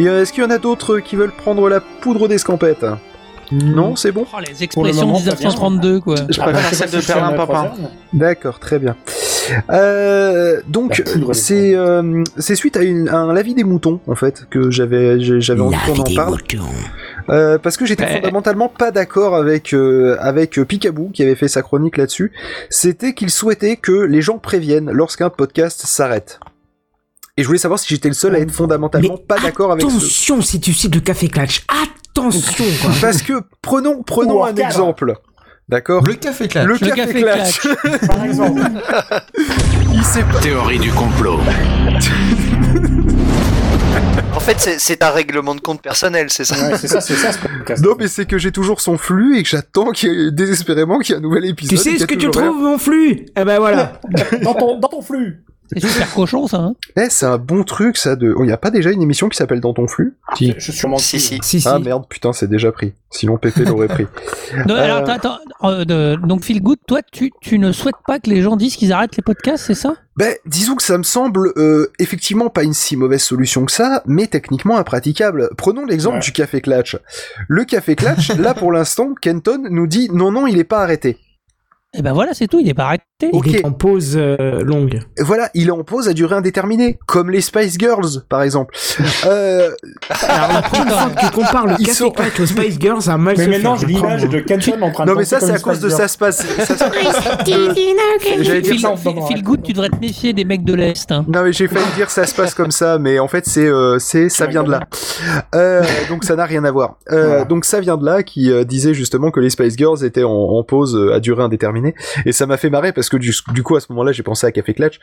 Et, euh, Est-ce qu'il y en a d'autres qui veulent prendre la poudre d'escampette Non, c'est bon Oh, les expressions moment, ça 1932, quoi. Je Ah, préfère bah, celle de Perlin Papin. D'accord, très bien. Euh, donc c'est euh, c'est suite à, une, à un lavis des moutons en fait que j'avais envie qu'on en parle Euh, parce que j'étais fondamentalement pas d'accord avec euh, avec Picaboo qui avait fait sa chronique là-dessus. C'était qu'il souhaitait que les gens préviennent lorsqu'un podcast s'arrête. Et je voulais savoir si j'étais le seul à être fondamentalement Mais pas d'accord avec ce. Attention si tu cites le café clutch. Attention quoi. Parce que prenons prenons un exemple. D'accord. Le café claque. Le, Le café, café clutch. Par exemple. Il pas Théorie du complot. En fait, c'est- un règlement de compte personnel, c'est ça Ouais, c'est ça, c'est ça ce podcast. Non, mais c'est que j'ai toujours son flux et que j'attends désespérément qu'il y ait un nouvel épisode. Tu sais ce que tu trouves mon flux? Eh ben voilà. dans, ton, dans ton flux. C'est super cochon, ça. Hein. Eh, c'est un bon truc, ça. De... Il y a pas déjà une émission qui s'appelle Dans ton flux? Si. Je suis sûrement Si, si. Si si. Ah merde, putain, c'est déjà pris. Sinon, Pépé l'aurait pris. Non, Euh, alors, attends, attends, euh, donc, Phil Good, toi, tu, tu ne souhaites pas que les gens disent qu'ils arrêtent les podcasts, c'est ça? Ben, disons que ça me semble euh, effectivement pas une si mauvaise solution que ça, mais techniquement impraticable. Prenons l'exemple Ouais. du café clutch. Le café clutch, là pour l'instant, Kenton nous dit non, non, il est pas arrêté. Eh ben voilà, c'est tout, il est pas arrêté. Ok. Il est en pause euh, longue. Voilà, il est en pause à durée indéterminée, comme les Spice Girls, par exemple. Euh, Alors la prochaine fois que tu compares le café sont- aux Spice Girls, a mal Mais maintenant, j'ai l'image de Kenton en train de non mais ça c'est à cause de Spice ça se passe. Girl. J'allais dire ça. Good, tu devrais te méfier des mecs de l'Est. Hein. Non mais j'ai failli dire ça se passe comme ça, mais en fait c'est euh, c'est ça vient de là. Euh, donc ça n'a rien à voir. Euh. Donc ça vient de là qui euh, disait justement que les Spice Girls étaient en, en pause euh, à durée indéterminée et ça m'a fait marrer parce que du, du coup à ce moment-là j'ai pensé à Café Clutch.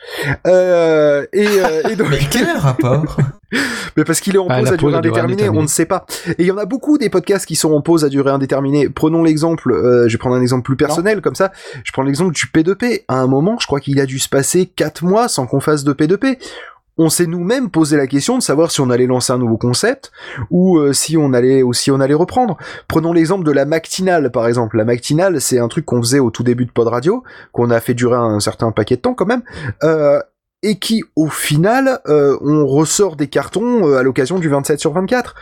Euh, et, euh, et donc Mais quel est le rapport? Mais parce qu'il est en Ah, pause à durée indéterminée, on ne sait pas. Et il y en a beaucoup des podcasts qui sont en pause à durée indéterminée. Prenons l'exemple, euh, je vais prendre un exemple plus personnel comme ça. Je prends l'exemple du P2P. À un moment, je crois qu'il a dû se passer 4 mois sans qu'on fasse de P2P. On s'est nous-mêmes posé la question de savoir si on allait lancer un nouveau concept ou euh, si on allait ou si on allait reprendre. Prenons l'exemple de la matinale par exemple. La matinale, c'est un truc qu'on faisait au tout début de Pod Radio, qu'on a fait durer un certain paquet de temps quand même. Euh, et qui, au final, euh, on ressort des cartons euh, à l'occasion du 27 sur 24.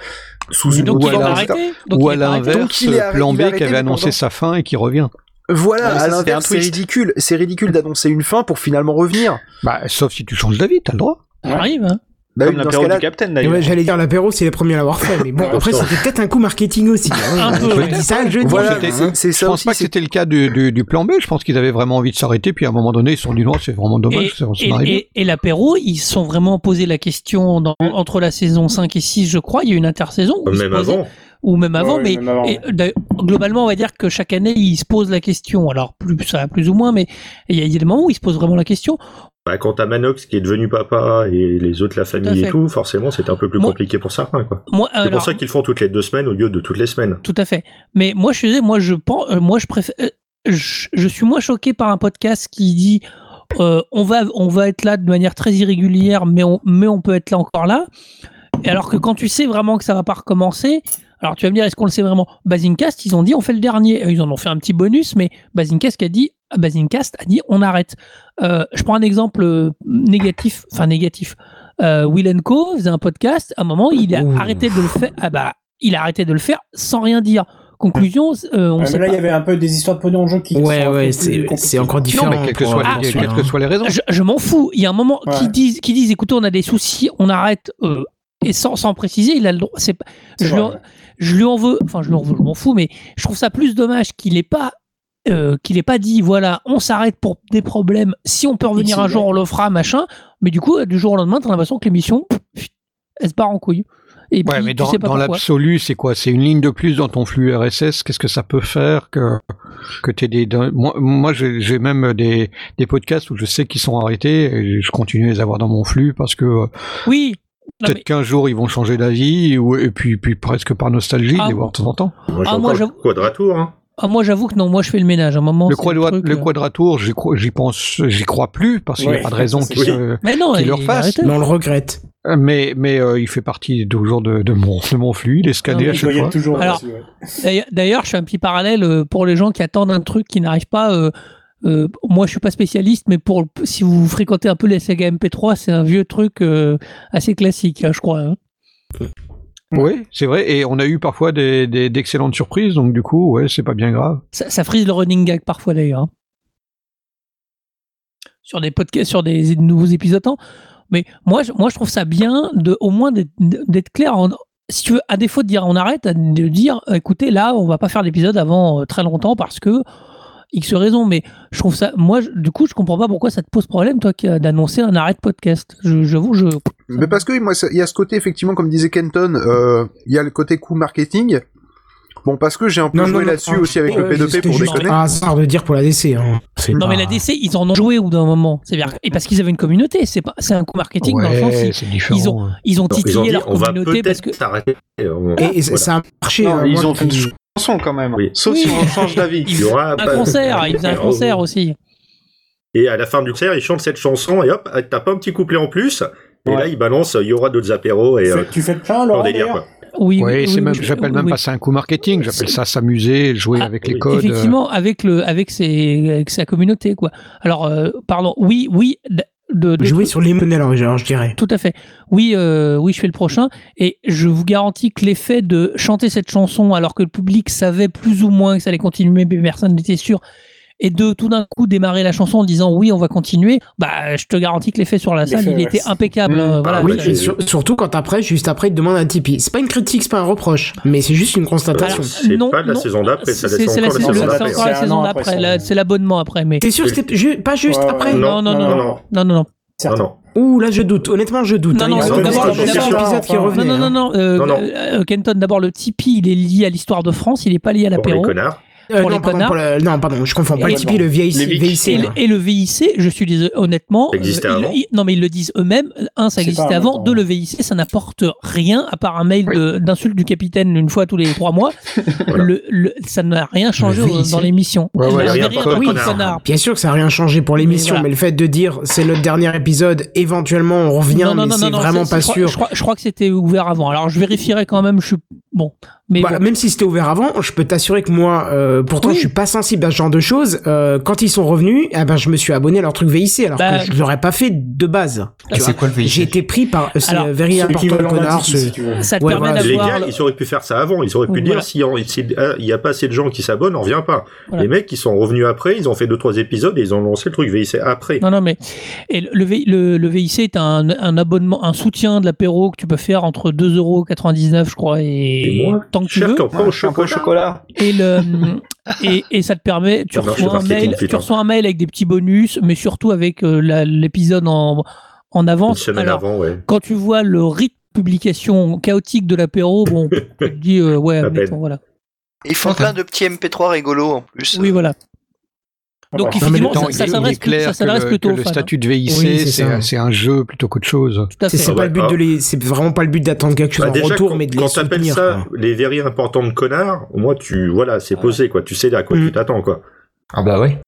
Sous une Donc Ou à l'inverse, plan B qui avait annoncé sa fin et qui revient. Voilà, Ouais, à l'inverse, c'est ridicule. C'est ridicule d'annoncer une fin pour finalement revenir. Bah, sauf si tu changes d'avis, t'as le droit. Ça arrive, hein. Bah Comme l'apéro du Capitaine Et d'ailleurs. ouais, J'allais dire l'apéro, c'est les premiers à l'avoir fait. Mais bon, après, c'était peut-être un coup marketing aussi. hein. Un peu, Je dis ça, je dis. voilà, c'est- Je pense pas que c'était le cas du, du, du plan B. Je pense qu'ils avaient vraiment envie de s'arrêter. Puis à un moment donné, ils se sont dit non, c'est vraiment dommage. et, et- et l'apéro, ils se sont vraiment posé la question dans- entre la saison 5 et 6, je crois. Il y a eu une intersaison. Même posaient- avant. Ou même avant, Ouais, mais même avant, et, ouais. d'ailleurs, globalement, on va dire que chaque année, ils se posent la question. Alors, plus, ça va plus ou moins, mais il y, a- il y a des moments où ils se posent vraiment la question. Bah, quand t'as Manox qui est devenu papa et les autres, la famille et tout, forcément, c'est un peu plus Moi- compliqué pour certains, quoi. Moi, C'est pour ça qu'ils le font toutes les deux semaines au lieu de toutes les semaines. Tout à fait. Mais moi, je suis, moi, je pense, euh, moi, je préfère, euh, je, je suis moins choqué par un podcast qui dit, euh, on va, on va être là de manière très irrégulière, mais on, mais on peut être là encore là. Et alors que quand tu sais vraiment que ça va pas recommencer, alors tu vas me dire, est-ce qu'on le sait vraiment? Basingcast, ils ont dit, on fait le dernier. Euh, Ils en ont fait un petit bonus, mais Basingcast a dit, Basingcast a dit, on arrête. Euh, je prends un exemple euh, négatif, enfin négatif. Euh, Will Co faisait un podcast. À un moment, il a Ouh. arrêté de le faire. Ah bah, il a arrêté de le faire sans rien dire. Conclusion, euh, on sait mais là, pas. il y avait un peu des histoires de pognon en jeu qui Ouais, ouais, c'est encore différent. Non, mais quelles que soient les, celui-là, quelles que soient les raisons. Je, je m'en fous. Il y a un moment Ouais. qui disent, qui disent, écoutez, on a des soucis, on arrête. euh, et sans, sans préciser, il a le droit. C'est Je. Je lui en veux. Enfin, je lui en veux. Je m'en fous. Mais je trouve ça plus dommage qu'il ait pas. euh, qu'il pas dit voilà on s'arrête pour des problèmes si on peut revenir un jour on le fera machin mais du coup du jour au lendemain t'as l'impression que l'émission elle se barre en couille et Ouais, puis, mais tu dans, sais dans l'absolu, c'est quoi? C'est une ligne de plus dans ton flux RSS. Qu'est-ce que ça peut faire que que t'aies des dans- moi, moi j'ai même des des podcasts où je sais qu'ils sont arrêtés et je continue à les avoir dans mon flux parce que euh, oui peut-être mais- qu'un jour ils vont changer d'avis ou et puis puis presque par nostalgie Ah, de les voir de temps en temps. Moi, Ah, moi, le quadratour, hein. ah, moi j'avoue que non moi je fais le ménage à un moment Le, quadra- truc, le euh, quadratour, j'y crois, j'y pense, j'y crois plus parce qu'il n'y Ouais, a pas de raison qu'il il le refasse. Mais on le regrette. mais mais euh, il fait partie toujours de, de mon de mon flux, il est scanné Non, à chaque fois. ouais. D'ailleurs- je fais un petit parallèle euh, pour les gens qui attendent un truc qui n'arrive pas. euh, euh, moi, je suis pas spécialiste, mais pour si vous fréquentez un peu les Sega MP3, c'est un vieux truc euh, assez classique, hein, je crois. hein. Oui, c'est vrai. Et on a eu parfois des, des- d'excellentes surprises, donc du coup, ouais, c'est pas bien grave. Ça, ça frise le running gag parfois d'ailleurs. hein. Sur des podcasts, sur des nouveaux épisodes. hein. Mais moi, je, moi, je trouve ça bien de, au moins d'être, d'être clair. en- si tu veux, à défaut de dire on arrête, de dire écoutez, là, on va pas faire d'épisode avant euh, très longtemps parce que X raison. Mais je trouve ça, moi, je- du coup, je comprends pas pourquoi ça te pose problème, toi, qui- d'annoncer un arrêt de podcast. Je, j'avoue, je. Mais parce que moi, ça- il y a ce côté effectivement, comme disait Kenton, euh, il y a le côté coût marketing. Bon, parce que j'ai un peu Non, joué là-dessus aussi avec le ouais, P2P c'était pour juste déconner. un hasard de dire pour la DC. Hein. Non, mais la DC, ils en ont joué au bout d'un moment. C'est-à-dire, et parce qu'ils avaient une communauté. C'est pas, c'est un coup marketing dans le sens Ouais, ils ont- ouais. ils ont Donc, ils ont titillé dit, leur on va communauté parce que s'arrêter. Et on- Et, et voilà. ça a marché. Non, euh, ils moi ont fait chanson quand même. Oui. Sauf Oui. si on change d'avis. ils Il y aura un pas- concert. Ils faisaient un concert aussi. Et à la fin du concert, ils chantent cette chanson et hop, t'as pas un petit couplet en plus. Et Ouais. là, ils balancent, il y aura d'autres apéros et Tu euh, fais- Tu fais plein, en Laurent, délire d'ailleurs quoi. Oui, Oui, oui, même, j'appelle oui, même oui. pas ça un coup marketing, j'appelle ça s'amuser, jouer Ah, avec les codes. Effectivement, avec le, avec ses, avec sa communauté, quoi. Alors, euh, pardon. Oui, oui. De, de- Jouer sur l'émotionnel, alors, genre, je dirais. Tout à fait. Oui, euh, oui, je fais le prochain. Et je vous garantis que l'effet de chanter cette chanson alors que le public savait plus ou moins que ça allait continuer, mais personne n'était sûr, et de tout d'un coup démarrer la chanson en disant oui, on va continuer, bah, je te garantis que l'effet sur la salle, il était impeccable. Mmh. Oui, surtout quand après, juste après, il te demande un Tipeee. C'est pas une critique, c'est pas un reproche, mais c'est juste une constatation. c'est pas de la non, saison d'après, c'est la saison d'après. C'est la saison d'après, c'est l'abonnement après. Mais... T'es sûr que c'est pas juste après? non, non, non, non. non, non. non. Ouh, là je doute, honnêtement je doute. Hein. Non, non, non d'abord l'épisode qui. Non, non, hein. non, euh, euh, Kenton, d'abord le Tipeee, il est lié à l'histoire de France, il n'est pas lié à l'apéro. Bon, les connards. Euh, Pour non, les pardon, connards. pour le- non, pardon, je confonds pas Et le Tipeee, le VIC. Et, le- et le VIC, je suis désolé, honnêtement. Ça existait euh, avant ils- non, mais ils le disent eux-mêmes. Un, ça existait avant. Deux, le VIC, ça n'apporte rien à part un mail d'insulte du capitaine une fois tous les trois mois. Voilà. le, le- ça n'a rien changé Le dans l'émission. Ouais, ouais, rien connard. Bien sûr que ça n'a rien changé pour l'émission, Mais le fait de dire c'est notre dernier épisode, éventuellement on revient, Non, non, mais c'est vraiment pas sûr. Je crois, que c'était ouvert avant. Alors je vérifierai quand même. Je suis bon, mais Bah, bon. Même si c'était ouvert avant, je peux t'assurer que moi, euh, pourtant Oui. je suis pas sensible à ce genre de choses. euh, quand ils sont revenus, eh ben je me suis abonné à leur truc VIC, alors Bah, que je l'aurais pas fait de base. C'est quoi le VIC J'ai été pris par euh, c'est Alors, very C'est important connard. Ce- si ça te ouais, permet voilà. Les d'avoir. gars, le- ils auraient pu faire ça avant. Ils auraient pu Voilà. dire s'il n'y a pas assez de gens qui s'abonnent, on revient pas. Voilà. Les mecs, ils sont revenus après, ils ont fait deux trois épisodes et ils ont lancé le truc VIC après. Non, non, mais et le, le, V- le- le VIC est un, un abonnement, un soutien de l'apéro que tu peux faire entre 2,99€, je crois, et, Et moi, tant que tu veux. peu au chocolat. chocolat. Et, le, et, et ça te permet, tu marche, reçois, un mail, tu reçois un mail avec des petits bonus, mais surtout avec euh, l'épisode en, en Une avance. semaine Alors, avant, ouais. quand tu vois le rythme de publication chaotique de l'apéro, bon, tu te dis, euh, ouais, peine. voilà. Ils font plein de petits MP3 rigolos en plus. Oui, voilà. Ah Donc bah, ouais. effectivement, ça, s'adresse plutôt le, le hein. statut de VIC, c'est un jeu plutôt qu'autre chose. C'est vraiment pas le but d'attendre quelque chose bah, en déjà, retour, quand, mais de quand t'appelles ça quoi. les verriers importants de connards, au moins tu, voilà, c'est posé quoi, tu sais là quoi, tu mm. t'attends quoi. Ah bah ouais.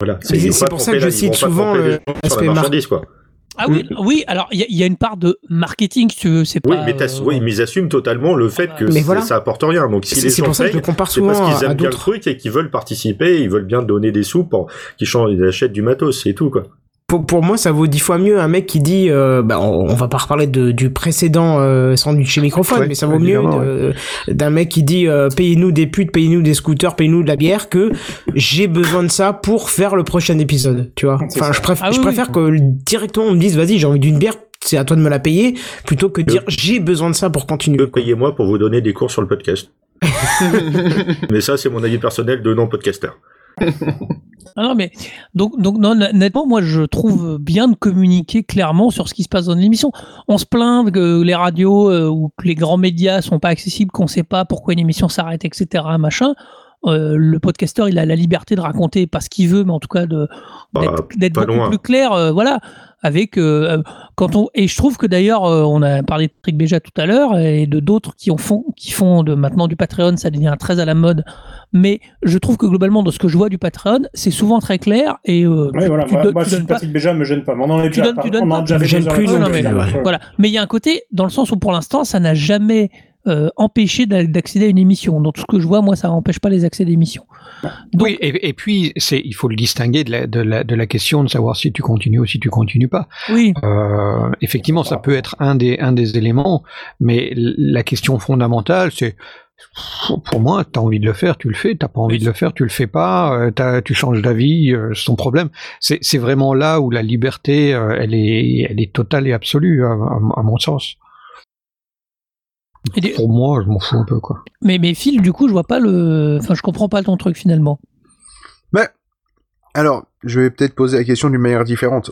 Voilà. C'est pour ça que je cite souvent l'aspect marketing quoi. Ah oui, oui, alors il y, a- il y a une part de marketing, si tu veux, c'est Oui, pas. mais, t'as- euh, oui, mais ils assument totalement le fait que Mais c'est- voilà. ça apporte rien. Donc si C'est les c'est gens pour ça que je payent, le compare c'est parce qu'ils aiment bien le truc et qu'ils veulent participer, ils veulent bien donner des sous pour qu'ils changent, ils achètent du matos, c'est tout, quoi. Pour, pour moi, ça vaut dix fois mieux un mec qui dit, euh, bah, on, on va pas reparler de, du précédent euh, sandwich chez microphone, Ouais, mais ça vaut mieux d'un mec qui dit, euh, payez-nous des putes, payez-nous des scooters, payez-nous de la bière, que j'ai besoin de ça pour faire le prochain épisode, tu vois. Enfin, ça. je, préfère Ah oui, je oui. préfère que directement on me dise, vas-y, j'ai envie d'une bière, c'est à toi de me la payer, plutôt que de dire, j'ai besoin de ça pour continuer. Que payez-moi pour vous donner des cours sur le podcast. mais ça, c'est mon avis personnel de non-podcaster. Ah non, mais donc, donc non, honnêtement, moi je trouve bien de communiquer clairement sur ce qui se passe dans l'émission. On se plaint que les radios euh, ou que les grands médias sont pas accessibles, qu'on sait pas pourquoi une émission s'arrête, etc. Machin. Euh, le podcasteur, il a la liberté de raconter pas ce qu'il veut, mais en tout cas de Bah, d'être beaucoup loin. plus clair. euh, voilà, avec euh, quand on et je trouve que d'ailleurs, on a parlé de Patrick Béja tout à l'heure et de d'autres qui ont font qui font de maintenant du Patreon, ça devient très à la mode. Mais je trouve que globalement, de ce que je vois du Patreon, c'est souvent très clair et euh, Oui, voilà. tu Moi, donnes- moi, tu donnes pas- Patrick Béja me gêne pas. Mais on en a Tu déjà donnes- par- tu donnes on pas- déjà fait plus non ouais. euh, Voilà. Mais il y a un côté, dans le sens où pour l'instant, ça n'a jamais euh, empêcher d'a- d'accéder à une émission. Donc, tout ce que je vois, moi, ça n'empêche pas les accès d'émissions. Oui, et, et puis c'est, il faut le distinguer de la, de, la, de la question de savoir si tu continues ou si tu continues pas. Oui, Euh, effectivement, ça peut être un des, un des éléments, mais la question fondamentale, c'est pour moi, t'as envie de le faire, tu le fais. T'as pas envie de le faire, tu le fais pas. euh, t'as- tu changes d'avis, euh, c'est ton problème. C'est, c'est vraiment là où la liberté, euh, elle est, elle est totale et absolue, à, à- à mon sens. Et des- Pour moi, je m'en fous un peu, quoi. mais, mais Phil, du coup, je vois pas le. Enfin, je comprends pas ton truc finalement. Alors, je vais peut-être poser la question d'une manière différente.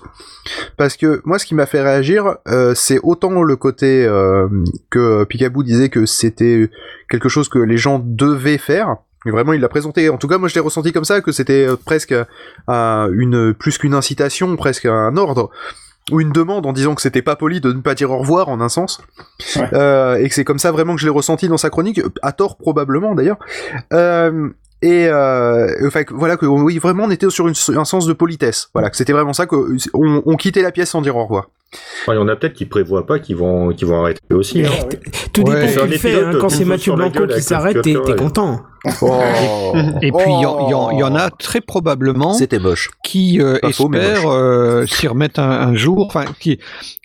Parce que moi, ce qui m'a fait réagir, euh, c'est autant le côté euh, que Picaboo disait que c'était quelque chose que les gens devaient faire. Et vraiment, il l'a présenté. En tout cas, moi, je l'ai ressenti comme ça, que c'était euh, presque euh, une plus qu'une incitation, presque un ordre ou une demande en disant que c'était pas poli de ne pas dire au revoir en un sens. Ouais. Euh, et que c'est comme ça vraiment que je l'ai ressenti dans sa chronique, à tort probablement d'ailleurs. Euh, et euh, voilà que oui vraiment on était sur une- un sens de politesse voilà que c'était vraiment ça que on, on quittait la pièce sans dire au revoir Il y en a peut-être qui prévoient pas qu'ils vont, qu'ils vont arrêter aussi. Hein. Oui. Tout Ouais. dépend un qu'il fait. épisode hein. Quand c'est le Mathieu Blanco qui s'arrête, le t'es ouais. content. Et puis, il y, en- y y a très probablement c'était qui euh, espèrent euh, s'y remettre un, un jour, enfin qui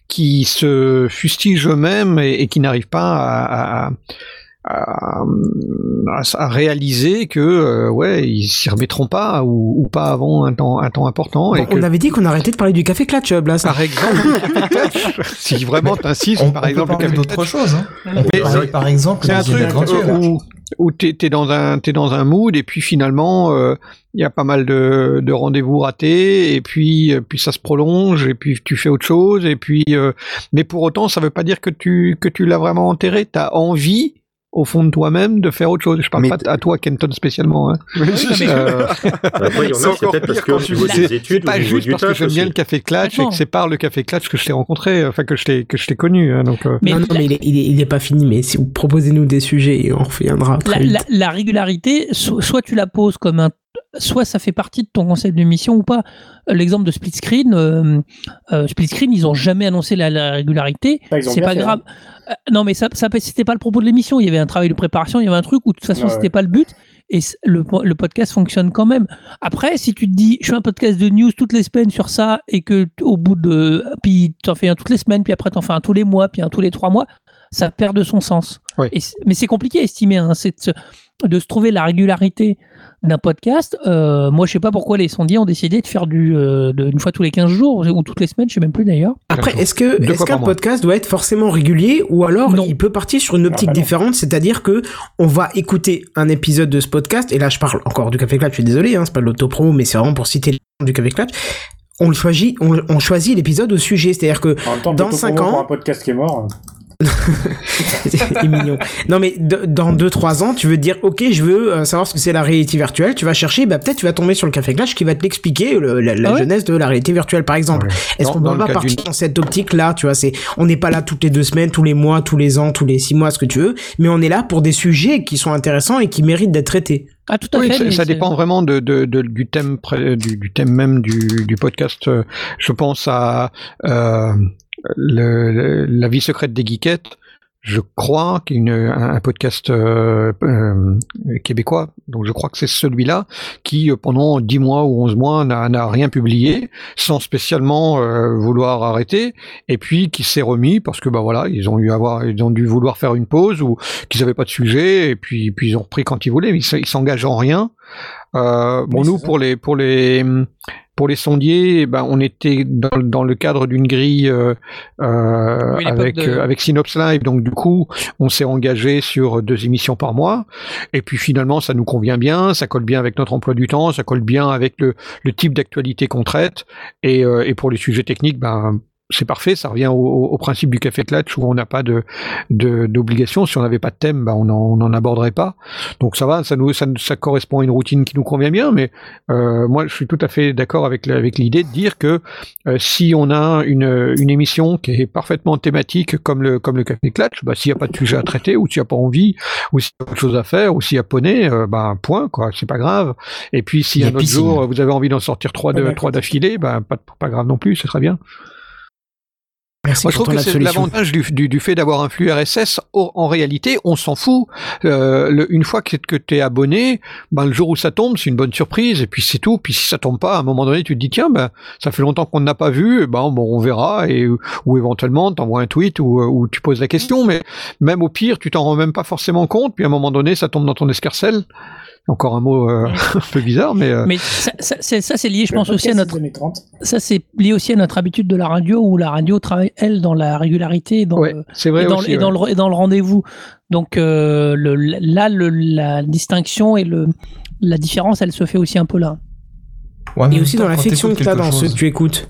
qui se fustigent eux-mêmes et, et qui n'arrivent pas à, à, à, à- à réaliser que euh, ouais ils s'y remettront pas ou, ou pas avant un temps un temps important et Bon, que on avait dit qu'on arrêtait de parler du café Clutch, euh, Blast. par exemple si vraiment t'insistes On, par on exemple peut le parler d'autre chose. Hein. On peut parler, par exemple, c'est un truc euh, où, où t'es es dans un t'es dans un mood et puis finalement euh, il y a pas mal de, de rendez-vous ratés et puis euh, puis ça se prolonge et puis tu fais autre chose et puis euh, mais pour autant ça veut pas dire que tu que tu l'as vraiment enterré t'as envie au fond de toi-même de faire autre chose. Je parle Mais pas à toi Kenton spécialement hein. Euh, Après, il y en C'est a, c'est peut-être parce pire que quand au tu niveau des études, au pas niveau juste du parce que j'aime bien le café Clutch et que c'est par le café Clutch que je t'ai rencontré enfin que je t'ai que je t'ai connu hein, donc euh, Mais non, non, mais il est, il, est, il est pas fini, mais si vous proposez-nous des sujets, et on reviendra très la, vite. la- la régularité, so- soit tu la poses comme un, soit ça fait partie de ton concept de mission ou pas. L'exemple de split screen, euh, euh, split screen, ils ont jamais annoncé la, la régularité. Ah, ont C'est pas fait, grave. Euh, non, mais ça, ça c'était pas le propos de l'émission. Il y avait un travail de préparation, il y avait un truc où de toute façon c'était ouais. pas le but. Et le, po- le podcast fonctionne quand même. Après, si tu te dis, je fais un podcast de news toutes les semaines sur ça et que au bout de, puis t'en fais un toutes les semaines, puis après t'en fais un tous les mois, puis un tous les trois mois, ça perd de son sens. Et c- mais c'est compliqué à estimer. Hein, c'est de, se- de se trouver la régularité d'un podcast. Euh, moi, je sais pas pourquoi les sondiers ont décidé de faire du euh, de, une fois tous les 15 jours ou toutes les semaines, je sais même plus d'ailleurs. Après, est-ce que est-ce qu'un podcast doit être forcément régulier ou alors Non. il peut partir sur une optique Ah bah non. différente, c'est-à-dire que on va écouter un épisode de ce podcast et là je parle encore du Café Clutch, je suis désolé, hein, c'est pas de l'autopromo, mais c'est vraiment pour citer le nom du Café Clutch. On le choisit, on, on choisit l'épisode au sujet, c'est-à-dire que temps, Dans plutôt cinq pour moi, ans- pour un podcast qui est mort. c'est mignon. Non mais dans 2-3 ans, tu veux dire ok, je veux euh, savoir ce que c'est la réalité virtuelle. Tu vas chercher, bah peut-être tu vas tomber sur le Café Clash qui va te l'expliquer le- la, la Ah ouais genèse de la réalité virtuelle par exemple. Est-ce qu'on peut le pas partir dans cette optique-là Tu vois, c'est on n'est pas là toutes les deux semaines, tous les mois, tous les ans, tous les six mois, ce que tu veux, mais on est là pour des sujets qui sont intéressants et qui méritent d'être traités. Ah, tout à Oui, fait. ça, dépend vraiment de, de, de- du thème pré- du, du thème même du, du podcast. Euh, Je pense à euh, le, le- la vie secrète des geekettes. Je crois une- un, podcast euh, euh, québécois, donc je crois que c'est celui-là qui euh, pendant 10 mois ou 11 mois n'a rien publié, sans spécialement euh, vouloir arrêter, et puis qui s'est remis parce que bah voilà, ils ont eu avoir, ils ont dû vouloir faire une pause ou qu'ils n'avaient pas de sujet, et puis puis ils ont repris quand ils voulaient, mais ils s'engagent en rien. Bon, Oui, nous ça. pour les pour les pour les sondiers, eh ben on était dans, dans le cadre d'une grille euh, euh, Oui, avec de- euh, avec Synops Live, donc du coup on s'est engagé sur deux émissions par mois, et puis finalement ça nous convient bien, ça colle bien avec notre emploi du temps, ça colle bien avec le, le type d'actualité qu'on traite, et, et pour les sujets techniques, ben c'est parfait, ça revient au, au principe du café clutch où on n'a pas de d'obligation. Si on n'avait pas de thème, ben on en, on en aborderait pas. Donc ça va, ça nous ça, ça correspond à une routine qui nous convient bien. Mais euh, moi, je suis tout à fait d'accord avec avec l'idée de dire que euh, si on a une une émission qui est parfaitement thématique comme le comme le café clutch, bah s'il n'y a pas de sujet à traiter ou s'il n'y a pas envie ou s'il y a autre chose à faire ou s'il y a poney, euh, ben point quoi, c'est pas grave. Et puis si un autre piscine. jour vous avez envie d'en sortir trois de d'accord. trois d'affilée, ben pas pas grave non plus, c'est très bien. Merci Moi, je trouve que c'est l'avantage du, du, du fait d'avoir un flux RSS. Or, en réalité, on s'en fout. Euh, le- une fois que, que tu es abonné, ben, le jour où ça tombe, c'est une bonne surprise. Et puis c'est tout. Puis si ça tombe pas, à un moment donné, tu te dis tiens, ben, ça fait longtemps qu'on n'a pas vu. Et ben, bon, on verra. Et ou éventuellement, t'envoies un tweet ou, ou tu poses la question. Mais même au pire, tu t'en rends même pas forcément compte. Puis à un moment donné, ça tombe dans ton escarcelle. Encore un mot euh, un peu bizarre, mais euh, Mais ça, ça, c'est, lié, je pense aussi à notre. c'est 2030. Ça, c'est lié aussi à notre habitude de la radio, où la radio travaille elle dans la régularité, dans ouais, le- c'est vrai et dans, aussi. le, et dans ouais. le, et dans le rendez-vous. Donc euh, le, là, le, la distinction et le, la différence, elle se fait aussi un peu là. Ouais, mais Et aussi dans temps, quand l'affection que t'as quelque dans ceux chose- que tu écoutes.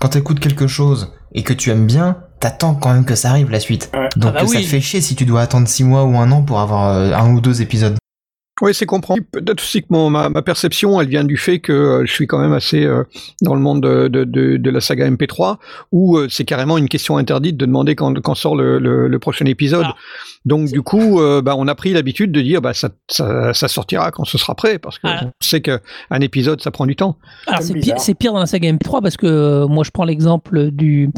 Quand t'écoutes quelque chose et que tu aimes bien, t'attends quand même que ça arrive la suite. Ouais. Donc Ah bah ça oui. te fait chier si tu dois attendre 6 mois ou un an pour avoir un ou deux épisodes. Oui, c'est compréhensible. Peut-être aussi que mon, ma, ma perception, elle vient du fait que euh, je suis quand même assez euh, dans le monde de, de, de, de la saga MP3, où euh, c'est carrément une question interdite de demander quand, quand sort le, le, le prochain épisode. Ah. Donc du coup, euh, bah, on a pris l'habitude de dire bah, ça, ça, ça sortira quand ce sera prêt, parce que Ah. on sait qu'un épisode, ça prend du temps. Alors c'est pire, c'est pire dans la saga M3 parce que euh, moi je prends l'exemple du.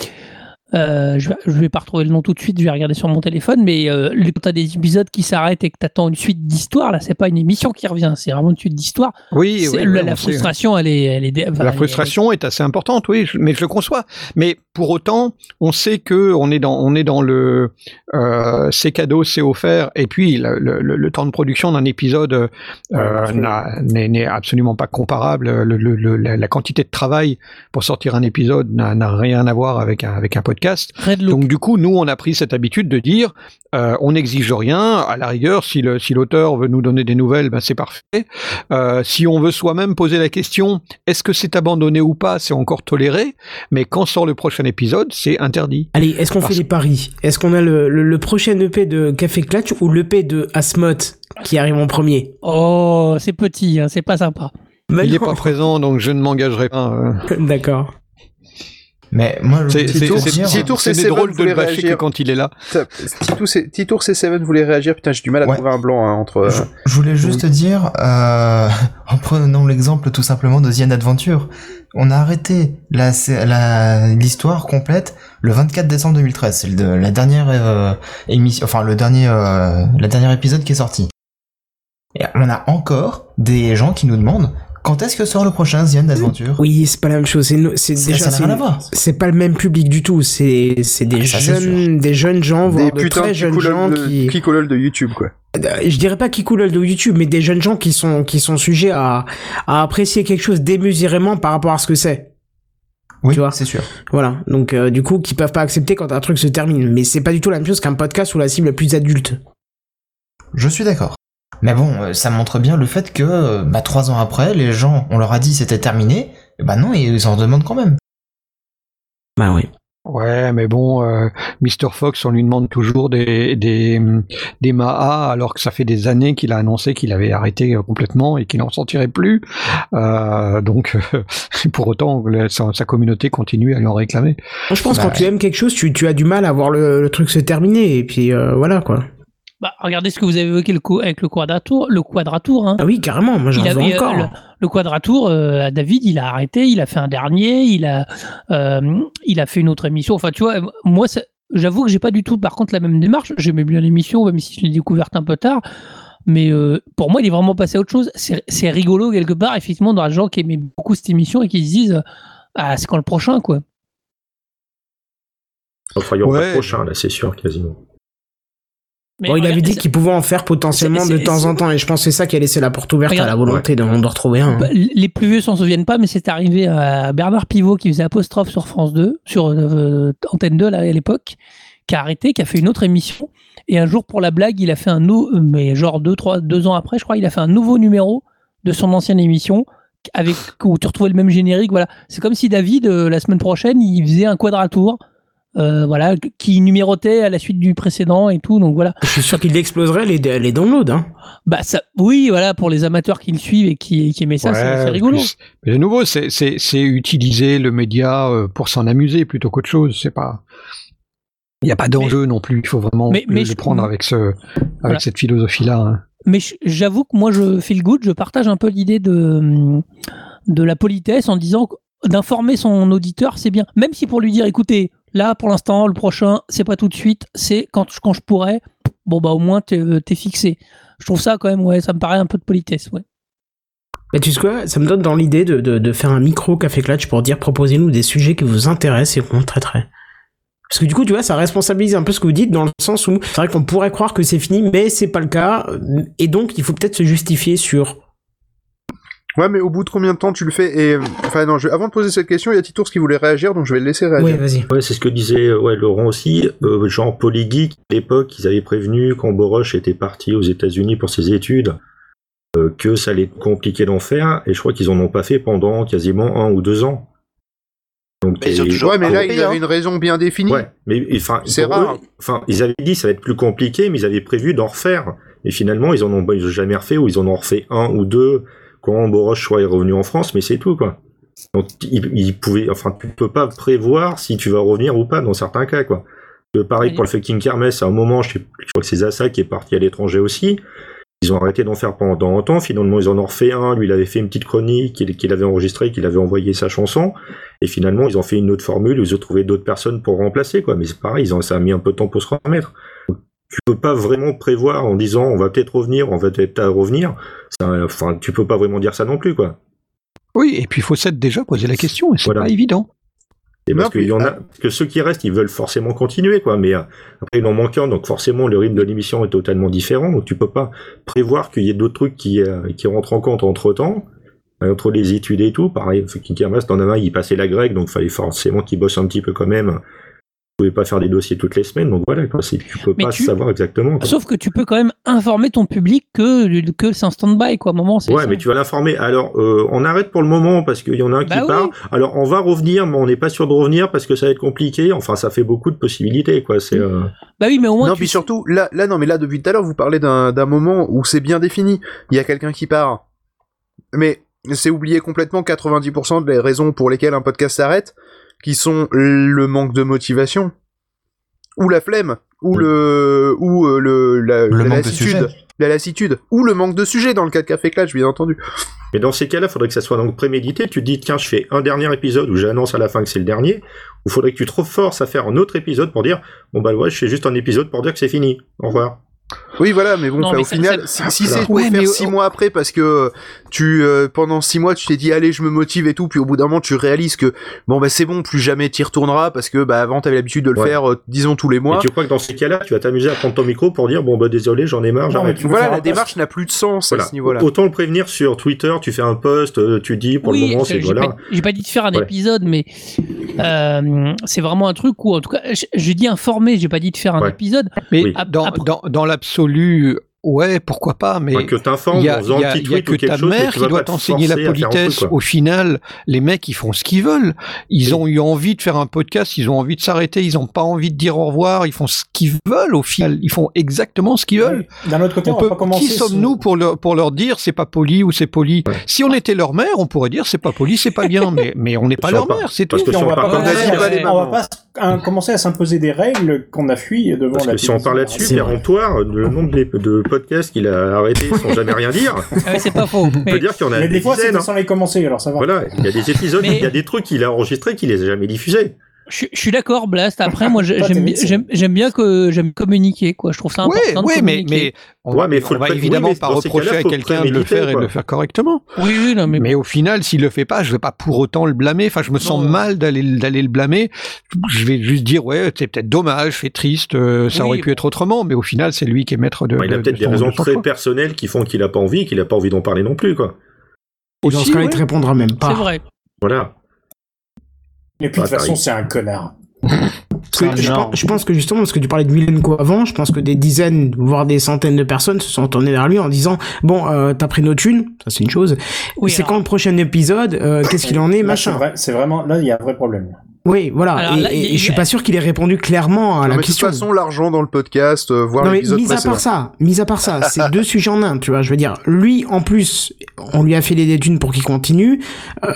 Euh, je, vais, je vais pas retrouver le nom tout de suite, je vais regarder sur mon téléphone, mais euh, quand t'as des épisodes qui s'arrêtent et que t'attends une suite d'histoire, là c'est pas une émission qui revient, c'est vraiment une suite d'histoire. Oui, oui, la, oui, la sait. frustration, elle est, elle est, enfin, La elle est- frustration est assez importante, oui, je- mais je le conçois. Mais pour autant, on sait que on est dans, on est dans le, euh, c'est cadeau, c'est offert, et puis le, le- le- le temps de production d'un épisode euh, n'est absolument pas comparable. Le- le- le- la, la quantité de travail pour sortir un épisode n'a n'a rien à voir avec un, avec un podcast. Donc du coup, nous, on a pris cette habitude de dire, euh, on n'exige rien. À la rigueur, si le si l'auteur veut nous donner des nouvelles, ben c'est parfait. Euh, si on veut soi-même poser la question, est-ce que c'est abandonné ou pas, c'est encore toléré. Mais quand sort le prochain épisode, c'est interdit. Allez, est-ce qu'on Parce- fait des paris? Est-ce qu'on a le, le, le prochain EP de Café Clutch ou l'EP de Asmoth qui arrive en premier? Oh, c'est petit, hein, c'est pas sympa. Bah Il n'est pas présent, donc je ne m'engagerai pas. euh. D'accord. Mais moi, c'est- Titour- Titour, c'est drôle Seven de le bâcher que quand il est là. Titour, c'est- C7 voulait réagir. Putain, j'ai du mal à Ouais. trouver un blanc hein, entre. Je, je voulais juste dire, euh, en prenant l'exemple tout simplement de The Adventure, on a arrêté la l'histoire complète le 24 décembre 2013. C'est le- la dernière euh, émission, enfin le dernier, euh, la dernier épisode qui est sorti. Et on a encore des gens qui nous demandent quand est-ce que sort le prochain The End Adventure. Oui, c'est pas la même chose. C'est déjà ça n'a rien à une- voir. c'est pas le même public du tout. C'est c'est des Ah, ça, jeunes des jeunes gens, voire des de très jeunes gens qui de, picolol de YouTube, quoi. Euh, je dirais pas qui coulent de YouTube, mais des jeunes gens qui sont qui sont sujets à à apprécier quelque chose démesurément par rapport à ce que c'est. Oui, Tu vois. c'est sûr. Voilà. Donc euh, du coup, qui peuvent pas accepter quand un truc se termine. Mais c'est pas du tout la même chose qu'un podcast où la cible est plus adulte. Je suis d'accord. Mais bon, euh, ça montre bien le fait que, euh, bah, trois ans après, les gens, on leur a dit c'était terminé, et bah non, ils en demandent quand même. Bah oui. Ouais, mais bon, euh, Mr. Fox, on lui demande toujours des, des, des Maha, alors que ça fait des années qu'il a annoncé qu'il avait arrêté euh, complètement et qu'il n'en sortirait plus. Euh, donc, euh, pour autant, la- sa, sa communauté continue à lui en réclamer. Moi, je pense que Bah quand tu aimes quelque chose, tu, tu as du mal à voir le, le truc se terminer. Et puis euh, voilà quoi. Bah, regardez ce que vous avez évoqué le co- avec le quadratour, le quadratour. Hein. Ah oui, carrément. Moi, j'en veux encore. le, le quadratour, euh, David, il a arrêté, il a fait un dernier, il a, euh, il a fait une autre émission. Enfin, tu vois, moi, j'avoue que j'ai pas du tout, par contre, la même démarche. J'aimais bien l'émission, même si je l'ai découverte un peu tard. Mais euh, pour moi, il est vraiment passé à autre chose. C'est c'est rigolo quelque part, effectivement, dans les gens qui aimaient beaucoup cette émission et qui se disent, ah, c'est quand le prochain, quoi. Enfin, il y aura pas Ouais. de prochain, là, c'est sûr, quasiment. Mais Bon, il avait dit qu'il pouvait en faire potentiellement de temps en temps. Et je pense que c'est ça qui a laissé la porte ouverte Regarde. à la volonté d'en d'en retrouver un. hein. Bah, les plus vieux s'en souviennent pas, mais c'est arrivé à Bernard Pivot qui faisait apostrophe sur France 2, sur euh, Antenne 2 là, à l'époque, qui a arrêté, qui a fait une autre émission. Et un jour, pour la blague, il a fait un euh, mais genre deux, trois, deux ans après, je crois, il a fait un nouveau numéro de son ancienne émission avec où tu retrouvais le même générique. Voilà, c'est comme si David euh, la semaine prochaine, il faisait un quadratour. Euh, voilà, qui numérotait à la suite du précédent et tout, donc voilà. Je suis sûr qu'il exploserait les, les downloads. Hein. Bah ça, oui, voilà, pour les amateurs qui le suivent et qui, qui aimaient ça, c'est- Ouais, c'est rigolo. plus- Mais de nouveau, c'est- c'est c'est utiliser le média euh, pour s'en amuser plutôt qu'autre chose. C'est pas. Il n'y a pas d'enjeu non plus. Il faut vraiment mais- le, mais le je- prendre avec ce, avec Voilà. cette philosophie-là. hein. Mais j'avoue que moi, je feel good, je partage un peu l'idée de, de la politesse en disant que d'informer son auditeur, c'est bien. Même si pour lui dire, écoutez, Là, pour l'instant, le prochain, c'est pas tout de suite, c'est quand, quand je pourrais. Bon, bah, au moins, t'es euh, fixé. Je trouve ça quand même, ouais, ça me paraît un peu de politesse, ouais. Mais tu sais quoi, ça me donne dans l'idée de, de, de faire un micro café clutch pour dire proposez-nous des sujets qui vous intéressent et qu'on traiterait. Parce que du coup, tu vois, ça responsabilise un peu ce que vous dites dans le sens où c'est vrai qu'on pourrait croire que c'est fini, mais c'est pas le cas. Et donc, il faut peut-être se justifier sur. Ouais, mais au bout de combien de temps tu le fais Et euh, enfin non, je- avant de poser cette question, il y a Titours qui voulait réagir, donc je vais le laisser réagir. Ouais, vas-y. Ouais, c'est ce que disait euh, ouais, Laurent aussi. Euh, genre Polygeek, à l'époque, ils avaient prévenu quand Boroche était parti aux États-Unis pour ses études euh, que ça allait être compliqué d'en faire, et je crois qu'ils en ont pas fait pendant quasiment un ou deux ans. Donc, Mais ils ont toujours Ouais, mais là, coupé, il avait hein. une raison bien définie. Ouais, mais enfin, C'est rare. Enfin, ils avaient dit ça va être plus compliqué, mais ils avaient prévu d'en refaire. Et finalement, ils en ont, ils ont jamais refait ou ils en ont refait un ou deux quand Boroche soit revenu en France, mais c'est tout quoi. Donc, ils pouvaient, enfin, tu peux pas prévoir si tu vas revenir ou pas dans certains cas quoi. Euh, pareil pour le fucking Kermesse, à un moment, je, sais, je crois que c'est Zassa qui est parti à l'étranger aussi. Ils ont arrêté d'en faire pendant longtemps. Finalement, ils en ont refait un. Lui, il avait fait une petite chronique qu'il avait enregistrée, qu'il avait envoyé sa chanson. Et finalement, ils ont fait une autre formule. Ils ont trouvé d'autres personnes pour remplacer, quoi. Mais c'est pareil, ils ont, ça a mis un peu de temps pour se remettre. Tu peux pas vraiment prévoir en disant on va peut-être revenir, on va peut-être revenir. Ça, enfin, tu peux pas vraiment dire ça non plus, quoi. Oui, et puis il faut s'être déjà posé la question, et c'est Voilà. pas évident. Et parce qu'il puis- y en a, parce que ceux qui restent, ils veulent forcément continuer, quoi. Mais euh, après, il en manque un, donc forcément, le rythme de l'émission est totalement différent. Donc, tu peux pas prévoir qu'il y ait d'autres trucs qui, euh, qui rentrent en compte entre temps, entre les études et tout. Pareil, Fucking Kermesse, dans un, il passait la grecque, donc fallait forcément qu'il bosse un petit peu quand même. Tu pouvais pas faire des dossiers toutes les semaines, donc voilà, quoi. Tu peux Mais pas tu- savoir exactement. quoi. Sauf que tu peux quand même informer ton public que, que c'est en stand-by, quoi. À un moment, c'est Ouais, ça. mais tu vas l'informer. Alors, euh, on arrête pour le moment parce qu'il y en a un qui Bah oui. part. Alors, on va revenir, mais on n'est pas sûr de revenir parce que ça va être compliqué. Enfin, ça fait beaucoup de possibilités, quoi. C'est, euh, Bah oui, mais au moins. Non, tu puis sais- surtout, là, là, non, mais là, depuis tout à l'heure, vous parlez d'un d'un moment où c'est bien défini. Il y a quelqu'un qui part. Mais c'est oublié complètement 90% des raisons pour lesquelles un podcast s'arrête, qui sont le manque de motivation, ou la flemme, ou le, ou euh, le, la, Le la manque de lassitude, sujet. la lassitude, ou le manque de sujet dans le cas de Café Clutch, bien entendu. Mais dans ces cas-là, il faudrait que ça soit donc prémédité. Tu te dis, tiens, je fais un dernier épisode où j'annonce à la fin que c'est le dernier. Ou faudrait que tu te forces à faire un autre épisode pour dire, bon bah ouais, je fais juste un épisode pour dire que c'est fini. Au revoir. Oui, voilà, mais bon, Non, enfin, mais au ça- final, ça- si, si c'est pour Ouais, faire mais- six mois après parce que tu euh, pendant six mois tu t'es dit allez je me motive et tout, puis au bout d'un moment tu réalises que bon bah c'est bon, plus jamais t'y retourneras parce que bah avant t'avais l'habitude de le Ouais. faire, euh, disons tous les mois. Et tu crois que dans ces cas-là, tu vas t'amuser à prendre ton micro pour dire, bon bah désolé, j'en ai marre, j'arrête. tu Voilà, la démarche n'a plus de sens Voilà. à ce niveau-là. Autant le prévenir sur Twitter, tu fais un post, euh, tu dis pour oui, le moment, j'ai c'est j'ai voilà. pas, j'ai pas dit de faire un Ouais. épisode, mais euh, c'est vraiment un truc où, en tout cas, je, je dis informer, j'ai pas dit de faire un Ouais. épisode. Mais Oui. Dans, dans l'absolu, ouais, pourquoi pas, mais Enfin, que t'informes en faisant il a que ou quelque ta mère qui doit t'enseigner la truc, politesse. Au final, les mecs, ils font ce qu'ils veulent. Ils ont eu envie de faire un podcast, ils ont envie de s'arrêter, ils ont pas envie de dire au revoir, ils font ce qu'ils veulent au final. Ils font exactement ce qu'ils veulent. D'un autre côté, On on, peut, va pas commencer. qui sommes-nous pour leur, pour leur dire c'est pas poli ou c'est poli? Ouais. Si on était leur mère, on pourrait dire c'est pas poli, c'est pas bien, mais, mais on n'est pas leur pas- mère, c'est parce tout. on va pas, comme commencer à- s'imposer des règles qu'on a fui devant Parce la que si on parle là-dessus, péremptoire, le nombre de, de podcasts qu'il a arrêtés sans jamais rien dire, Ah ouais, c'est pas faux. on peut Mais- dire qu'il y en a Mais des des fois, c'est hein. sans les commencer, alors ça va. Voilà, il y a des épisodes, Mais- il y a des trucs qu'il a enregistrés qu'il les a jamais diffusés. Je, je suis d'accord, Blast. Après, moi, j'aime bien- que j'aime communiquer, quoi. Je trouve ça important. de ouais, mais, communiquer. mais on Ouais, mais faut on va oui, évidemment mais pas reprocher à quelqu'un de le faire et de le faire correctement. Oui, oui, non, mais, Mais au final, s'il le fait pas, je vais pas pour autant le blâmer. Enfin, je me sens Non. mal d'aller d'aller le blâmer. Je vais juste dire ouais, c'est peut-être dommage, c'est triste, euh, ça Oui, aurait pu bon. être autrement. Mais au final, c'est lui qui est maître de. Bah, il a de- peut-être de des son- raisons de son très personnelles qui font qu'il a pas envie, qu'il a pas envie d'en parler non plus, quoi. Et dans Aussi, ce cas-là, il te répondra même pas. c'est vrai. Voilà. Et puis, de Bah, toute façon, c'est un connard. Parce que je, pense, je pense que justement, parce que tu parlais de Milenko avant, je pense que des dizaines, voire des centaines de personnes se sont tournées vers lui en disant Bon, euh, t'as pris nos thunes, ça c'est une chose. Oui, c'est quand le prochain épisode euh, Qu'est-ce qu'il en est Là, c'est Machin. vrai- C'est vraiment, là, il y a un vrai problème. Oui, voilà. Alors et, là, et- je suis pas sûr qu'il ait répondu clairement à Non, la mais de toute question. façon, l'argent dans le podcast, euh, voir Non mais mis à part ça, mis à part ça, c'est deux sujets en un, tu vois. Je veux dire, lui en plus, on lui a filé des thunes pour qu'il continue. Euh,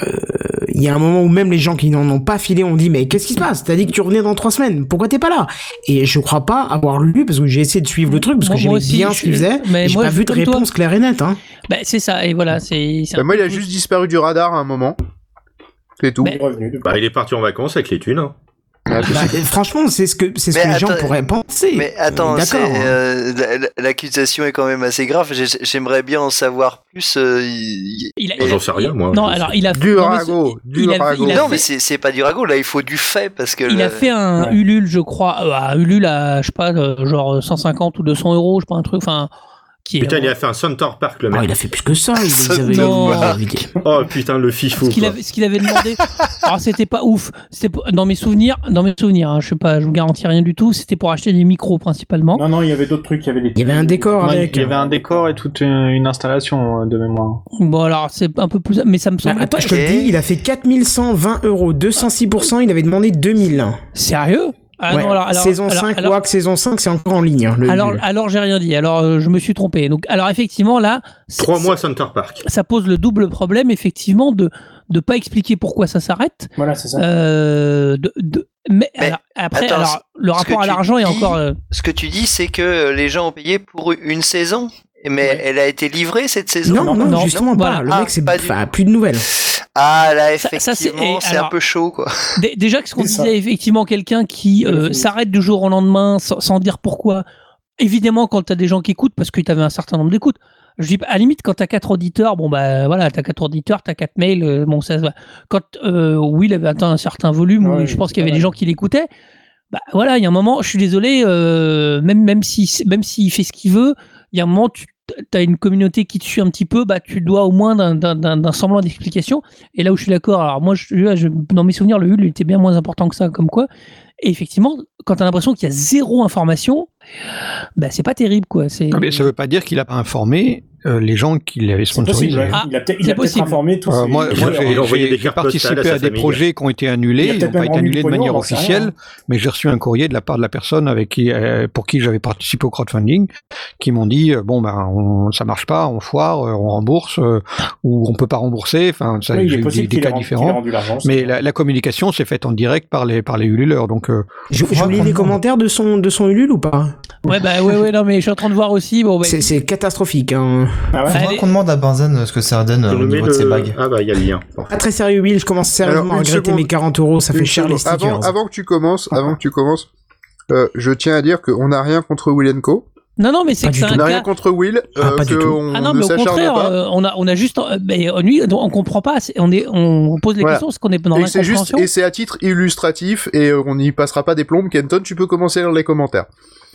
Il y a un moment où même les gens qui n'en ont pas filé ont dit mais qu'est-ce qui se passe? T'as dit que tu revenais dans trois semaines, pourquoi t'es pas là? Et je crois pas avoir lu parce que j'ai essayé de suivre le truc parce Moi- que moi j'aimais aussi, bien je ce qu'il faisait. mais J'ai pas vu de toi. réponse claire et nette. Hein. Bah, c'est ça. Et voilà, c'est. Bah, moi, il a juste disparu du radar à un moment. C'est tout. Mais-. Bah, il est parti en vacances avec les thunes. hein. Ah, Bah, franchement, c'est ce que c'est ce que les gens pourraient penser. Mais attends, D'accord. c'est, hein. euh, la- l'accusation est quand même assez grave. J'ai- J'aimerais bien en savoir plus. euh, il- Il a- Moi, J'en sais rien, moi. Non, alors il a Du non, c'est- du il a- ragot. il a Non, mais c'est c'est pas du ragot. Là, il faut du fait parce que. Il le- a fait un Ouais. Ulule, je crois, euh, Ulule à, je sais pas, euh, genre 150 ou 200 euros, je sais pas, un truc, enfin, qui est. Putain, il a fait un Center Park, le Oh, mec. il a fait plus que ça. Il, dit- Oh putain, le fifou. ce qu'il avait, ce qu'il avait demandé. Alors c'était pas ouf. C'était dans mes souvenirs, dans mes souvenirs. hein, je sais pas, je vous garantis rien du tout. C'était pour acheter des micros principalement. Non, non, il y avait d'autres trucs. Il y avait des. Il y avait un décor avec. Il y avait un décor et toute une, installation euh, de mémoire. Bon alors c'est un peu plus, mais ça me Ah, semble attends, pas je te le dis, il a fait 4120 euros, 206%, il avait demandé 2000. sérieux? Ah Ouais, non, alors, alors- saison alors- 5, alors- WAC, saison 5, c'est encore en ligne. hein, le- Alors, le- alors j'ai rien dit. Alors, euh, je me suis trompé. Donc, alors effectivement, là, c'est- Trois mois Center Park. ça pose le double problème, effectivement, de de pas expliquer pourquoi ça s'arrête. Voilà, c'est ça. Euh, de, de- mais, Mais, alors, après, attends, alors, le rapport à l'argent est encore. euh, Ce que tu dis, c'est que les gens ont payé pour une saison? Mais Ouais. elle a été livrée cette saison. Non, non, non, justement voilà. pas. Le Ah, mec, c'est pas du enfin, plus de nouvelles. Ah là, effectivement, c'est un peu chaud, quoi. Dé- Déjà, ce qu'on disait, effectivement, quelqu'un qui euh, s'arrête du jour au lendemain sans, sans dire pourquoi? Évidemment, quand tu as des gens qui écoutent, parce que tu avais un certain nombre d'écoutes. Je dis, à la limite, quand tu as quatre auditeurs, bon, bah voilà, tu as quatre auditeurs, tu as quatre mails, euh, bon, ça se va. Quand euh, Will avait atteint un certain volume, Ouais, je pense qu'il y avait voilà. des gens qui l'écoutaient, bah voilà, il y a un moment, je suis désolé, euh, même, même s'il même s'il fait ce qu'il veut, il y a un moment, tu as une communauté qui te suit un petit peu, bah tu dois au moins d'un- semblant d'explication. Et là où je suis d'accord, alors moi, je, dans mes souvenirs, le HUL était bien moins important que ça, comme quoi. Et effectivement, quand tu as l'impression qu'il y a zéro information, bah c'est pas terrible, quoi. Ah, ça veut pas dire qu'il a pas informé euh, les gens qui l'avaient possible. sponsorisé. ouais. Ah, il a peut-être possible. informé tous Euh, moi, moi, j'ai- participé à des famille. projets qui ont été annulés, ils n'ont pas été annulés de manière rien. officielle, mais j'ai reçu un courrier de la part de la personne avec qui, euh, pour qui j'avais participé au crowdfunding, qui m'ont dit euh, bon ben on, ça marche pas, on foire, euh, on rembourse euh, ou on peut pas rembourser. Enfin, ça, Oui, il des, cas différents. Mais la, la communication s'est faite en direct par les par les ululeurs, donc Je, lis les commentaires de son, de son Ulule ou pas? Ouais, bah ouais, ouais, non, mais je suis en train de voir aussi. Bon, bah, C'est c'est catastrophique. Hein. Ah ouais. Faudra Allez. qu'on demande à Benzen ce que ça donne euh, Je au niveau de ses bagues. Ah bah il y a le lien. Pas très sérieux, Will. Je commence sérieusement Alors, à une regretter seconde. mes 40 euros. Ça fait Une cher les seconde. stickers. Avant, avant que tu commences, avant que tu commences, euh, je tiens à dire qu'on n'a rien contre Will Co. non, non, mais c'est Pas que du c'est tout. un On n'a rien cas. contre Will, Ah, euh, pas du que tout. on Ah non, ne mais au s'acharne contraire, pas. euh, on a, on a juste, euh, mais euh, lui, on comprend pas. c'est- On est, on pose les Voilà. questions parce qu'on est dans et c'est juste, l'incompréhension. et c'est à titre illustratif, et euh, on n'y passera pas des plombes. Kenton, tu peux commencer dans les commentaires.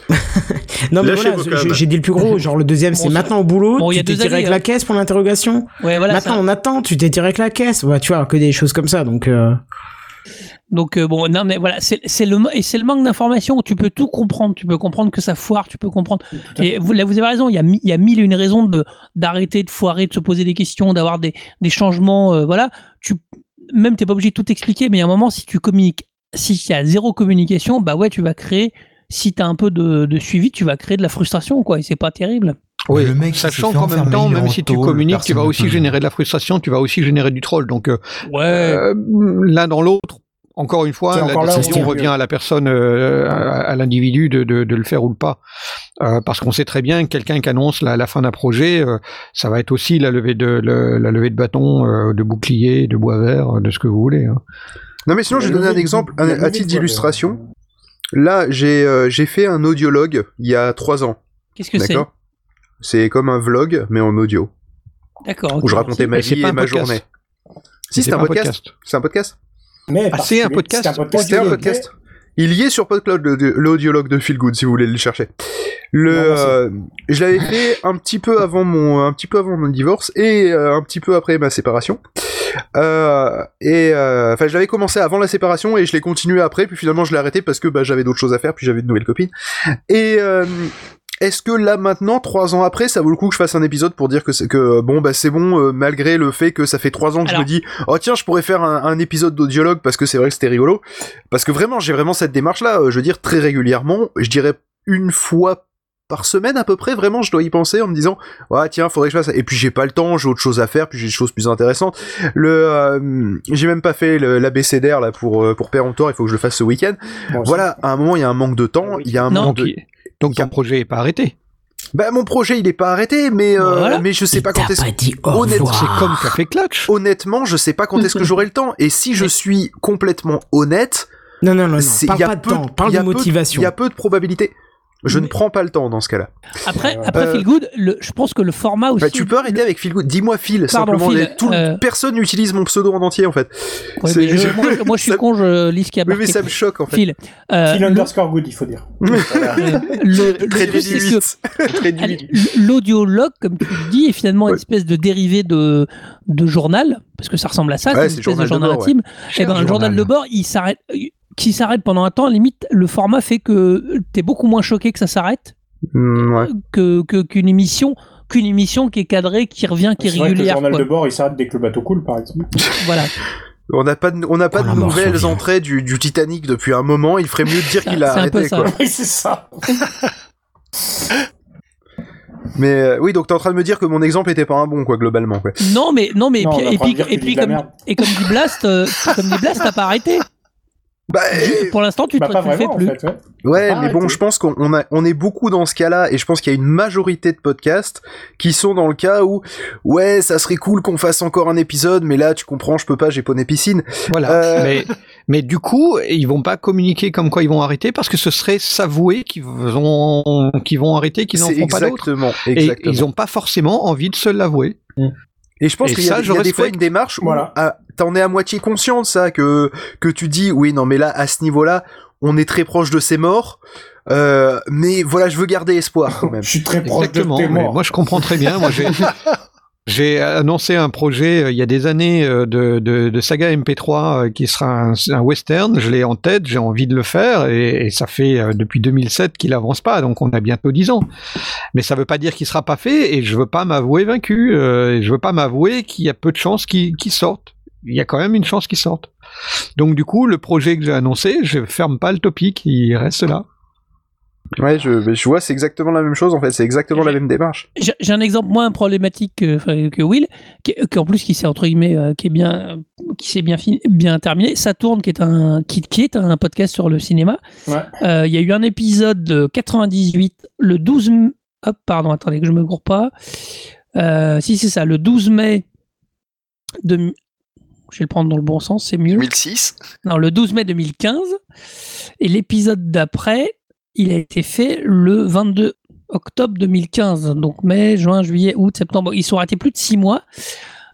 Non, mais Lâchez voilà, j'ai- dit le plus gros. Genre, le deuxième, c'est Bon, maintenant au boulot. bon, il y a tu t'es tiré avec avis, la hein. caisse pour l'interrogation. Ouais, voilà. maintenant, ça. on attend. Tu t'es tiré avec la caisse. Ouais, tu vois, que des choses comme ça. Donc, euh, Donc euh, bon, non, mais voilà, c'est c'est le et c'est le manque d'information. Tu peux tout comprendre. Tu peux comprendre que ça foire. Tu peux comprendre. Et vous, là, vous avez raison. Il y a, mi- il y a mille et une raisons de d'arrêter de foirer, de se poser des questions, d'avoir des des changements. euh, voilà. Tu même t'es pas obligé de tout expliquer, mais il y a un moment, si tu communiques, si il y a zéro communication, bah ouais, tu vas créer. Si t'as un peu de, de suivi, tu vas créer de la frustration, quoi. Et c'est pas terrible. Mais oui, le mec, sachant qu'en même temps, même si tu communiques, tu vas aussi générer de la frustration, tu vas aussi générer du troll. Donc euh, Ouais. euh, l'un dans l'autre. Encore une fois, la encore décision revient à la personne, euh, à, à l'individu de, de, de le faire ou pas. Euh, parce qu'on sait très bien que quelqu'un qui annonce la, la fin d'un projet, euh, ça va être aussi la levée de le- la levée de bâton, euh, de bouclier, de bois vert, de ce que vous voulez. hein. Non, mais sinon, je vais donner un exemple, un- à titre d'illustration. Là, j'ai euh, j'ai fait un audiologue il y a trois ans. Qu'est-ce que c'est D'accord? C'est comme un vlog, mais en audio, D'accord. où je racontais ma vie et un ma podcast. journée. Si, c'est un podcast. C'est un podcast? Mais Ah, c'est un podcast C'est un. C'était podcast. Il y est sur PodCloud, l'audiologue de Feel Good, si vous voulez le chercher. Le, Non, euh, je l'avais fait un petit peu avant mon, un petit peu avant mon divorce et euh, un petit peu après ma séparation. Euh, et enfin, je l'avais commencé avant la séparation et je l'ai continué après. Puis finalement, je l'ai arrêté parce que bah, j'avais d'autres choses à faire. Puis j'avais de nouvelles copines. Et est-ce que là maintenant, trois ans après, ça vaut le coup que je fasse un épisode pour dire que c'est que bon bah c'est bon euh, malgré le fait que ça fait trois ans que je me dis oh tiens je pourrais faire un, un épisode d'audiologue parce que c'est vrai que c'était rigolo parce que vraiment j'ai vraiment cette démarche là je veux dire très régulièrement je dirais une fois par semaine à peu près vraiment je dois y penser en me disant ouais tiens faudrait que je fasse ça. et puis j'ai pas le temps j'ai autre chose à faire puis j'ai des choses plus intéressantes. Le euh, j'ai même pas fait l'abécédaire là pour euh, pour péremptoire il faut que je le fasse ce week-end. Bon, voilà à un moment il y a un manque de temps il y a un Non. manque de donc ton projet est pas arrêté. bah mon projet il est pas arrêté mais euh, Voilà. mais je sais pas quand est-ce pas dit au Honnête, revoir. C'est comme Café Clutch. honnêtement, je sais pas quand est-ce que j'aurai le temps. Et si je suis complètement honnête, Non, non, non, non. C'est- Parle y a pas de peu- temps, parle y a de motivation. Il y a peu de probabilités. Je ne prends pas le temps dans ce cas-là. Après, Ouais. après Euh, Feel Good, le, je pense que le format aussi. Bah, tu peux arrêter avec Phil Good. Dis-moi Phil, Pardon, simplement. Phil, tout euh, Personne n'utilise mon pseudo en entier en fait. Ouais, je- moi, je- moi, je suis ça- con, je lis ce qu'il y a Oui, mais ça me choque en fait. Phil, euh, Phil le- underscore good, il faut dire. Voilà. le- le Très truc, c'est que- 18. Très du Allez, L'audiologue, comme tu le dis, est finalement une Ouais. espèce de dérivé de, de journal, parce que ça ressemble à ça, Ouais, c'est une espèce journal de de journal bord, intime. Et ben, le journal. de bord, il s'arrête, qui s'arrête pendant un temps, limite, le format fait que t'es beaucoup moins choqué que ça s'arrête Mm, ouais. que que- qu'une émission qu'une émission qui est cadrée, qui revient, qui est C'est vrai que le régulière. journal quoi. de bord, il s'arrête dès que le bateau coule, par exemple. Voilà. On n'a pas de, on n'a pas Oh, de nouvelles entrées du, du Titanic depuis un moment. Il ferait mieux de dire qu'il a c'est un peu arrêté. ça. Quoi. oui, c'est ça. Mais euh, oui, donc t'es en train de me dire que mon exemple était pas un bon, quoi, globalement. Quoi. Non, mais non, mais Non, et puis, est et puis, et puis comme et comme dit Blast, euh, comme dit Blast, t'as pas arrêté. Bah, Juste Pour l'instant, tu Bah, te pas tu le fais en plus. fait. ouais. Pas mais bon, arrêter. je pense qu'on on a, on est beaucoup dans ce cas-là, et je pense qu'il y a une majorité de podcasts qui sont dans le cas où, ouais, ça serait cool qu'on fasse encore un épisode, mais là, tu comprends, je peux pas, j'ai poney piscine. Voilà. Euh, Mais, mais du coup, ils vont pas communiquer comme quoi ils vont arrêter parce que ce serait s'avouer qu'ils vont, qu'ils vont arrêter, qu'ils n'en C'est feront pas d'autres. exactement, Et exactement. ils ont pas forcément envie de se l'avouer. Et je pense qu'il y a, ça, y a des fois une démarche où Voilà. t'en es à moitié conscient de ça, que, que tu dis, oui, non, mais là, à ce niveau-là, on est très proche de ces morts, euh, mais voilà, je veux garder espoir quand même. Je suis très proche Exactement. de tes morts. moi, je comprends très bien. Moi, j'ai, j'ai annoncé un projet euh, il y a des années euh, de, saga MP3 euh, qui sera un, western. Je l'ai en tête, j'ai envie de le faire et, ça fait depuis 2007 qu'il avance pas, donc on a bientôt 10 ans. Mais ça veut pas dire qu'il sera pas fait et je veux pas m'avouer vaincu. Je veux pas m'avouer qu'il y a peu de chances qu'il qu'il sorte. Il y a quand même une chance qu'il sorte. Donc du coup, le projet que j'ai annoncé, je ferme pas le topic, il reste là. Ouais, je, je vois, c'est exactement la même chose, en fait, c'est exactement la même démarche. J'ai un exemple moins problématique que, enfin, que Will, qui, qui, en plus qui s'est entre guillemets, euh, qui est bien, qui s'est bien fini, bien terminé. Saturne, qui est un, qui, qui est un podcast sur le cinéma. Ouais. Euh, Il y a eu un épisode de 98, le 12, m- hop, pardon, attendez que je me gourre pas. Euh, si c'est ça, le 12 mai de, je vais le prendre dans le bon sens, c'est mieux. 2006. Non, le 12 mai 2015. Et l'épisode d'après, il a été fait le 22 octobre 2015. Donc mai, juin, juillet, août, septembre. Ils sont arrêtés plus de six mois.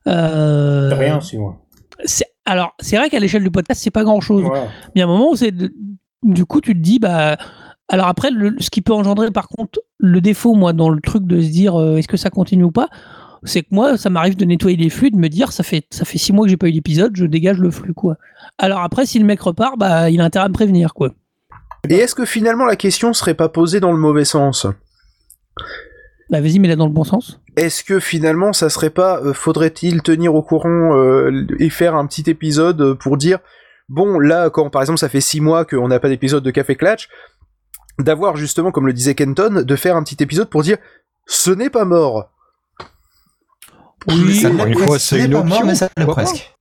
Euh, rien, si moi. c'est- Alors, c'est vrai qu'à l'échelle du podcast, c'est pas grand chose. Voilà. Mais a un moment où c'est. Du coup, tu te dis, bah. Alors après, le- ce qui peut engendrer, par contre, le défaut, moi, dans le truc de se dire, euh, est-ce que ça continue ou pas, c'est que moi, ça m'arrive de nettoyer les flux, de me dire, ça fait, ça fait six mois que j'ai pas eu d'épisode, je dégage le flux, quoi. Alors après, si le mec repart, bah, il a intérêt à me prévenir, quoi. Et est-ce que finalement la question serait pas posée dans le mauvais sens? Bah, vas-y, mais là dans le bon sens. Est-ce que finalement ça serait pas, euh, faudrait-il tenir au courant euh, et faire un petit épisode euh, pour dire, bon là quand par exemple ça fait six mois qu'on n'a pas d'épisode de Café Clatch, d'avoir justement comme le disait Kenton, de faire un petit épisode pour dire, ce n'est pas mort. Oui, Ça une fois, c'est une mort, mais ça l'est presque.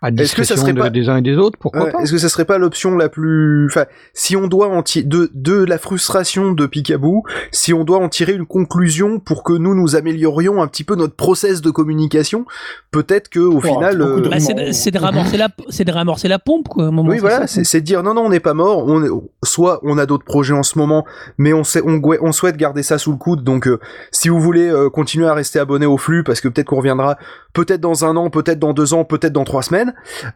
À Est-ce que ça discrétion serait de- pas- des uns et des autres, pourquoi Ouais, pas Est-ce que ça serait pas l'option la plus, enfin, si on doit en tirer de de la frustration de Picaboo, si on doit en tirer une conclusion pour que nous nous améliorions un petit peu notre process de communication, peut-être que au Oh, final, euh, Bah, c'est de, c'est de ramorcer la, c'est de ramorcer la pompe, quoi. à un moment, oui, c'est voilà, c'est c'est de dire non, non, on n'est pas mort. On est, soit on a d'autres projets en ce moment, mais on sait, on, on souhaite garder ça sous le coude. Donc, euh, si vous voulez euh, continuer à rester abonné au flux, parce que peut-être qu'on reviendra, peut-être dans un an, peut-être dans deux ans, peut-être dans trois semaines.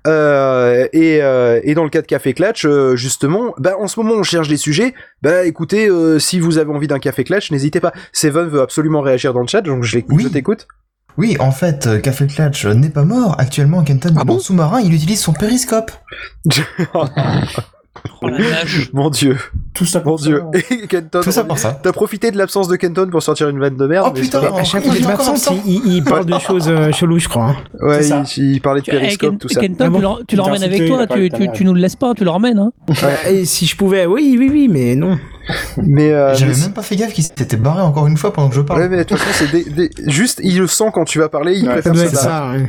Euh, et, euh, et dans le cas de Café Clatch, euh, justement, bah en ce moment on cherche des sujets. Bah écoutez, si vous avez envie d'un Café Clatch, n'hésitez pas. Seven veut absolument réagir dans le chat, donc je l'écoute, Oui. je t'écoute. Oui, en fait, Café Clatch euh, n'est pas mort. Actuellement, Kenton Ah est bon? sous-marin, il utilise son périscope. Oh la vache. Mon dieu, Tout ça mon pour dieu. ça. Et Kenton, Tout ça pour ça. T'as profité de l'absence de Kenton pour sortir une vanne de merde. Oh mais putain. À chaque Il fois qu'il m'absente, il, il- il parle de choses euh, cheloues, je crois. hein. Ouais, il, il parlait de eh, périscope, Ken- tout ça. Kenton, Ah bon tu le- tu le ramènes avec toi, tu, nous le laisses pas, tu le ramènes. Hein. Et si je pouvais, oui, oui, oui, mais non. Mais, euh, J'avais même pas fait gaffe qu'il s'était barré encore une fois pendant que je parle. Ouais, mais de toute façon, c'est des- des- juste, il le sent quand tu vas parler, il Ouais, préfère ça. ouais.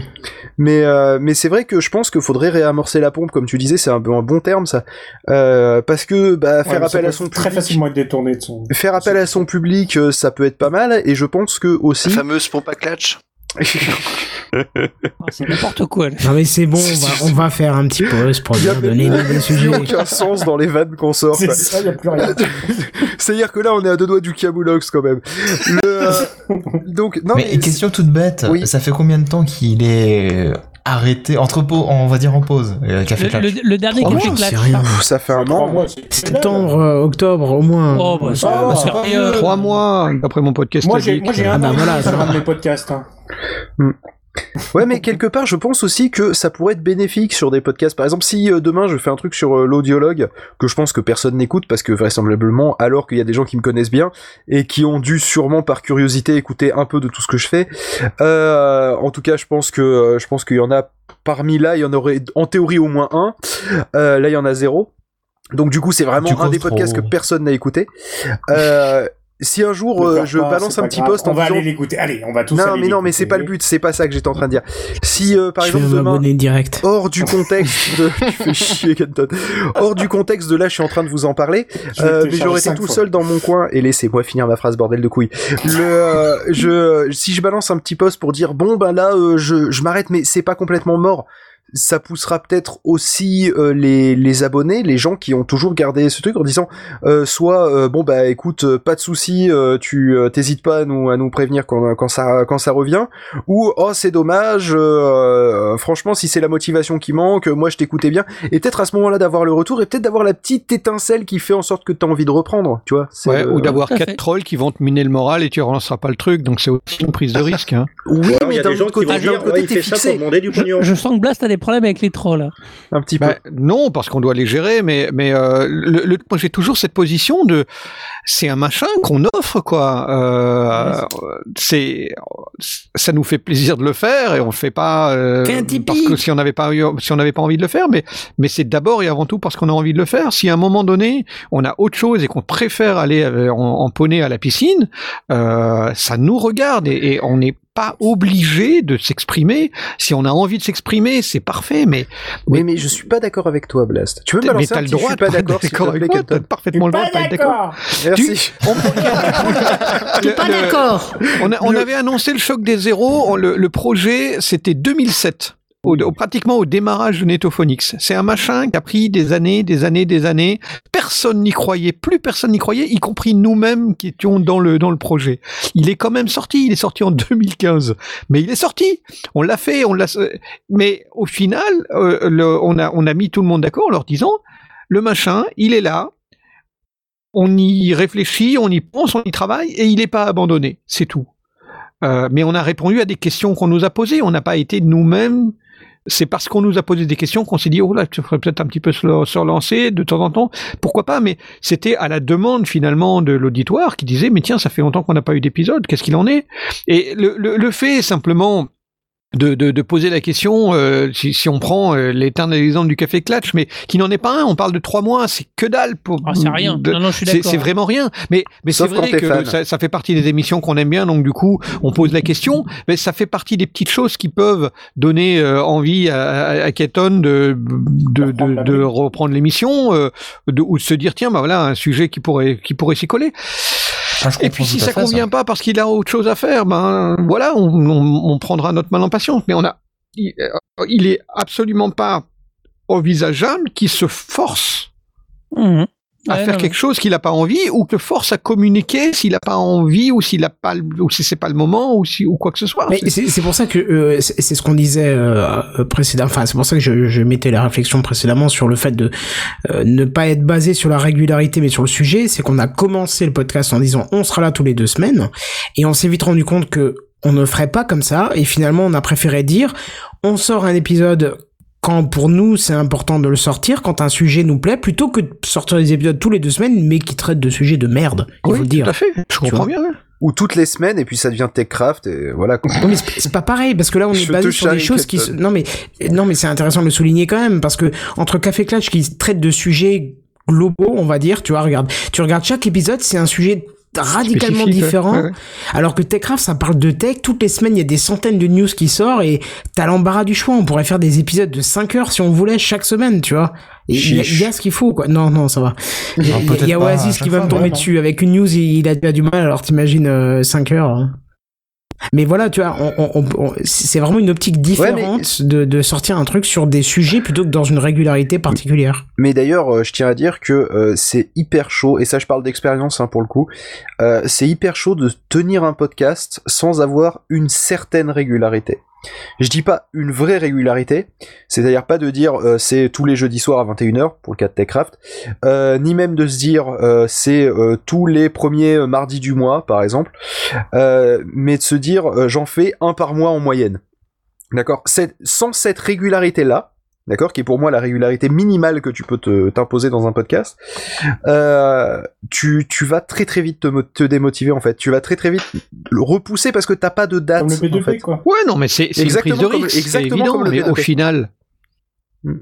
Mais, euh, mais c'est vrai que je pense qu'il faudrait réamorcer la pompe, comme tu disais, c'est un, peu un bon terme, ça. Euh, parce que, bah, faire appel à son très public, facilement être détourné de son. faire appel à son public, euh, ça peut être pas mal, et je pense que aussi, La fameuse pompe à clutch. Ah, C'est n'importe quoi. là. Non mais c'est bon, on va, on va faire un petit pause pour Il y a dire donner des sujets. aucun sens dans les vannes qu'on sort. C'est ça, y a plus rien. C'est-à-dire que là, on est à deux doigts du Camoulox quand même. Le, euh, donc, non, mais mais, question toute bête, Oui. ça fait combien de temps qu'il est arrêté, entre pau- on va dire en pause, euh, Café Le, le- le dernier Oh, Café rien. Pff, ça fait un an. mois, c'est- Septembre, euh, octobre au moins. Oh, bah, ça, Ah, c'est c'est rien. Trois mois, d'après mon podcast. Moi, j'ai, moi, j'ai Ah un bah an voilà, va. un de mes podcasts. hein. Ouais, mais quelque part, je pense aussi que ça pourrait être bénéfique sur des podcasts. Par exemple, si euh, demain je fais un truc sur euh, l'audiologue, que je pense que personne n'écoute, parce que vraisemblablement, alors qu'il y a des gens qui me connaissent bien et qui ont dû sûrement par curiosité écouter un peu de tout ce que je fais. Euh, en tout cas, je pense que euh, je pense qu'il y en a parmi là, il y en aurait en théorie au moins un. Euh, là, il y en a zéro. Donc du coup, c'est vraiment un des podcasts que personne n'a écouté. Euh, si un jour euh, je pas, balance c'est un pas petit grave. post en On va disant aller l'écouter. Allez, on va tous non, aller mais non, mais c'est pas le but, c'est pas ça que j'étais en train de dire. Si, euh, par je exemple, demain, direct. hors du contexte de, tu fais chier, Kenton. Hors du contexte de là, je suis en train de vous en parler, euh, mais j'aurais été tout fois. seul dans mon coin, et laissez-moi finir ma phrase, bordel de couilles. Le, euh, je, si je balance un petit post pour dire, bon, ben là, euh, je, je m'arrête, mais c'est pas complètement mort. Ça poussera peut-être aussi euh, les, les abonnés, les gens qui ont toujours gardé ce truc en disant euh, soit euh, bon bah écoute euh, pas de souci euh, tu euh, t'hésites pas à nous à nous prévenir quand, quand ça quand ça revient ou oh c'est dommage euh, franchement si c'est la motivation qui manque moi je t'écoutais bien et peut-être à ce moment-là d'avoir le retour et peut-être d'avoir la petite étincelle qui fait en sorte que t'as envie de reprendre tu vois c'est, Ouais, euh, ou d'avoir quatre fait. trolls qui vont te miner le moral et tu relanceras pas le truc, donc c'est aussi une prise de risque. Hein. oui Alors, il y mais a d'un des gens autre qui côté, côté ouais, il t'es fait ça pour fixé demander du pognon. Je, je sens que Blast a des problèmes avec les trolls. un petit peu Bah, non, parce qu'on doit les gérer, mais mais euh, le, le- moi j'ai toujours cette position de c'est un machin qu'on offre quoi. Euh, c'est ça nous fait plaisir de le faire et on le fait pas euh, Fais un Tipeee. parce que si on n'avait pas eu, si on n'avait pas envie de le faire, mais mais c'est d'abord et avant tout parce qu'on a envie de le faire. Si à un moment donné on a autre chose et qu'on préfère aller en, en poney à la piscine, euh, ça nous regarde et, et on n'est pas obligé de s'exprimer. Si on a envie de s'exprimer, c'est parfait, mais oui mais je suis pas d'accord avec toi Blast tu peux me mais balancer t'as un le petit je droit suis de pas d'accord plaît avec moi, t'as parfaitement le droit de pas être d'accord. merci On, T'es pas d'accord on, avait annoncé le choc des zéros. on- le, le projet, c'était 2007. Au, au- pratiquement au démarrage de Netophonix. C'est un machin qui a pris des années, des années, des années. Personne n'y croyait, plus personne n'y croyait, y compris nous-mêmes qui étions dans le dans le projet. Il est quand même sorti, il est sorti en 2015, mais il est sorti. On l'a fait, on l'a. Mais au final, euh, le- on a on a mis tout le monde d'accord en leur disant le machin, il est là. On y réfléchit, on y pense, on y travaille et il n'est pas abandonné. C'est tout. Euh, mais on a répondu à des questions qu'on nous a posées. On n'a pas été nous-mêmes. C'est parce qu'on nous a posé des questions qu'on s'est dit oh là, tu ferais peut-être un petit peu se se relancer de temps en temps. Pourquoi pas Mais c'était à la demande finalement de l'auditoire qui disait mais tiens, ça fait longtemps qu'on n'a pas eu d'épisode. Qu'est-ce qu'il en est? Et le, le, le fait simplement de, de, de poser la question, euh, si, si on prend euh, l'éternel exemple du café Clutch, mais qui n'en est pas un, on parle de trois mois, c'est que dalle pour. Ah, c'est rien. de- Non, non, je suis d'accord. c'est vraiment rien. Mais, mais c'est vrai que ça, ça fait partie des émissions qu'on aime bien, donc du coup, on pose la question. Mais ça fait partie des petites choses qui peuvent donner euh, envie à, à, à Keton de, de, reprendre de, de reprendre l'émission, euh, ou de se dire tiens, bah voilà, un sujet qui pourrait, qui pourrait s'y coller. Ah, Et puis si ça fait, convient pas parce qu'il a autre chose à faire, ben voilà, on, on- on prendra notre mal en patience. Mais on a, il, euh, il est absolument pas envisageable qu'il se force Mhm. À Ouais, faire non, quelque chose qu'il n'a pas envie ou que force à communiquer s'il n'a pas envie ou s'il a pas le- ou si c'est pas le moment ou si ou quoi que ce soit. Mais C'est- pour ça que euh, c'est ce qu'on disait euh, euh, précédemment. Enfin, c'est pour ça que je, je mettais la réflexion précédemment sur le fait de euh, ne pas être basé sur la régularité, mais sur le sujet. C'est qu'on a commencé le podcast en disant on sera là tous les deux semaines, et on s'est vite rendu compte que on ne ferait pas comme ça. Et finalement, on a préféré dire on sort un épisode quand pour nous c'est important de le sortir quand un sujet nous plaît plutôt que de sortir des épisodes tous les deux semaines mais qui traitent de sujets de merde il oui, faut le dire tout à fait. Je comprends bien. ou toutes les semaines et puis ça devient TechCraft et voilà. Non mais c'est pas pareil parce que là on est basé sur des choses qui non mais non mais c'est intéressant de le souligner quand même parce que entre Café Clutch qui traite de sujets globaux on va dire tu vois regarde tu regardes chaque épisode c'est un sujet radicalement différent. Ouais, ouais. alors que Techcraft ça parle de tech. Toutes les semaines il y a des centaines de news qui sortent et t'as l'embarras du choix. On pourrait faire des épisodes de 5 heures si on voulait chaque semaine tu vois. Il y, a- il y a ce qu'il faut quoi. Non non ça va. Il y a, y Oasis qui va me tomber dessus avec une news il, il a déjà du mal alors t'imagines 5 heures hein. Mais voilà, tu vois, on, on- on- c'est vraiment une optique différente de, de sortir un truc sur des sujets plutôt que dans une régularité particulière. Mais d'ailleurs, euh, je tiens à dire que euh, c'est hyper chaud, et ça je parle d'expérience hein, pour le coup, euh, c'est hyper chaud de tenir un podcast sans avoir une certaine régularité. Je dis pas une vraie régularité, c'est-à-dire pas de dire euh, c'est tous les jeudis soirs à 21h pour le cas de Techcraft, euh, ni même de se dire euh, c'est tous les premiers mardis du mois par exemple, mais de se dire j'en fais un par mois en moyenne. D'accord? Sans cette régularité-là, d'accord, qui est pour moi la régularité minimale que tu peux te- t'imposer dans un podcast, euh, tu, tu vas très très vite te, te démotiver en fait. Tu vas très très vite le repousser parce que t'as pas de date. Comme le P2P, en fait. quoi. Ouais, non, mais c'est c'est une prise Exactement de comme- risque, c'est exactement évident, comme le mais au P2P. final, Hmm.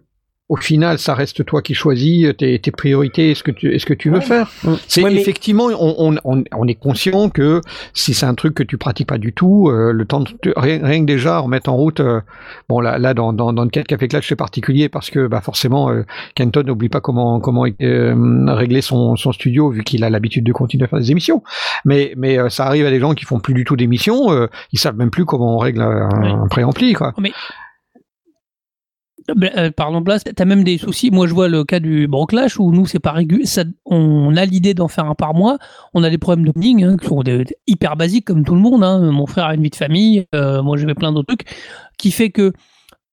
Au final, ça reste toi qui choisis euh, tes, tes priorités, ce que tu, est-ce que tu veux Ouais. faire. C'est Ouais, mais- effectivement, on, on, on, on est conscient que si c'est un truc que tu pratiques pas du tout, euh, le temps de, rien, rien que déjà remettre en route, euh, bon là, là dans, dans, dans le cas de Café Clutch c'est particulier parce que bah forcément, euh, Kenton n'oublie pas comment comment euh, régler son, son studio vu qu'il a l'habitude de continuer à faire des émissions. Mais mais euh, ça arrive à des gens qui font plus du tout d'émissions, euh, ils savent même plus comment on règle un, un préampli quoi. Ben, euh, par exemple, là, t'as même des soucis. Moi, je vois le cas du Broclash où nous, c'est pas régulier. On a l'idée d'en faire un par mois. On a des problèmes de planning hein, qui sont hyper basiques comme tout le monde. hein. Mon frère a une vie de famille. euh, moi, j'avais plein d'autres trucs qui fait que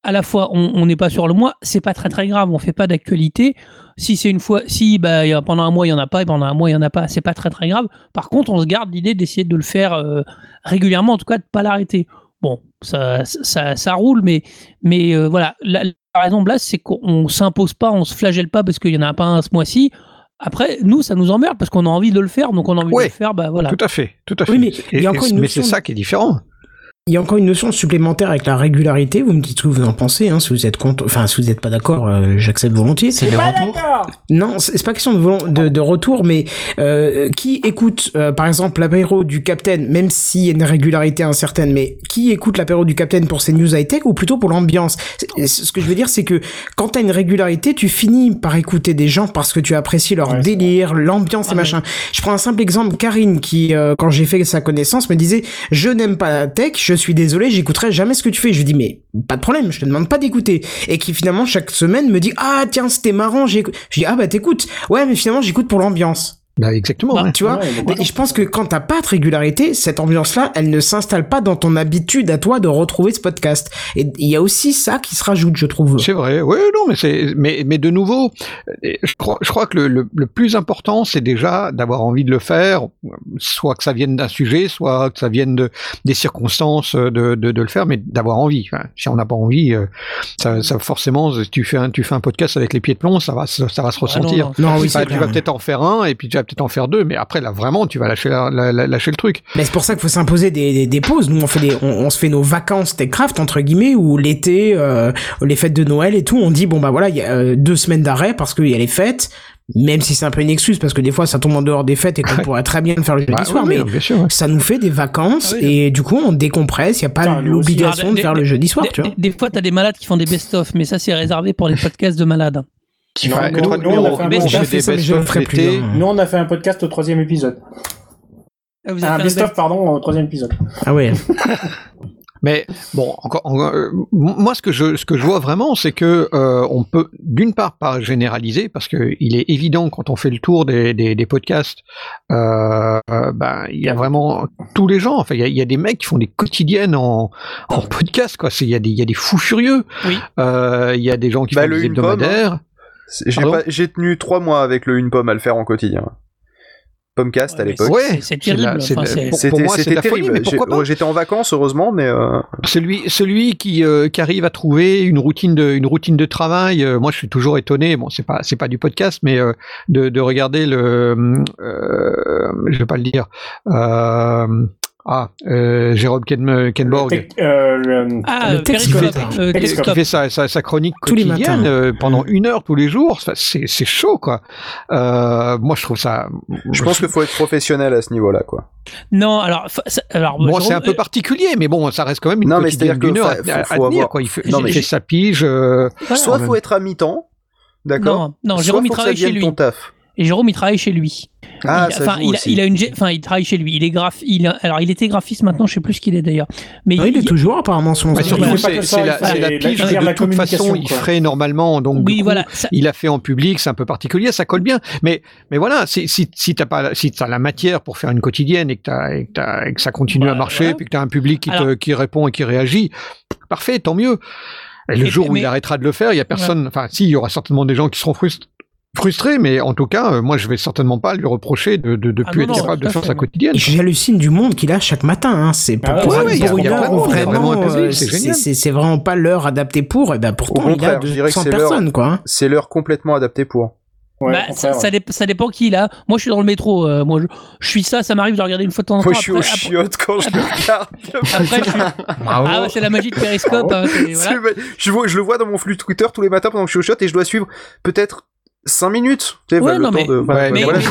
à la fois on n'est pas sur le mois. C'est pas très très grave. On fait pas d'actualité. Si c'est une fois, si bah, pendant un mois il y en a pas et pendant un mois il y en a pas, c'est pas très très grave. Par contre, on se garde l'idée d'essayer de le faire euh, régulièrement, en tout cas de pas l'arrêter. Bon, ça, ça, ça roule, mais, mais euh, voilà. La, la raison, Blas, c'est qu'on s'impose pas, on se flagelle pas parce qu'il y en a pas un ce mois-ci. Après, nous, ça nous emmerde parce qu'on a envie de le faire, donc on a envie Ouais. de le faire, bah voilà. Tout à fait, tout à fait. Oui, mais Et- et- c'est ça qui est différent. Il y a encore une notion supplémentaire avec la régularité. Vous me dites ce que vous en pensez. Hein, si vous êtes contre, enfin si vous n'êtes pas d'accord, euh, j'accepte volontiers. C'est retours. d'accord Non, c'est pas question de, de, de retour, mais euh, qui écoute, euh, par exemple, l'apéro du Captain, même s'il y a une régularité incertaine, mais qui écoute l'apéro du Captain pour ses news high-tech ou plutôt pour l'ambiance? Ce que je veux dire, c'est que quand t'as une régularité, tu finis par écouter des gens parce que tu apprécies leur Ouais, délire, l'ambiance Ah, et machin. Je prends un simple exemple, Karine, qui, euh, quand j'ai fait sa connaissance, me disait, je n'aime pas la tech, je suis désolé, j'écouterai jamais ce que tu fais. Je lui dis, mais pas de problème, je te demande pas d'écouter. Et qui finalement, chaque semaine, me dit, ah tiens, c'était marrant, j'écoute. Je dis, ah bah t'écoutes. Ouais, mais finalement, j'écoute pour l'ambiance. Bah, exactement. Bah. Tu vois Ouais, Mais je pense que quand t'as pas de régularité, cette ambiance-là, elle ne s'installe pas dans ton habitude à toi de retrouver ce podcast. Et il y a aussi ça qui se rajoute, je trouve. C'est vrai, oui, non, mais c'est, mais, mais de nouveau, euh, je crois, je crois que le, le, le plus important, c'est déjà d'avoir envie de le faire, soit que ça vienne d'un sujet, soit que ça vienne de des circonstances de, de, de le faire, mais d'avoir envie. Enfin, si on n'a pas envie, euh, ça, ça forcément, tu fais un, tu fais un podcast avec les pieds de plomb, ça va, se- ça va se Ah non, ressentir. non. Non, oui, Enfin, c'est tu vas peut-être en faire un, et puis tu vas peut-être en faire deux, mais après là vraiment, tu vas lâcher, la- la- la- lâcher le truc. Mais c'est pour ça qu'il faut s'imposer des, des, des pauses. Nous, on fait des, on, on se fait nos vacances Techcraft entre guillemets, ou l'été, euh, les fêtes de Noël et tout. On dit bon bah voilà, il y a euh, deux semaines d'arrêt parce qu'il y a les fêtes. Même si c'est un peu une excuse parce que des fois ça tombe en dehors des fêtes et qu'on Ouais. pourrait très bien le faire le jeudi Bah, soir, oui, mais non, bien sûr. ouais. ça nous fait des vacances Ah oui, et du coup on décompresse. Il y a pas l'obligation Alors, de faire des- le jeudi soir, Des, tu vois. des- des fois, t'as des malades qui font des best-of, mais ça, c'est réservé pour les podcasts de malades. Qui Non, fera que nous- trois nous, on a numéros. fait un Mais des best-of l'été. hein. Nous, on a fait un podcast au troisième épisode. Ah, vous avez Un best-of, pardon, au troisième épisode. Ah ouais. Mais bon, encore, encore, euh, moi ce que je ce que je vois vraiment, c'est que euh, on peut d'une part pas généraliser parce que il est évident quand on fait le tour des des, des podcasts, euh, ben il y a vraiment tous les gens. Enfin, il y a, il y a des mecs qui font des quotidiennes en en podcast quoi. C'est il y a des il y a des fous furieux. Oui. Euh, Il y a des gens qui Bah, font le des pomme, hebdomadaires. J'ai tenu trois mois avec le une pomme à le faire en quotidien. Pommecast Ouais, à l'époque. Ouais, c'est- terrible. C'était terrible. J'étais en vacances heureusement, mais euh, Celui, celui qui, euh, qui arrive à trouver une routine de, une routine de travail. euh, moi, je suis toujours étonné. Bon, c'est pas, c'est pas du podcast, mais euh, de, de regarder le, euh, je vais pas le dire. Euh, ah, euh, Jérôme Ken, Kenborg. Tech- euh, le- Ah, Le euh, texte Periscope, fait- euh, qui fait sa, sa, sa chronique Tous les quotidienne euh, pendant une heure tous les jours, c'est c'est chaud quoi. Euh, moi je trouve ça. je pense qu'il faut être professionnel à ce niveau-là, quoi. Non, alors, alors Bon, c'est un peu particulier, mais bon, ça reste quand même une Non, mais c'est-à-dire d'une heure fa- à, faut- à faut tenir, avoir- quoi. Il fait, Non, il sa pige. euh, voilà. Soit faut être à mi-temps, d'accord. Non, Jérôme, il travaille chez lui. ton taf. Et Jérôme, il travaille chez lui. Ah, il, ça enfin, joue il, a- aussi. il a une, enfin, il travaille chez lui. Il est graph, il, a- alors, il était graphiste maintenant, je sais plus ce qu'il est d'ailleurs. Mais Non, il est toujours apparemment selon Bah, son surtout, c'est la, la pige la de toute façon il ferait normalement. Donc, oui, coup, voilà. ça- il a fait en public, c'est un peu particulier, ça colle bien. Mais, mais voilà, si, si, si t'as pas, la- si t'as la matière pour faire une quotidienne et que, t'as- et que, t'as- et que ça continue Bah, à marcher, voilà. puis que t'as un public qui, te, qui répond et qui réagit, parfait, tant mieux. Et le Et- jour où mais- il arrêtera de le faire, il y a personne. Enfin, si, il y aura certainement des gens qui seront frust- frustrés, mais en tout cas, euh, moi, je vais certainement pas lui reprocher de, de, de Ah plus non, être non, capable de faire sa quotidienne. J'hallucine du monde qu'il a chaque matin. Hein. C'est pour, Ah pour ouais, ouais, une heure vraiment- euh, c'est vraiment pas l'heure adaptée pour. Et ben pourtant, Au il a contraire, je dirais que 200 c'est l'heure- personnes, quoi. hein. C'est l'heure complètement adaptée pour. Ouais, bah, ça, ça, dép- ça dépend qui là. Moi, je suis dans le métro. euh, moi, je, je suis ça. Ça m'arrive de regarder une fois de temps en temps. Moi, je suis au après, chiotte quand je le regarde. après, je suis- Ah, ouais, c'est la magie de Periscope. hein, voilà. Je, vois, je le vois dans mon flux Twitter tous les matins pendant que je suis au shot et je dois suivre peut-être 5 minutes. Tu sais, Ouais, bah, le non, temps mais- de- voilà, Ouais, mais, voilà, mais- mais,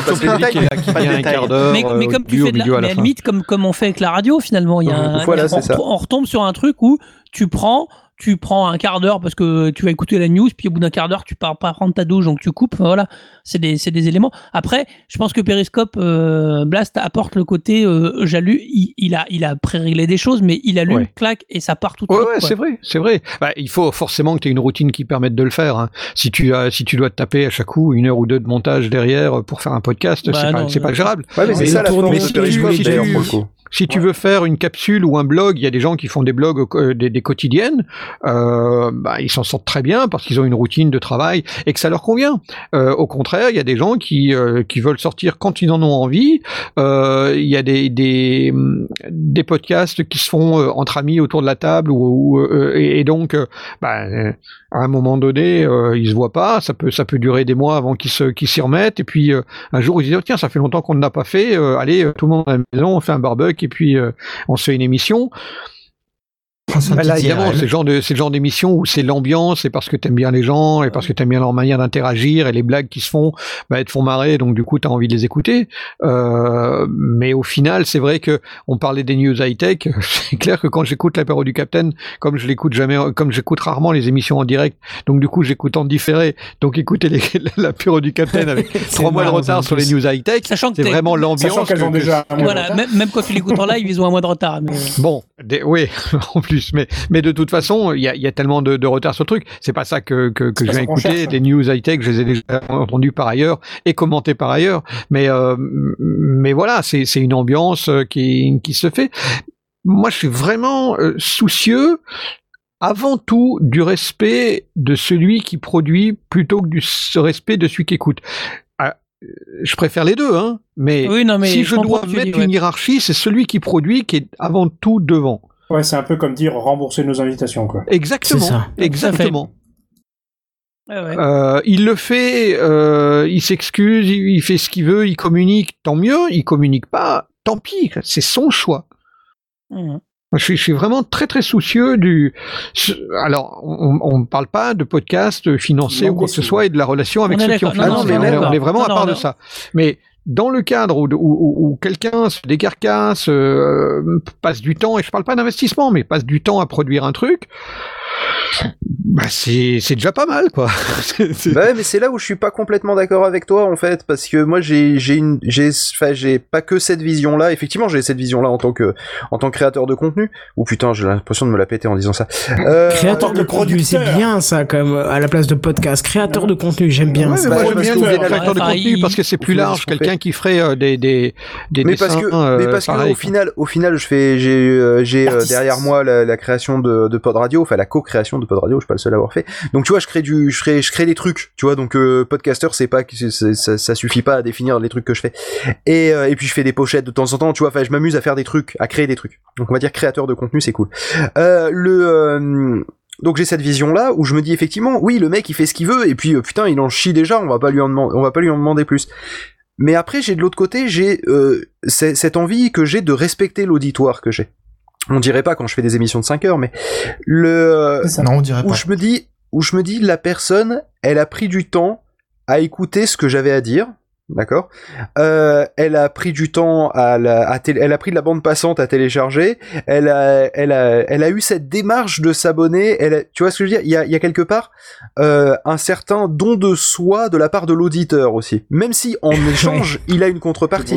mais comme tu fais de la, mais à limite, comme, comme on fait avec la radio, finalement, il y a un- Voilà, on, c'est ça. on retombe sur un truc où tu prends, tu prends un quart d'heure parce que tu vas écouter la news, puis au bout d'un quart d'heure, tu pars pas prendre ta douche, donc tu coupes. Voilà, c'est des, c'est des éléments. Après, je pense que Periscope euh, Blast apporte le côté euh, j'allume, il, il a, il a pré-réglé des choses, mais il allume, Ouais. clac, et ça part tout de Ouais, suite. ouais, c'est vrai, c'est vrai. Bah, il faut forcément que tu aies une routine qui permette de le faire. hein. Si tu as, si tu dois te taper à chaque coup une heure ou deux de montage derrière pour faire un podcast, Bah, c'est pas, non, c'est pas non. gérable. Ouais, mais c'est ça la de Periscope si d'ailleurs pour le coup. Si tu veux faire une capsule ou un blog, il y a des gens qui font des blogs, euh, des, des quotidiennes, euh, bah, ils s'en sortent très bien parce qu'ils ont une routine de travail et que ça leur convient. Euh, au contraire, il y a des gens qui, euh, qui veulent sortir quand ils en ont envie. Il y a des, des, hum, des podcasts qui se font entre amis autour de la table ou, ou, et, et donc, bah, à un moment donné, ils se voient pas. Ça peut, ça peut durer des mois avant qu'ils s'y remettent. Et puis un jour, ils se disent oh, tiens, ça fait longtemps qu'on ne l'a pas fait. Allez, tout le monde à la maison, on fait un barbecue et puis euh, on se fait une émission. Bah là, évidemment, c'est le genre de, c'est le genre d'émission où c'est l'ambiance, et parce que t'aimes bien les gens, et parce que t'aimes bien leur manière d'interagir, et les blagues qui se font, bah, elles te font marrer, donc du coup, t'as envie de les écouter. Euh, mais au final, c'est vrai que on parlait des news high tech. C'est clair que quand j'écoute l'apéro du Capitaine, comme je l'écoute jamais, comme j'écoute rarement les émissions en direct, donc du coup, j'écoute en différé. Donc écoutez les, l'apéro du Capitaine avec trois mois de retard sur les news high tech. Sachant que C'est vraiment l'ambiance. Sachant qu'elles ont déjà de Voilà, même, même quand tu l'écoutes en live, ils ont un mois de retard. mais- Bon, des- oui, en plus, mais, mais de toute façon, il y a, il y a tellement de, de retard sur le truc. C'est pas ça que, que, que je viens écouter. Des news high-tech, je les ai déjà entendus par ailleurs et commentés par ailleurs. Mais, euh, mais voilà, c'est c'est une ambiance euh, qui, qui se fait. Moi, je suis vraiment euh, soucieux avant tout du respect de celui qui produit plutôt que du respect de celui qui écoute. Ah, euh, je préfère les deux, hein, mais, Oui, non, mais si je dois mettre dis, ouais. une hiérarchie, c'est celui qui produit qui est avant tout devant. Ouais, c'est un peu comme dire rembourser nos invitations, quoi. Exactement. C'est ça. Exactement. Ouais. Euh, il le fait, euh, il s'excuse, il, il fait ce qu'il veut, il communique, tant mieux. Il communique pas, tant pis. C'est son choix. Mhm. Je suis, je suis vraiment très très soucieux du. Alors, on ne parle pas de podcast financé Non, ou quoi que ce soit et de la relation avec ceux qui financé. mais on, est, même- on est vraiment non, à part non, de non. ça. Mais dans le cadre où, quelqu'un se décarcasse, euh, passe du temps, et je parle pas d'investissement, mais passe du temps à produire un truc, bah c'est c'est déjà pas mal, quoi. Bah ouais, mais c'est là où je suis pas complètement d'accord avec toi en fait, parce que moi j'ai j'ai une j'ai enfin j'ai pas que cette vision là. Effectivement, j'ai cette vision là en tant que en tant que créateur de contenu. Ou putain, j'ai l'impression de me la péter en disant ça. Euh, Créateur de contenu, c'est bien ça, comme à la place de podcast. Créateur de contenu, j'aime bien Ouais, ça. moi Bah, j'aime parce bien que le créateur de contenu parce que c'est plus large. Quelqu'un qui ferait euh, des des des mais dessins. parce que euh, mais parce que au final au final je fais j'ai euh, j'ai euh, derrière moi la, la création de, de Pod Radio enfin la co-création de Pod Radio je suis pas le seul à avoir fait. Donc tu vois je crée du je crée je crée des trucs tu vois. Donc euh, podcaster c'est pas ça, suffit pas à définir les trucs que je fais. Et euh, et puis je fais des pochettes de temps en temps tu vois. Enfin je m'amuse à faire des trucs à créer des trucs. Donc on va dire créateur de contenu c'est cool. Euh, le euh, donc j'ai cette vision là où je me dis effectivement oui le mec il fait ce qu'il veut. Et puis putain il en chie déjà. On va pas lui en demander on va pas lui en demander plus. Mais après, j'ai de l'autre côté, j'ai cette envie que j'ai de respecter l'auditoire que j'ai. On dirait pas quand je fais des émissions de 5 heures, mais le ça. Non, on dirait où pas. je me dis où je me dis la personne, elle a pris du temps à écouter ce que j'avais à dire. D'accord. Euh, elle a pris du temps à, la, à télé- elle a pris de la bande passante à télécharger. Elle a, elle a, elle a eu cette démarche de s'abonner. Elle, a- tu vois ce que je veux dire? Il y a, il y a quelque part euh, un certain don de soi de la part de l'auditeur aussi. Même si en échange, il a une contrepartie.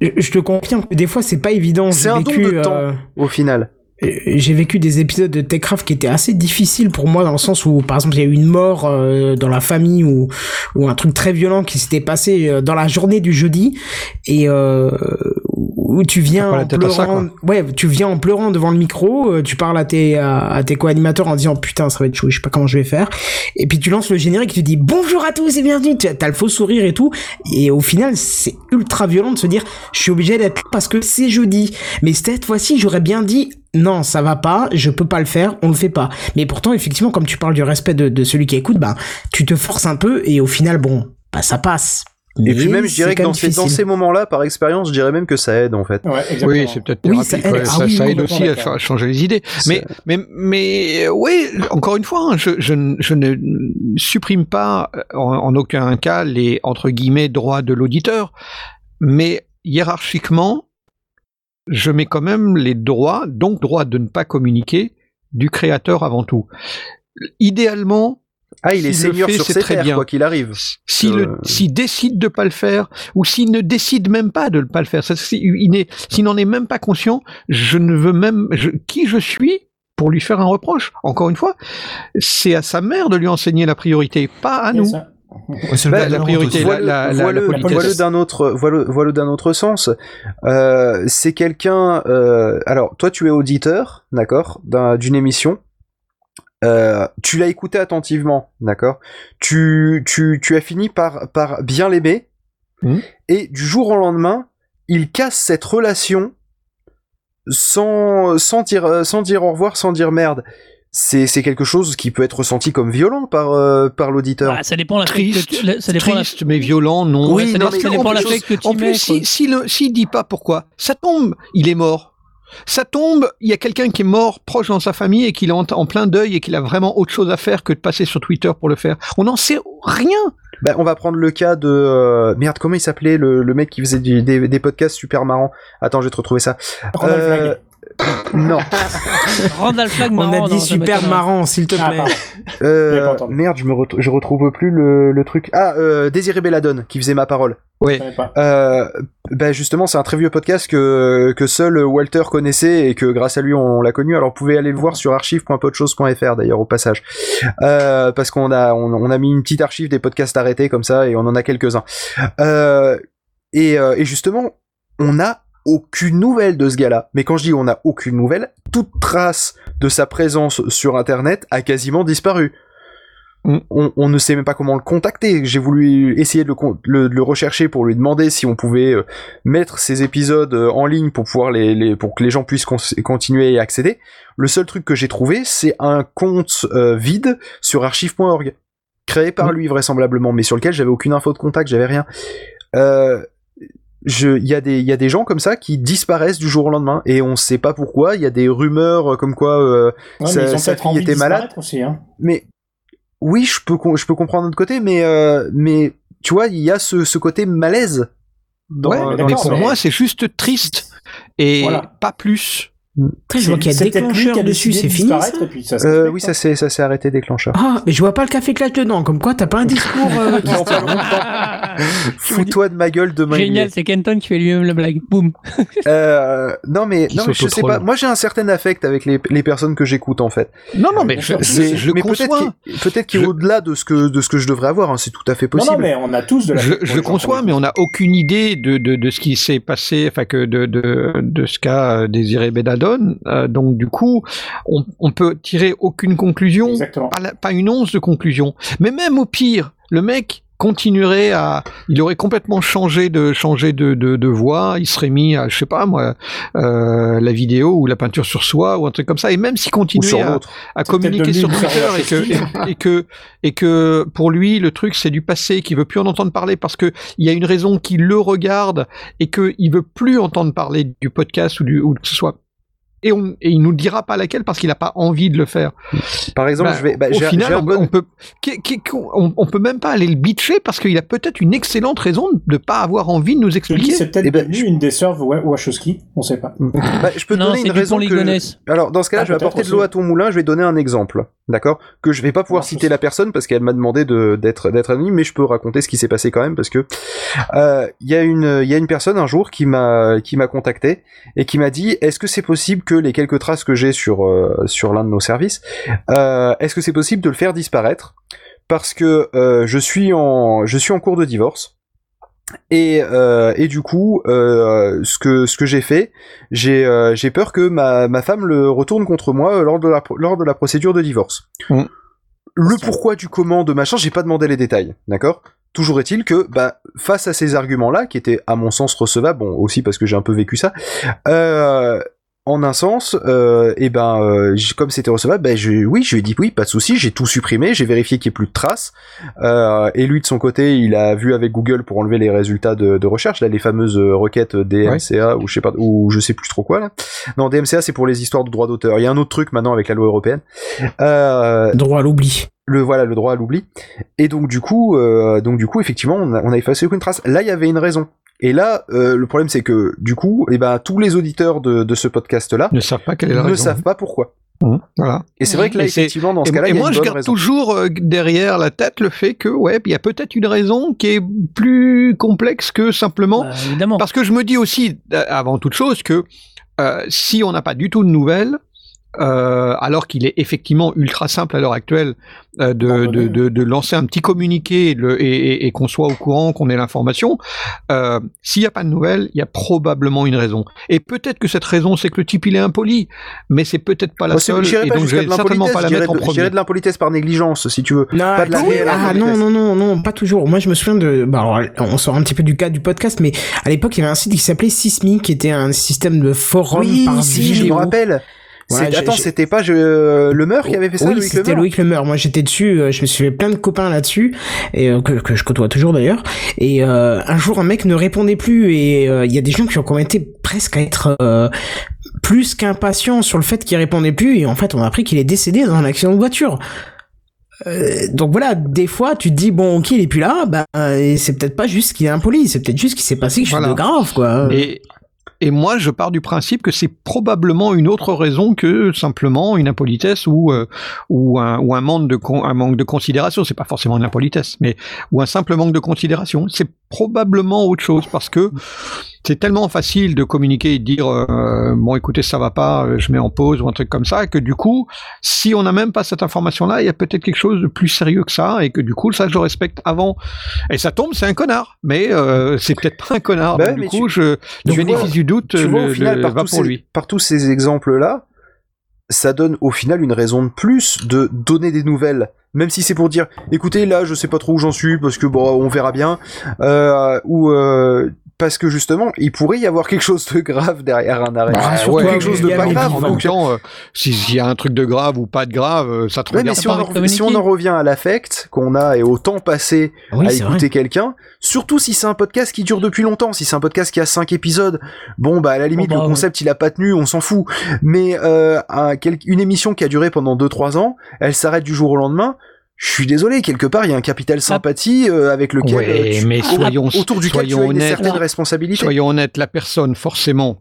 Je, je te confirme que des fois c'est pas évident. C'est un don de temps. euh, Au final. Euh, J'ai vécu des épisodes de Techcraft qui étaient assez difficiles pour moi dans le sens où, par exemple, il y a eu une mort euh, dans la famille ou, ou un truc très violent qui s'était passé euh, dans la journée du jeudi et euh, où tu viens en ça, pleurant. ouais, tu viens en pleurant devant le micro, euh, tu parles à tes à, à tes co-animateurs en disant putain ça va être chaud, je sais pas comment je vais faire. Et puis tu lances le générique, tu dis bonjour à tous et bienvenue. Tu as t'as le faux sourire et tout. Et au final, c'est ultra violent de se dire je suis obligé d'être là parce que c'est jeudi. Mais cette fois-ci, j'aurais bien dit non, ça va pas, je peux pas le faire, on le fait pas. Mais pourtant, effectivement, comme tu parles du respect de, de celui qui écoute, bah, tu te forces un peu et au final, bon, bah, ça passe. Et puis même, je dirais que dans ces, dans difficile. ces moments-là, par expérience, je dirais même que ça aide en fait. Ouais. Oui, c'est peut-être Oui, thérapeutique. ça aide. ouais, Ah ça, oui, ça oui, aide aussi à changer les idées. Mais, mais, mais, euh, oui, encore une fois, hein, je, je, ne- je ne supprime pas euh, en, en aucun cas les entre guillemets droits de l'auditeur, mais hiérarchiquement, je mets quand même les droits, donc droit de ne pas communiquer, du créateur avant tout. Idéalement, Ah, il est S'il le seigneur fait, sur c'est ses très terres, bien. quoi qu'il arrive. s'il Euh, s'il décide de pas le faire ou s'il ne décide même pas de ne pas le faire, s'il n'en est même pas conscient, je ne veux même je, qui je suis pour lui faire un reproche? Encore une fois, c'est à sa mère de lui enseigner la priorité, pas à nous. ça. Bah, la priorité, la- la- la- Voilà- d'un autre, voilà, voilà d'un autre sens. Euh, c'est quelqu'un. euh, alors, toi, tu es auditeur, d'accord, d'un- d'une émission. Euh, tu l'as écouté attentivement, d'accord. Tu, tu, tu as fini par, par bien l'aimer. Mhm. Et du jour au lendemain, il casse cette relation sans, sans dire, euh, sans dire au revoir, sans dire merde. C'est, c'est quelque chose qui peut être ressenti comme violent par, euh, par l'auditeur. Ah, ça dépend la Triste, que tu- ça dépend la- triste, mais violent, non. Oui, ça non, dépend- mais ça dépend plus- l'affect que tu En plus, quoi. si, s'il dit pas pourquoi, ça tombe, il est mort. Ça tombe, il y a quelqu'un qui est mort proche dans sa famille et qu'il est en, en plein deuil et qu'il a vraiment autre chose à faire que de passer sur Twitter pour le faire. On n'en sait rien. Bah, on va prendre le cas de euh, merde comment il s'appelait le, le mec qui faisait du- des, des podcasts super marrants. Attends, je vais te retrouver ça. Euh. non, Randall Flagg On marrant, a non, dit super marrant, s'il te Ah, plaît. euh, merde, je me retrouve, je retrouve plus le, le truc. Ah, euh, Désiré Belladone qui faisait ma parole. Oui. Euh, bah justement, c'est un très vieux podcast que que seul Walter connaissait et que grâce à lui on l'a connu. Alors vous pouvez aller le voir sur archive.podchose.fr d'ailleurs au passage, euh, parce qu'on a on, on a mis une petite archive des podcasts arrêtés comme ça et on en a quelques uns. Euh, et, euh, et justement, on a aucune nouvelle de ce gars-là. Mais quand je dis on a aucune nouvelle, toute trace de sa présence sur Internet a quasiment disparu. Mm. On, on ne sait même pas comment le contacter. J'ai voulu essayer de le, con- le- de le rechercher pour lui demander si on pouvait euh, mettre ces épisodes euh, en ligne pour pouvoir les, les pour que les gens puissent continuer et accéder. Le seul truc que j'ai trouvé, c'est un compte euh, vide sur archive.org créé par Mm. lui vraisemblablement, mais sur lequel j'avais aucune info de contact, j'avais rien. Euh, il y a des, il y a des gens comme ça qui disparaissent du jour au lendemain et on sait pas pourquoi. Il y a des rumeurs euh, comme quoi euh, Ouais, sa- fille envie de était malade. aussi, hein. Mais oui, je peux, je peux comprendre de l'autre côté, mais, euh, mais tu vois, il y a ce, ce côté malaise. Dans, Ouais, dans d'accord, mais pour mais- moi, c'est juste triste et Voilà. pas plus. Putain, je vois qu'il y a déclencheur dessus, c'est de fini ça disparaître, et puis ça se Euh, oui, hein. ça s'est, ça s'est arrêté déclencheur. Ah, mais je vois pas le café clash dedans, comme quoi t'as pas un discours euh. Fous-toi de ma gueule demain. Génial, c'est Kenton qui fait lui-même la blague. Boum. Euh, non mais non mais je sais pas. Moi j'ai un certain affect avec les, les personnes que j'écoute en fait. Non, non, mais je, je- le conçois. qu'il, peut-être qu'il est au-delà de ce que de ce que je devrais avoir. hein, c'est tout à fait possible. non, mais on a tous de la Je, je le conçois, mais on n'a aucune idée de, de, de ce qui s'est passé, enfin que de, de, de ce qu'a euh, désiré Euh, donc du coup, on, on peut tirer aucune conclusion, pas, la- pas une once de conclusion. Mais même au pire, le mec continuerait à, il aurait complètement changé de changer de, de, de voix, il serait mis à, je sais pas moi, euh, la vidéo ou la peinture sur soi ou un truc comme ça. Et même s'il continuait à, communiquer sur Twitter et que, et, que et que pour lui le truc c'est du passé qu'il veut plus en entendre parler parce que il y a une raison qui le regarde et que il veut plus entendre parler du podcast ou du ou que ce soit et, on, et il nous dira pas laquelle parce qu'il a pas envie de le faire. Par exemple, Bah, je vais. bah, au final, on, bon- on peut, on, on peut même pas aller le bitcher parce qu'il a peut-être une excellente raison de pas avoir envie de nous Je expliquer. c'est peut-être ben, devenu une des sœurs Wa- Wachowski, on sait pas. Bah, je peux Non, donner une raison que... Polygonès. Alors dans ce cas-là, Ah, je vais apporter de l'eau à ton moulin. Je vais donner un exemple, d'accord? Que je vais pas pouvoir Non, citer je la personne parce qu'elle m'a demandé de d'être d'être anonyme, mais je peux raconter ce qui s'est passé quand même parce que euh, il y a une il y a une personne un jour qui m'a qui m'a contacté et qui m'a dit est-ce que c'est possible que les quelques traces que j'ai sur euh, sur l'un de nos services, euh, est-ce que c'est possible de le faire disparaître? Parce que euh, je suis en je suis en cours de divorce. Et, euh, et du coup, euh, ce que ce que j'ai fait, j'ai euh, peur que ma, ma femme le retourne contre moi lors de la lors de la procédure de divorce. Mm. Le pourquoi du comment de machin, j'ai pas demandé les détails, d'accord? Toujours est-il que, bah, face à ces arguments-là, qui étaient à mon sens recevables, bon aussi parce que j'ai un peu vécu ça, en un sens, euh, et ben, euh, comme c'était recevable, ben je, oui, je lui ai dit oui, pas de souci, j'ai tout supprimé, j'ai vérifié qu'il n'y ait plus de traces. Euh, et lui de son côté, il a vu avec Google pour enlever les résultats de, de recherche, là les fameuses euh, requêtes DMCA ou je sais pas, ou je sais plus trop quoi là. Non, DMCA c'est pour les histoires de droits d'auteur. Il y a un autre truc maintenant avec la loi européenne. Euh, Droit à l'oubli. le voilà le droit à l'oubli et donc du coup euh, donc du coup effectivement on a, on a effacé aucune trace là il y avait une raison et là euh, le problème c'est que du coup et ben tous les auditeurs de, de ce podcast là ne savent pas quelle est la ne raison. savent pas pourquoi Mmh, voilà. et c'est vrai que là Et effectivement dans ce cas-là et il y a moi, je garde raison toujours euh, derrière la tête le fait que, ouais, il y a peut-être une raison qui est plus complexe que simplement. Bah, évidemment. Parce que je me dis aussi, euh, avant toute chose, que euh, si on n'a pas du tout de nouvelles, euh, alors qu'il est effectivement ultra simple à l'heure actuelle euh, de, Abonné. de, de, de lancer un petit communiqué et, le- et, et- et qu'on soit au courant, qu'on ait l'information, euh, s'il n'y a pas de nouvelles, il y a probablement une raison. Et peut-être que cette raison, c'est que le type il est impoli, mais c'est peut-être pas la Moi, seule, et pas donc je vais certainement pas la mettre en premier. de l'impolitesse par négligence si tu veux Non, pas de la oui, réelle ah non, non, non, non, pas toujours. Moi, je me souviens de. Bah, alors, on sort un petit peu du cas du podcast, mais à l'époque, il y avait un site qui s'appelait Sismi, qui était un système de forum oui par si vidéo. je me rappelle Voilà, attends c'était pas je... le Meur qui avait fait ça oui, Loïc c'était Loïc Lemeur. Moi, j'étais dessus. euh, je me suis fait plein de copains là-dessus, et euh, que, que je côtoie toujours d'ailleurs. Et euh, un jour, un mec ne répondait plus, et euh, il y a des gens qui ont commenté presque à être euh, plus qu'impatients sur le fait qu'il répondait plus. Et en fait, on a appris qu'il est décédé dans un accident de voiture. Euh, donc voilà, des fois tu te dis bon ok il est plus là, bah euh, c'est peut-être pas juste qu'il est impoli, c'est peut-être juste qu'il s'est passé quelque chose Voilà. de grave quoi. Et, et moi, je pars du principe que c'est probablement une autre raison que simplement une impolitesse ou euh, ou un manque de con- un manque de considération. C'est pas forcément une impolitesse, mais ou un simple manque de considération. C'est probablement autre chose parce que c'est tellement facile de communiquer et de dire euh, bon écoutez ça va pas, euh, je mets en pause ou un truc comme ça que du coup si on n'a même pas cette information là, il y a peut-être quelque chose de plus sérieux que ça et que du coup ça je le respecte avant. Et ça tombe, c'est un connard, mais euh, c'est peut-être pas un connard. Bah donc, du coup, tu- je, le bénéfice du doute tu vois, le- au final, le- par, va pour ces, lui. par tous ces exemples-là, ça donne au final une raison de plus de donner des nouvelles. Même si c'est pour dire, écoutez, là, je sais pas trop où j'en suis, parce que bon, on verra bien, euh, ou euh, parce que justement, il pourrait y avoir quelque chose de grave derrière un arrêt, Bah, ou surtout quelque chose de pas grave. en même temps, euh, si- s'il y a un truc de grave ou pas de grave, euh, ça te Ouais, mais si on, en, si on en revient à l'affect qu'on a et au temps passé oui, à écouter quelqu'un, surtout si c'est un podcast qui dure depuis longtemps, si c'est un podcast qui a cinq épisodes, bon bah à la limite bah, le concept il a pas tenu, on s'en fout. Mais euh, un- une émission qui a duré pendant 2-3 ans, elle s'arrête du jour au lendemain. Je suis désolé, quelque part il y a un capital sympathie euh, avec lequel Ouais, euh, tu- mais soyons- autour duquel tu soyons as une honnêtes. certaine responsabilité. Soyons honnêtes, la personne forcément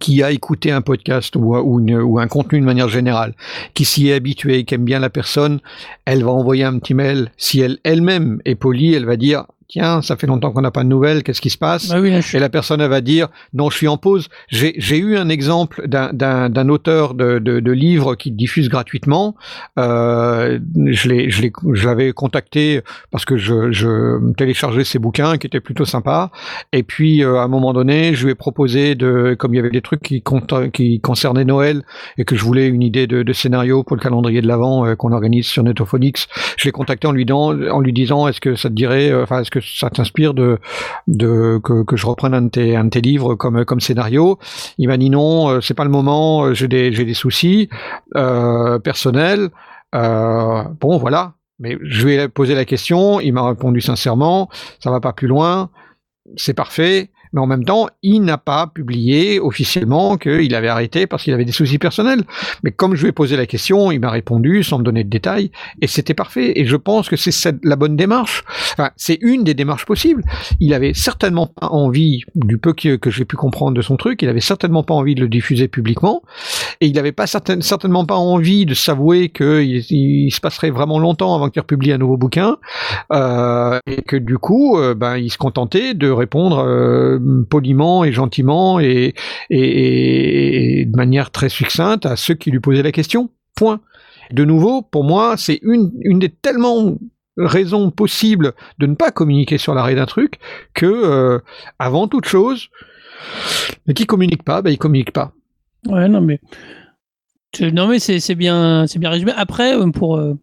qui a écouté un podcast ou, ou, une- ou un contenu de manière générale, qui s'y est habitué, qui aime bien la personne, elle va envoyer un petit mail. Si elle elle-même est polie, elle va dire tiens, ça fait longtemps qu'on n'a pas de nouvelles, qu'est-ce qui se passe Bah oui, là, je suis- Et la personne elle va dire non, je suis en pause. J'ai j'ai eu un exemple d'un- d'un d'un auteur de, de, de livres qui diffuse gratuitement. Euh, je l'ai je l'ai je l'avais contacté parce que je, je téléchargeais ses bouquins qui étaient plutôt sympas. Et puis euh, à un moment donné, je lui ai proposé de comme il y avait des trucs qui qui concernaient Noël et que je voulais une idée de, de scénario pour le calendrier de l'avant euh, qu'on organise sur Netophonix. Je l'ai contacté en lui disant en lui disant est-ce que ça te dirait euh, enfin est-ce que ça t'inspire de que, je reprenne un de tes, livres comme scénario. Il m'a dit non, euh, c'est pas le moment, euh, j'ai des soucis euh, personnels. Bon voilà, mais je lui ai posé la question, il m'a répondu sincèrement, ça va pas plus loin, c'est parfait. Mais en même temps, il n'a pas publié officiellement qu'il avait arrêté parce qu'il avait des soucis personnels. Mais comme je lui ai posé la question, il m'a répondu sans me donner de détails, et c'était parfait. Et je pense que c'est la bonne démarche. Enfin, c'est une des démarches possibles. Il avait certainement pas envie, du peu que, j'ai pu comprendre de son truc, il avait certainement pas envie de le diffuser publiquement, et il n'avait pas certain- certainement pas envie de s'avouer qu'il il se passerait vraiment longtemps avant qu'il republie un nouveau bouquin, euh, et que du coup, euh, ben, il se contentait de répondre euh, poliment et gentiment et, et, de manière très succincte à ceux qui lui posaient la question. Point. De nouveau, pour moi, c'est une, une des tellement raisons possibles de ne pas communiquer sur l'arrêt d'un truc que, euh, avant toute chose, mais qui communique pas, ben, il communique pas. Ouais, non, mais. Non, mais c'est bien, bien résumé. Après, euh, pour. euh,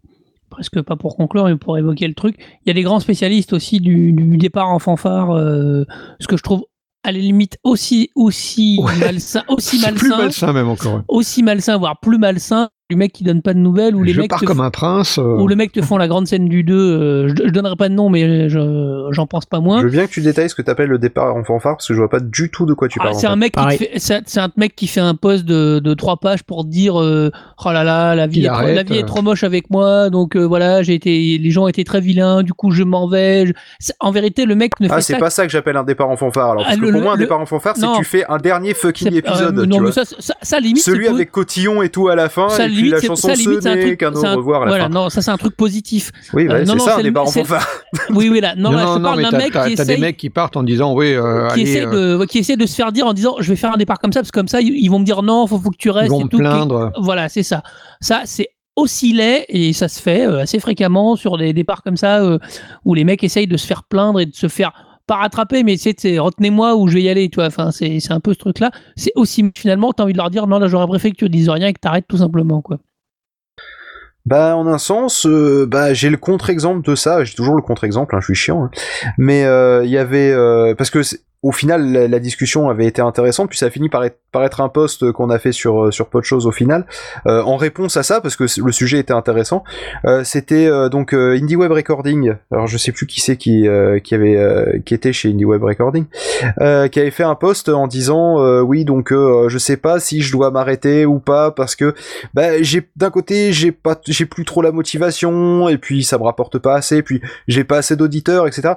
presque pas pour conclure, mais pour évoquer le truc, il y a des grands spécialistes aussi du, départ en fanfare, euh, ce que je trouve à la limite aussi, aussi malsain, aussi C'est plus malsain, malsain même encore. aussi malsain, voire plus malsain, du mec qui donne pas de nouvelles, ou les Je mecs pars te comme un prince. euh, ou le mec te font la grande scène du 2, euh, je, je donnerai pas de nom, mais je- j'en pense pas moins. Je veux bien que tu détailles ce que t'appelles le départ en fanfare parce que je vois pas du tout de quoi tu Ah, parles. c'est un mec qui fait, c'est c'est un mec qui fait un post de, de trois pages pour dire euh, oh là là la vie est trop, la vie est euh. trop moche avec moi donc euh, voilà j'ai été les gens étaient très vilains du coup je m'en vais Je- c'est- en vérité le mec ne Ah, fait c'est ça pas ça que j'appelle un départ en fanfare. Alors, parce Ah, que le- pour moi, un le- départ en fanfare, c'est que tu fais un dernier fucking C'est- épisode. euh, tu non mais ça, ça, ça, limite Celui c'est avec cotillon et tout à la fin, ça, et puis limite, la c'est- chanson ça, ce n'est truc- qu'un c'est au un- revoir à la voilà fin. non ça c'est un truc positif Oui, ouais, Euh, non, c'est non, ça, un c'est le- départ en c'est- fanfare. oui oui là non, là, je te parle d'un t'as- mec t'as- qui t'as des essaye mecs qui partent en disant oui, euh, qui allez, essaie, euh, de, qui essaie de se faire dire en disant je vais faire un départ comme ça parce que comme ça ils, ils vont me dire non faut, faut que tu restes vont et me tout, plaindre. voilà c'est ça ça c'est aussi laid et ça se fait euh, assez fréquemment sur des départs comme ça où les mecs essayent de se faire plaindre et de se faire pas rattraper mais c'est retenez-moi où je vais y aller tu vois enfin c'est un peu ce truc là c'est aussi finalement t'as envie de leur dire non là j'aurais préféré que tu dises rien et que t'arrêtes tout simplement quoi Bah, en un sens, euh, bah, j'ai le contre-exemple de ça. J'ai toujours le contre-exemple, hein, je suis chiant. hein. Mais euh, il y avait euh, parce que au final, la, discussion avait été intéressante, puis ça a fini par être, par être un post qu'on a fait sur sur Podchose au final, euh, en réponse à ça, parce que le sujet était intéressant. Euh, C'était euh, donc euh, Indie Web Recording. Alors je sais plus qui c'est qui euh, qui avait euh, qui était chez Indie Web Recording, qui avait fait un post en disant oui donc je sais pas si je dois m'arrêter ou pas parce que bah j'ai d'un côté j'ai pas j'ai plus trop la motivation et puis ça me rapporte pas assez puis j'ai pas assez d'auditeurs etc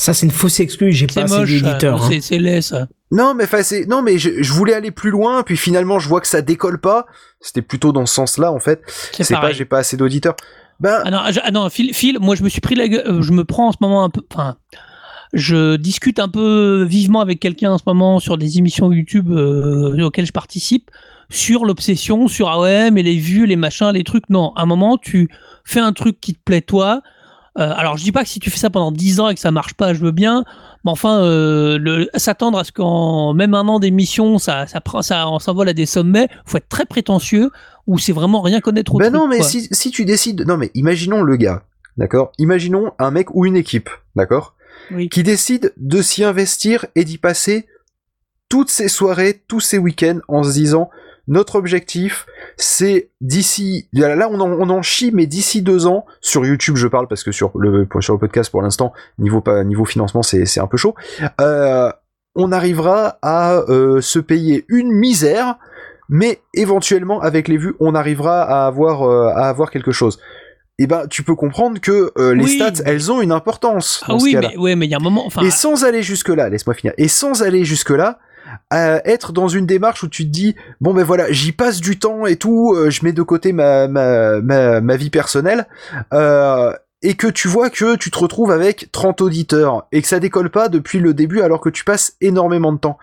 Ça, c'est une fausse excuse. J'ai pas c'est assez moche ça. d'éditeurs. hein. c'est c'est laid ça non mais enfin c'est non mais je, je voulais aller plus loin puis finalement je vois que ça décolle pas c'était plutôt dans ce sens là en fait C'est c'est pas j'ai pas assez d'auditeurs ben Ah non, je- ah non, Phil, Phil, moi je me suis pris la gueule, euh, je me prends en ce moment un peu, enfin, je discute un peu vivement avec quelqu'un en ce moment sur des émissions YouTube euh, auxquelles je participe, sur l'obsession, sur ah ouais, mais les vues, les machins, les trucs. Non, à un moment, tu fais un truc qui te plaît toi. Euh, alors je dis pas que si tu fais ça pendant 10 ans et que ça marche pas, je veux bien, mais enfin, euh, s'attendre à ce qu'en même un an d'émission, ça, ça prend, ça, on s'envole à des sommets, faut être très prétentieux ou c'est vraiment rien connaître au ben truc, non mais quoi. si si tu décides non mais imaginons le gars d'accord? Imaginons un mec ou une équipe d'accord? Oui. qui décide de s'y investir et d'y passer toutes ses soirées, tous ses week-ends en se disant notre objectif c'est d'ici là on en, on en chie mais d'ici deux ans sur YouTube je parle parce que sur le sur le podcast pour l'instant niveau niveau financement c'est un peu chaud euh, on arrivera à euh, se payer une misère mais éventuellement avec les vues on arrivera à avoir euh, à avoir quelque chose et ben tu peux comprendre que euh, les Oui. stats elles ont une importance Ah oui, mais ouais, mais il y a un moment, enfin, Et sans aller jusque-là, laisse-moi finir. Et sans aller jusque-là, être dans une démarche où tu te dis bon ben voilà, j'y passe du temps et tout, euh, je mets de côté ma ma ma, vie personnelle. Euh, et que tu vois que tu te retrouves avec 30 auditeurs et que ça décolle pas depuis le début alors que tu passes énormément de temps.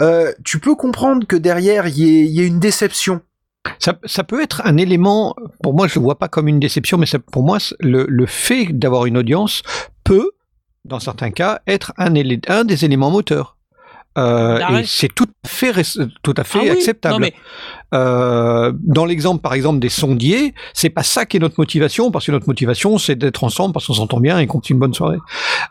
Euh, tu peux comprendre que derrière il y, y une déception. Ça, ça peut être un élément, pour moi je le vois pas comme une déception, mais ça- pour moi le, le fait d'avoir une audience peut, dans certains cas, être un, un des éléments moteurs. Euh, et c'est tout à fait, tout à fait Ah oui, acceptable. non, mais- Euh, dans l'exemple, par exemple, des sondiers, c'est pas ça qui est notre motivation, parce que notre motivation, c'est d'être ensemble, parce qu'on s'entend bien et qu'on passe une bonne soirée.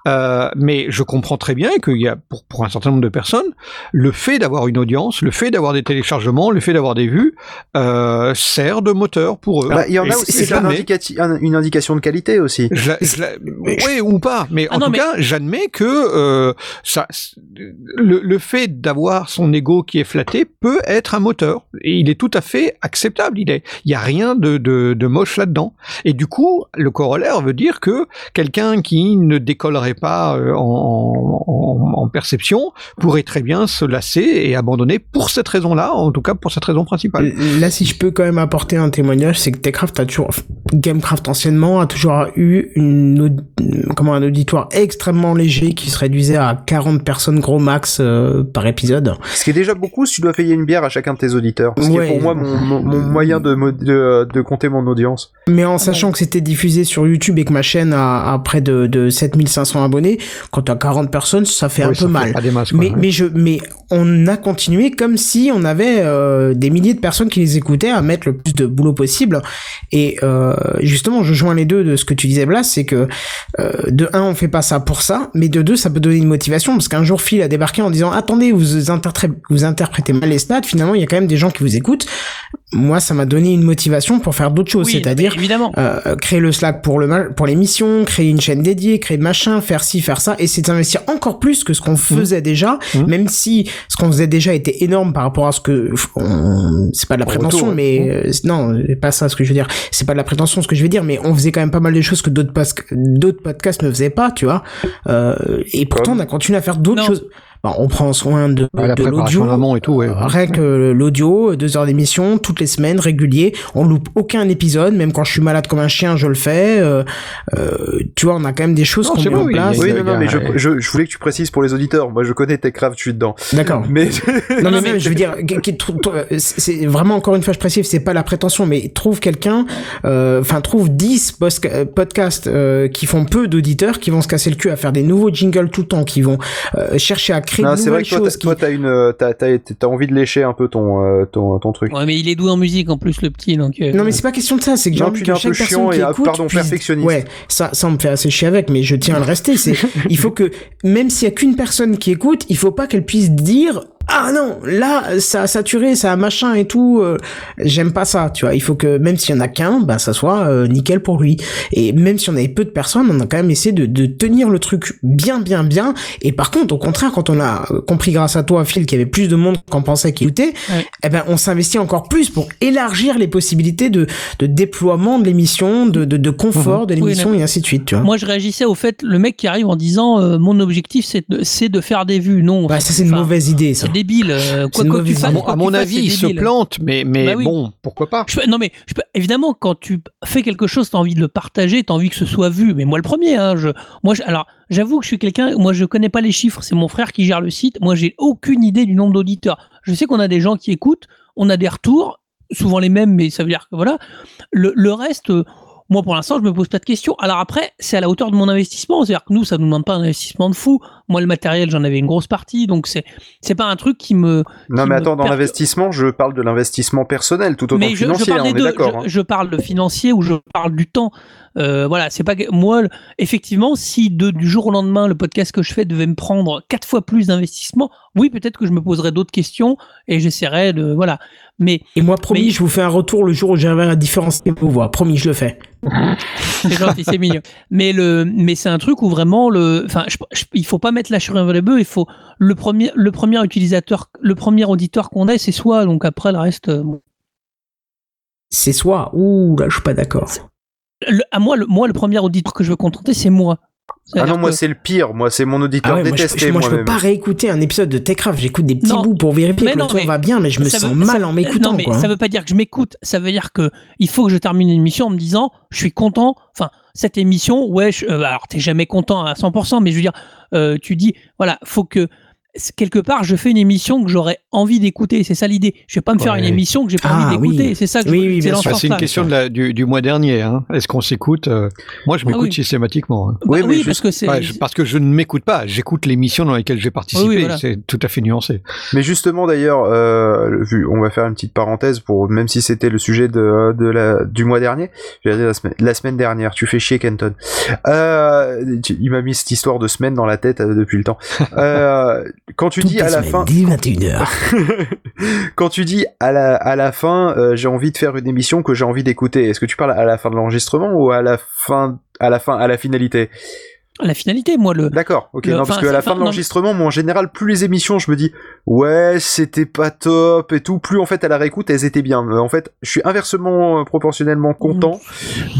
Euh, mais je comprends très bien qu'il y a, pour, pour un certain nombre de personnes, le fait d'avoir une audience, le fait d'avoir des téléchargements, le fait d'avoir des vues, euh, sert de moteur pour eux. Bah, il y en a aussi c'est c'est un jamais- indicati- un- une indication de qualité aussi. je je ouais ou pas, mais Ah en non, tout mais- cas, j'admets que euh, ça, le, le fait d'avoir son ego qui est flatté peut être un moteur et il est tout à fait acceptable. Il est, il y a rien de, de, de moche là-dedans. Et du coup, le corollaire veut dire que quelqu'un qui ne décollerait pas euh, en, en, perception pourrait très bien se lasser et abandonner pour cette raison-là, en tout cas pour cette raison principale. Là, si je peux quand même apporter un témoignage, c'est que Techcraft a toujours, Gamecraft anciennement a toujours eu une, comment, un auditoire extrêmement léger qui se réduisait à 40 personnes gros max euh, par épisode. Ce qui est déjà beaucoup si tu dois payer une bière à chacun de tes auditeurs. Ce qui est pour moi mon, mon- mon moyen de, de, de compter mon audience. Mais en sachant que c'était diffusé sur YouTube et que ma chaîne a, a près de, de 7500 abonnés, quand t'as 40 personnes, ça fait un Oui, peu mal. masses, quoi, mais, ouais. mais je, mais on a continué comme si on avait euh, des milliers de personnes qui les écoutaient à mettre le plus de boulot possible. Et euh, justement, je joins les deux de ce que tu disais, Blas, c'est que euh, de un, on fait pas ça pour ça, mais de deux, ça peut donner une motivation parce qu'un jour, Phil a débarqué en disant attendez, vous, interpré- vous interprétez mal les stats. Finalement, il y a quand même des gens qui vous écoutent. Moi, ça m'a donné une motivation pour faire d'autres choses, Oui, c'est-à-dire évidemment. euh, créer le Slack pour le pour l'émission, créer une chaîne dédiée, créer machin, faire ci, faire ça, et c'est d'investir encore plus que ce qu'on faisait déjà, Mhm. même si ce qu'on faisait déjà était énorme par rapport à ce que on- c'est pas de la En prétention, retour, ouais. mais euh, non, c'est pas ça ce que je veux dire. C'est pas de la prétention ce que je veux dire, mais on faisait quand même pas mal de choses que d'autres pas- d'autres podcasts ne faisaient pas, tu vois. Euh, et pourtant, Comme on a continué à faire d'autres choses. Bon, on prend soin de, Ouais, de l'audio. et tout, ouais. Rien que l'audio, deux heures d'émission, toutes les semaines, régulier. On loupe aucun épisode, même quand je suis malade comme un chien, je le fais. Euh, euh, tu vois, on a quand même des choses qu'on met bon, en oui, place. Oui, non, non, mais je, je, je voulais que tu précises pour les auditeurs. Moi, je connais Techcraft, je suis dedans. D'accord. Mais Non, Non, mais même, je veux dire, c'est vraiment encore une fois, je précise, c'est pas la prétention, mais trouve quelqu'un, euh, enfin, trouve 10 posca- euh, podcasts euh, qui font peu d'auditeurs, qui vont se casser le cul à faire des nouveaux jingles tout le temps, qui vont euh, chercher à créer non, de c'est vrai que toi, t'as- Qui... une, euh, t'as, t'as, t'as envie de lécher un peu ton, euh, ton, ton truc. Ouais, mais il est doué en musique en plus, le petit. Donc, euh, Non mais c'est pas question de ça, c'est que j'ai envie que chaque peu personne chiant qui et, ah, écoute pardon, puisse- perfectionniste. Ouais, ça, ça on me fait assez chier avec, mais je tiens à le rester. C'est, il faut que même s'il y a qu'une personne qui écoute, il faut pas qu'elle puisse dire ah non là ça a saturé, ça a machin et tout. euh, J'aime pas ça, tu vois. Il faut que même s'il y en a qu'un, bah ça soit euh, nickel pour lui. Et même si on avait peu de personnes, on a quand même essayé de, de tenir le truc bien bien bien. Et par contre, au contraire, quand on a compris grâce à toi, Phil, qu'il y avait plus de monde qu'on pensait qui écoutait, Ouais. eh ben on s'investit encore plus pour élargir les possibilités de, de déploiement de l'émission, de, de, de confort de Oui, l'émission et ainsi de suite, tu vois. Moi, je réagissais au fait, le mec qui arrive en disant euh, Mon objectif, c'est de, de faire des vues. Non. bah ça c'est une mauvaise idée ça. C'est débile. euh, quoi que tu fasses, À mon, quoi à que mon tu fasses, avis, il se plante, mais, mais Bah oui. bon, pourquoi pas? Je peux- non mais je peux- évidemment quand tu fais quelque chose t'as envie de le partager t'as envie que ce soit vu. Mais moi le premier hein, je moi je- alors j'avoue que je suis quelqu'un moi je connais pas les chiffres c'est mon frère qui gère le site. Moi j'ai aucune idée du nombre d'auditeurs. Je sais qu'on a des gens qui écoutent on a des retours souvent les mêmes mais ça veut dire que voilà. Le, le reste euh, moi pour l'instant je me pose pas de questions. Alors après c'est à la hauteur de mon investissement. C'est à dire que nous ça nous demande pas un investissement de fou moi le matériel j'en avais une grosse partie donc c'est c'est pas un truc qui me Non, qui mais me attends, dans l'investissement, je parle de l'investissement personnel, tout autant mais que je, je financier, parle hein, des on est deux. d'accord. Je, hein. je parle de financier ou je parle du temps. Euh, voilà, c'est pas que- moi. Effectivement, si de, du jour au lendemain le podcast que je fais devait me prendre quatre fois plus d'investissement, oui, peut-être que je me poserais d'autres questions et j'essaierais de voilà. Mais Et moi promis, Mais- je vous fais un retour le jour où j'arriverai à différencier vos voix. Promis, je le fais. c'est gentil, c'est mignon. Mais le, mais c'est un truc où vraiment le, enfin, il faut pas mettre la charrue avant les bœufs. Il faut le premier, le premier utilisateur, le premier auditeur qu'on ait, c'est soi. Donc après le reste, euh, bon. C'est soi. Ouh là, je suis pas d'accord. À moi, le, moi, le premier auditeur que je veux contenter, c'est moi. Ah non, moi que- c'est le pire, moi c'est mon auditeur Ah ouais, moi, je, détesté moi, je peux pas réécouter un épisode de Techcraft. J'écoute des petits Non. bouts pour vérifier Mais que le non, ton mais va bien, mais je me ça sens veut- mal ça- en m'écoutant. Non, mais quoi. ça veut pas dire que je m'écoute. Ça veut dire que il faut que je termine une émission en me disant, je suis content. Enfin, cette émission, ouais, je, euh, alors t'es jamais content à 100%, mais je veux dire, euh, tu dis, voilà, faut que quelque part, je fais une émission que j'aurais envie d'écouter. C'est ça l'idée. Je vais pas me faire Ouais. une émission que j'ai pas Ah, envie d'écouter. oui. C'est ça que Oui, je, oui, c'est bien sûr. Bah, c'est une question de la- du, du mois dernier. Hein. Est-ce qu'on s'écoute euh, Moi, je Ah m'écoute oui. systématiquement. hein. Bah Oui, parce juste- que c'est. Ouais, parce que je ne m'écoute pas. J'écoute l'émission dans lesquelles j'ai participé. Oui, oui, voilà. C'est tout à fait nuancé. Mais justement d'ailleurs, euh, vu, on va faire une petite parenthèse pour même si c'était le sujet de, de la du mois dernier, je vais dire la semaine, la semaine dernière. Tu fais chier Kenton. Euh, tu- il m'a mis cette histoire de semaine dans la tête euh, depuis le temps. Euh, quand tu dis à la fin, dès 21h. quand tu dis à la à la fin, euh, j'ai envie de faire une émission que j'ai envie d'écouter. Est-ce que tu parles à la fin de l'enregistrement ou à la fin à la fin à la finalité? La finalité, moi, le. D'accord, ok. Le- non, parce enfin, que à la fin de l'enregistrement, moi en général, plus les émissions, je me dis ouais, c'était pas top et tout, plus en fait à la réécoute, elles étaient bien. Euh, En fait, je suis inversement euh, proportionnellement content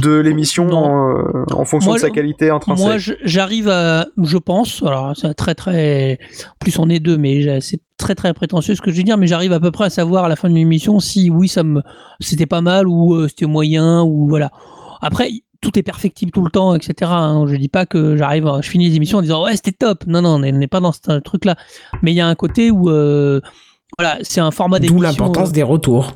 de l'émission Non. euh, en fonction Moi, de sa qualité intrinsèque. Moi, j'arrive à, je pense, alors c'est très très, en plus on est deux, mais c'est très très prétentieux ce que je vais dire, mais j'arrive à peu près à savoir à la fin de l'émission si oui ça me, c'était pas mal ou euh, c'était moyen ou voilà. Après, tout est perfectible tout le temps, etc. hein. Je dis pas que j'arrive, je finis les émissions en disant ouais c'était top. Non non, on n'est pas dans ce truc là. Mais il y a un côté où euh, voilà, c'est un format d'émission. D'où l'importance euh, des retours.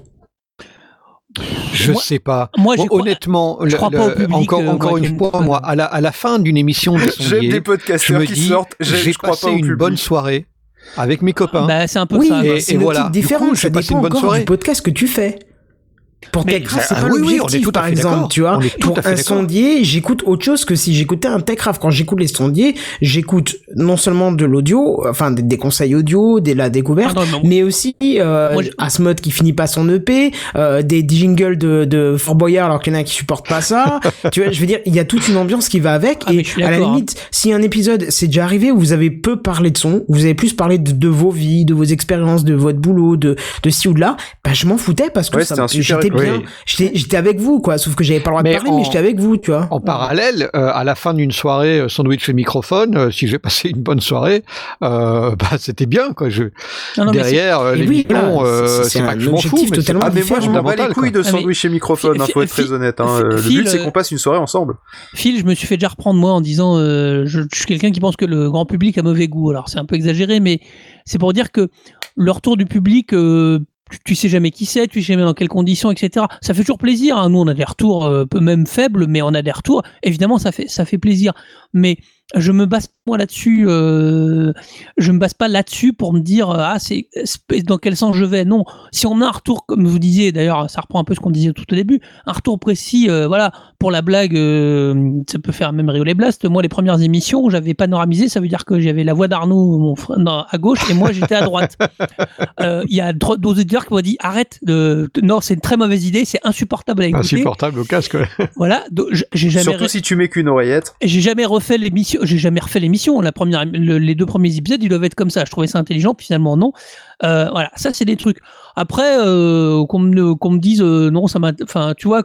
Je Moi- sais pas. moi, j'y Bon, crois- honnêtement, je le- crois pas le- au public, encore, euh, encore moi, une fois, moi, à la, à la fin d'une émission de sondier, des je podcasteurs me qui dis, sortent. j'ai- j'ai passé pas une public. bonne soirée avec mes copains. Bah, c'est un peu Oui, ça. Et- c'est et une voilà. optique Du coup, ça j'ai dépend une bonne encore soirée. du podcast que tu fais. Pour Techcraft, c'est Ah pas oui, oui, on est l'objectif, tout à par exemple, tu vois. Pour un sondier, j'écoute autre chose que si j'écoutais un Techcraft. Quand j'écoute les sondiers, j'écoute non seulement de l'audio, enfin des, des conseils audio, des la découverte, Ah non, mais- mais aussi euh, Moi, Asmod qui finit pas son EP, euh, des jingles de, de Fort Boyard alors qu'il y en a qui supportent pas ça. tu vois, je veux dire, il y a toute une ambiance qui va avec. Ah, et à la hein. limite, si un épisode c'est déjà arrivé où vous avez peu parlé de son, vous avez plus parlé de, de vos vies, de vos expériences, de votre boulot, de, de ci ou de là, bah je m'en foutais parce que Ouais, ça, super j'étais bien, oui. j'étais, j'étais avec vous quoi. Sauf que j'avais pas le droit de Mais parler, en- mais j'étais avec vous, tu vois. En parallèle, euh, à la fin d'une soirée euh, sandwich et microphone, euh, si j'ai passé une bonne soirée, euh, bah, c'était bien quoi. Je, Non, non, derrière euh, Et oui, euh, c'est- pas que je m'en fous, mais c'est totalement pas Ah mais moi je m'en bats les couilles de Ah, sandwich et microphone, hein, Phil- faut être très honnête. Hein. Euh, Le but c'est euh, qu'on passe une soirée ensemble. Phil, je me suis fait déjà reprendre moi en disant euh, je, je suis quelqu'un qui pense que le grand public a mauvais goût. Alors c'est un peu exagéré, mais c'est pour dire que le retour du public, euh, tu, sais jamais qui c'est, tu sais jamais dans quelles conditions, etc. Ça fait toujours plaisir. hein. Nous on a des retours euh, même faibles, mais on a des retours. Évidemment, ça fait ça fait plaisir. Mais je me base moi là-dessus. Euh, je me base pas là-dessus pour me dire euh, ah c'est dans quel sens je vais. Non, si on a un retour comme vous disiez, d'ailleurs ça reprend un peu ce qu'on disait tout au début, un retour précis. euh, voilà pour la blague, euh, ça peut faire même rigoler Blast. Moi, les premières émissions où j'avais panoramisé, ça veut dire que j'avais la voix d'Arnaud, mon frère, à gauche, et moi j'étais à droite. Euh, Il y a d'autres auditeurs qui m'ont dit arrête, de... non, c'est une très mauvaise idée, c'est insupportable à écouter. insupportable au casque. Voilà, j'ai jamais, Surtout si tu mets qu'une oreillette. j'ai jamais refait l'émission, j'ai jamais refait l'émission. La première, le- les deux premiers épisodes, ils doivent être comme ça. Je trouvais ça intelligent, puis finalement non. Euh, voilà, ça c'est des trucs. Après, euh, qu'on me, dise euh, non, ça m'a, enfin, tu vois,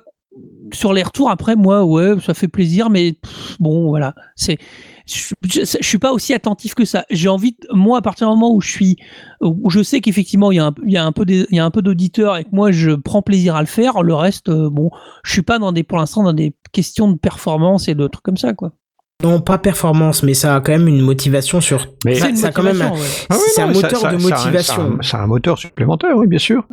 sur les retours après, moi, ouais, ça fait plaisir, mais bon, voilà, c'est, je, je, je suis pas aussi attentif que ça. J'ai envie, moi, à partir du moment où je suis, où je sais qu'effectivement il y a un, il y a un peu, des- il y a un peu d'auditeurs et que moi je prends plaisir à le faire. Le reste, bon, je suis pas dans des, pour l'instant, dans des questions de performance et de trucs comme ça, quoi. Non, pas performance, mais ça a quand même une motivation sur. Mais- ça, ça a quand même. ouais. Ah oui, c'est un ça- moteur ça- de motivation. C'est un, c'est un moteur supplémentaire, oui, bien sûr.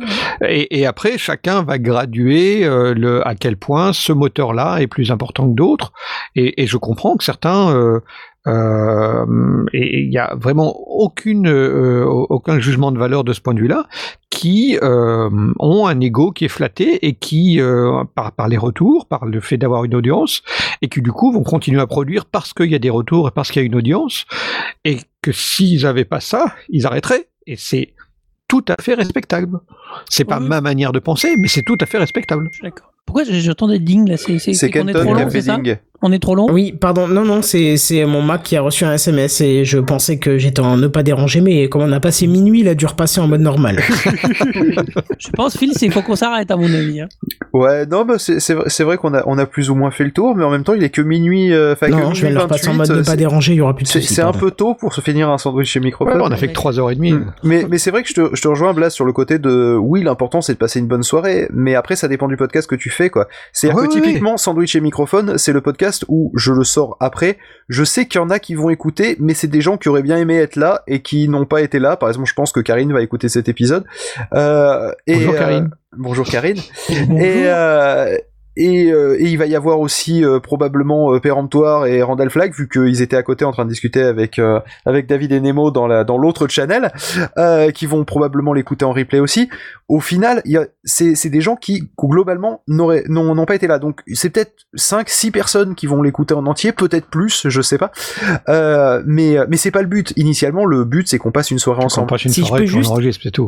Et, et après, chacun va graduer euh, le, à quel point ce moteur-là est plus important que d'autres. Et, et je comprends que certains, euh, euh, et il y a vraiment aucune, euh, aucun jugement de valeur de ce point de vue-là, qui euh, ont un ego qui est flatté et qui, euh, par, par les retours, par le fait d'avoir une audience, et qui du coup vont continuer à produire parce qu'il y a des retours et parce qu'il y a une audience, et que s'ils n'avaient pas ça, ils arrêteraient. Et c'est tout à fait respectable. C'est pas Oui. ma manière de penser, mais c'est tout à fait respectable. Je suis d'accord. Pourquoi des dings là? C'est Kenton qui a fait ding. On est trop long? Oui, pardon, non, non, c'est, c'est mon Mac qui a reçu un SMS et je pensais que j'étais en ne pas déranger, mais comme on a passé minuit, il a dû repasser en mode normal. Je pense, Phil, c'est faut qu'on s'arrête à mon avis. hein. Ouais, non, bah, c'est c'est vrai, c'est vrai qu'on a, on a plus ou moins fait le tour, mais en même temps, il est que minuit. euh, Enfin, que non, je vais le repasser en 28, mode ne euh, pas c'est- déranger, il y aura plus de C'est soucis. c'est un peu tôt pour se finir un sandwich chez Ouais, Microphone. on a fait que 3h30. Mm. Mais, mais c'est vrai que je te, je te rejoins, Blas, sur le côté de oui, l'important c'est de passer une bonne soirée, mais après ça dépend du podcast que tu fais, quoi. C'est-à-dire Ouais, que ouais, typiquement, Sandwich et Microphone, c'est le podcast où je le sors après. Je sais qu'il y en a qui vont écouter, mais c'est des gens qui auraient bien aimé être là et qui n'ont pas été là. Par exemple, je pense que Karine va écouter cet épisode. Euh, et, Bonjour, euh, Karine. bonjour Karine. Bonjour. Et, euh, et, euh, et il va y avoir aussi euh, probablement euh, Péremptoire et Randall Flagg vu qu'ils étaient à côté en train de discuter avec euh, avec David et Nemo dans la dans l'autre channel euh, qui vont probablement l'écouter en replay aussi. Au final, il y a c'est c'est des gens qui globalement n'auraient n'ont n'ont pas été là. Donc c'est peut-être 5 6 personnes qui vont l'écouter en entier, peut-être plus, je sais pas. Euh, mais mais c'est pas le but. Initialement, le but c'est qu'on passe une soirée On ensemble passe une Si je soirée, peux puis on juste-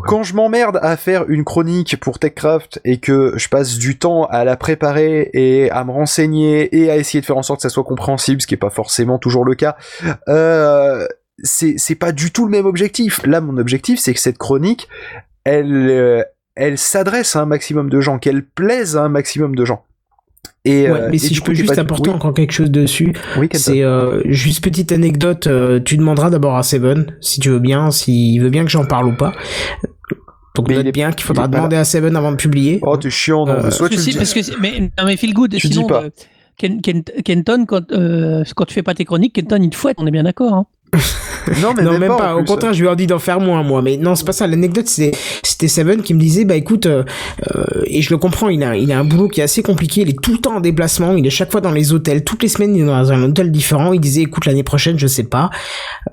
quand je m'emmerde à faire une chronique pour TechCraft et que je passe du temps à la préparer et à me renseigner et à essayer de faire en sorte que ça soit compréhensible, ce qui est pas forcément toujours le cas, euh, c'est pas du tout le même objectif. Là, mon objectif, c'est que cette chronique, elle euh, elle s'adresse à un maximum de gens, qu'elle plaise à un maximum de gens. Et, Ouais, euh, mais et si je coup, peux juste apporter oui, encore quelque chose dessus, oui, c'est euh, juste petite anecdote. euh, tu demanderas d'abord à Seven si tu veux bien, s'il veut bien que j'en parle ou pas. Donc Mais il note est- bien qu'il faudra demander à Seven avant de publier. Oh, t'es chiant, non. Euh, soit tu que, dis- parce que mais, non, mais feel good. Tu sinon, dis pas. euh, Ken- Ken- Kenton, quand, euh, quand tu fais pas tes chroniques, Kenton, il te fouette, on est bien d'accord. Hein. Non, mais non, même, même pas. Au contraire, je lui ai dit d'en faire moins, moi. Mais non, c'est pas ça. L'anecdote, c'est- c'était Seven qui me disait, bah écoute, euh, et je le comprends, il a, il a un boulot qui est assez compliqué. Il est tout le temps en déplacement. Il est chaque fois dans les hôtels. Toutes les semaines, il est dans un hôtel différent. Il disait, écoute, l'année prochaine, je sais pas.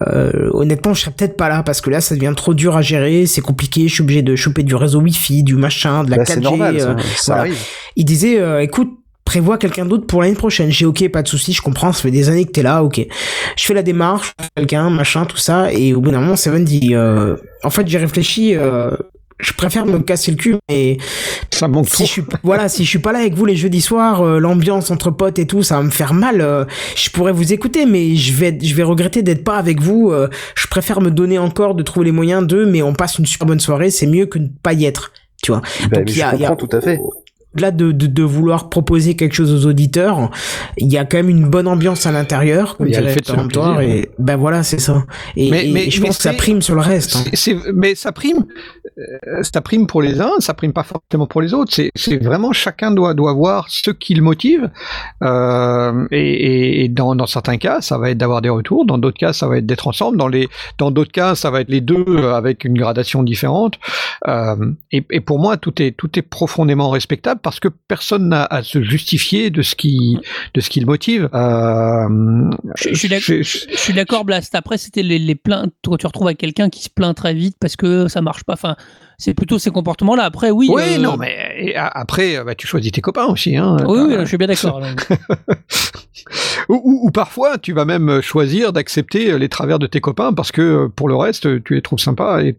Euh, honnêtement, je serais peut-être pas là parce que là, ça devient trop dur à gérer. C'est compliqué. Je suis obligé de choper du réseau Wi-Fi, du machin, de la Bah, 4G. c'est normal, ça, euh, ça voilà. Il disait, euh, écoute, prévois quelqu'un d'autre pour l'année prochaine. J'ai ok, pas de souci, je comprends, ça fait des années que t'es là, ok. Je fais la démarche, quelqu'un, machin, tout ça, et au bout d'un moment, Seven dit, euh, en fait, j'ai réfléchi, euh, je préfère me casser le cul, mais Ça manque si trop. je suis, voilà, si je suis pas là avec vous les jeudis soirs, euh, l'ambiance entre potes et tout, ça va me faire mal. euh, je pourrais vous écouter, mais je vais, je vais regretter d'être pas avec vous. euh, je préfère me donner encore de trouver les moyens d'eux, mais on passe une super bonne soirée, c'est mieux que de pas y être, tu vois. Bah, Donc, il y a- y a- tout à fait. Là, de, de, de vouloir proposer quelque chose aux auditeurs, il y a quand même une bonne ambiance à l'intérieur, comme Il y a le dirait plaisir, et ben voilà, c'est ça. Et, Mais- et mais- je mais pense que ça prime sur le reste. hein. Mais ça prime, euh, ça prime pour les uns, ça prime pas forcément pour les autres. C'est, vraiment chacun doit doit voir ce qui le motive. Euh, et, dans, dans certains cas, ça va être d'avoir des retours. Dans d'autres cas, ça va être d'être ensemble. Dans les dans d'autres cas, ça va être les deux euh, avec une gradation différente. Euh, et, et pour moi, tout est tout est profondément respectable parce que personne n'a à se justifier de ce qui de ce qui le motive. Euh, Je, je suis d'accord, Blast. Après, c'était les, les plaintes. Quand tu retrouves avec quelqu'un qui se plaint très vite parce que ça marche pas. Enfin, c'est plutôt ces comportements-là. Après, oui. Oui, euh, non, mais après, bah, tu choisis tes copains aussi. Hein, Oui, oui, je suis bien d'accord. ou, ou- ou parfois, tu vas même choisir d'accepter les travers de tes copains parce que euh, pour le reste, tu les trouves sympas et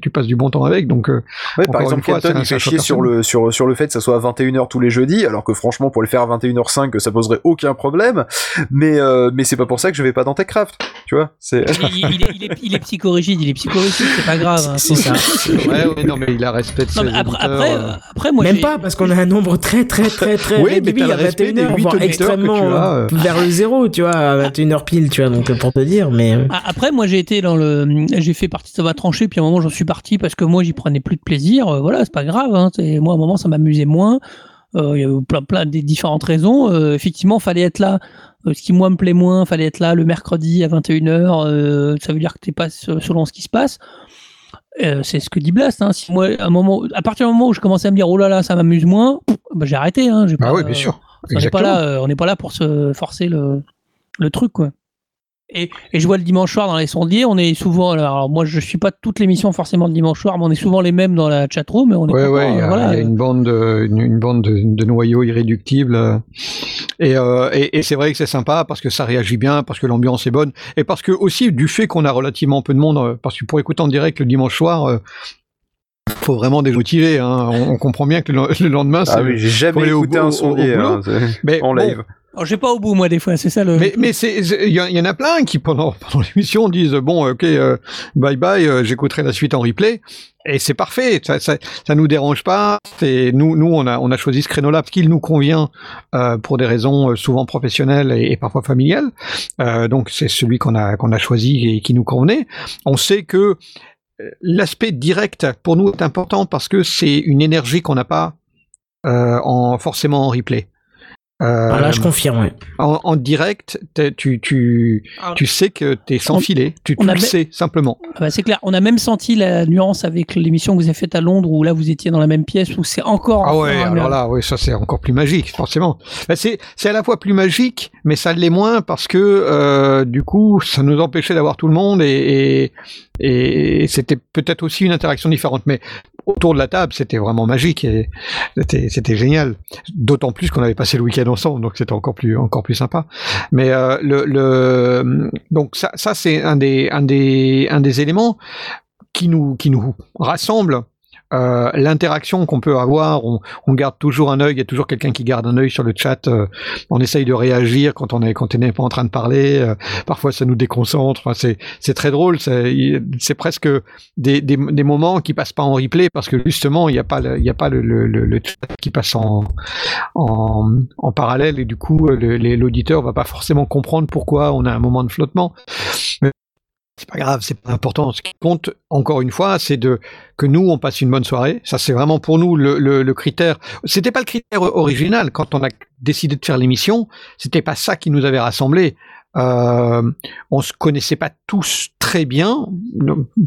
tu passes du bon temps avec. Donc, euh, Ouais, par exemple, fois, Kenton, il fait chier sur le, sur, sur le fait que ça soit à 21h tous les jeudis, alors que franchement, pour le faire à 21h05, ça poserait aucun problème. Mais, euh, mais c'est pas pour ça que je vais pas dans TechCraft. Tu vois, c'est. il, il est, il, est, il est psychorigide, il est psychorigide, c'est pas grave. hein. C'est ça. ouais, ouais, non, mais il a respect de Non, ses mais après, auditeurs, après, euh. après, moi, Même pas, parce qu'on a un nombre très très très très Oui, mais réduit t'as le respect des 21h, huit voire auditeurs que extrêmement tu as, euh. vers le zéro, tu vois, à 21h pile, tu vois, donc pour te dire, mais... euh, Ah, Après, moi, j'ai été dans le, j'ai fait partie de ça va trancher, puis à un moment, j'en suis parti parce que moi, j'y prenais plus de plaisir. Euh, voilà, c'est pas grave. Hein, c'est- moi, à un moment, ça m'amusait moins. Euh, Il y avait plein, plein des différentes raisons. Euh, effectivement, fallait être là. Euh, ce qui moi me plaît moins, fallait être là le mercredi à 21h. euh, ça veut dire que t'es pas se- selon ce qui se passe. Euh, c'est ce que dit Blast. Hein. Si moi, à un moment, à partir du moment où je commençais à me dire oh là là, ça m'amuse moins, pff, bah, j'ai arrêté. Hein, Ah pas- oui, bien sûr. On n'est pas là, euh, on n'est pas là pour se forcer le, le truc quoi. Et, et je vois le dimanche soir dans les sondiers, on est souvent. Alors moi, je suis pas toute l'émission forcément le dimanche soir, mais on est souvent les mêmes dans la chatroom. Mais on est Ouais, il y, a- voilà. il y a une bande, de, une, une bande de, de noyaux irréductibles. euh, Et, euh, et, et c'est vrai que c'est sympa parce que ça réagit bien, parce que l'ambiance est bonne, et parce que aussi du fait qu'on a relativement peu de monde, parce que pour écouter en direct le dimanche soir, euh, faut vraiment démotiver. Hein. On, on comprend bien que le, le lendemain, c'est Ah oui, j'ai faut jamais écouté un sondier hein, Mais en bon, live. Alors, je vais pas au bout moi des fois, c'est ça le. Mais, mais c'est, c'est- il y, en- il y en a plein qui pendant, pendant l'émission disent bon, ok, euh, bye bye, euh, j'écouterai la suite en replay. Et c'est parfait, ça, ça, ça nous dérange pas. C'est nous, nous, on a, on a choisi ce créneau-là parce qu'il nous convient euh, pour des raisons souvent professionnelles et, et parfois familiales. Euh, donc c'est celui qu'on a, qu'on a choisi et qui nous convenait. On sait que l'aspect direct pour nous est important parce que c'est une énergie qu'on n'a pas euh, en forcément en replay. Euh, Ah, là, je confirme, ouais. En, en direct, tu, tu, tu sais que t'es sans On- filet. Tu, tu on le sais, simplement. Ah bah, c'est clair. On a même senti la nuance avec l'émission que vous avez faite à Londres où là vous étiez dans la même pièce où c'est encore. Ah ouais, alors là, ouais, ça c'est encore plus magique, forcément. Bah, c'est, c'est à la fois plus magique, mais ça l'est moins parce que euh, du coup, ça nous empêchait d'avoir tout le monde et, et, et c'était peut-être aussi une interaction différente. Mais autour de la table, c'était vraiment magique et c'était, génial. D'autant plus qu'on avait passé le week-end ensemble, donc c'était encore plus, encore plus sympa. Mais euh, le, le, donc ça, ça c'est un des, un des, un des éléments qui nous, qui nous rassemble. Euh, l'interaction qu'on peut avoir, on, on garde toujours un œil, il y a toujours quelqu'un qui garde un œil sur le chat, euh, on essaye de réagir quand on est quand on n'est pas en train de parler, euh, parfois ça nous déconcentre, enfin, c'est c'est très drôle, c'est presque des, des, des moments qui passent pas en replay parce que justement il n'y a pas il y a pas le, le, le- le chat qui passe en, en en parallèle et du coup l'auditeur va pas forcément comprendre pourquoi on a un moment de flottement. C'est pas grave, c'est pas important. Ce qui compte, encore une fois, c'est de que nous on passe une bonne soirée. Ça, c'est vraiment pour nous le, le, le critère. C'était pas le critère original quand on a décidé de faire l'émission. C'était pas ça qui nous avait rassemblés. Euh, on se connaissait pas tous très bien.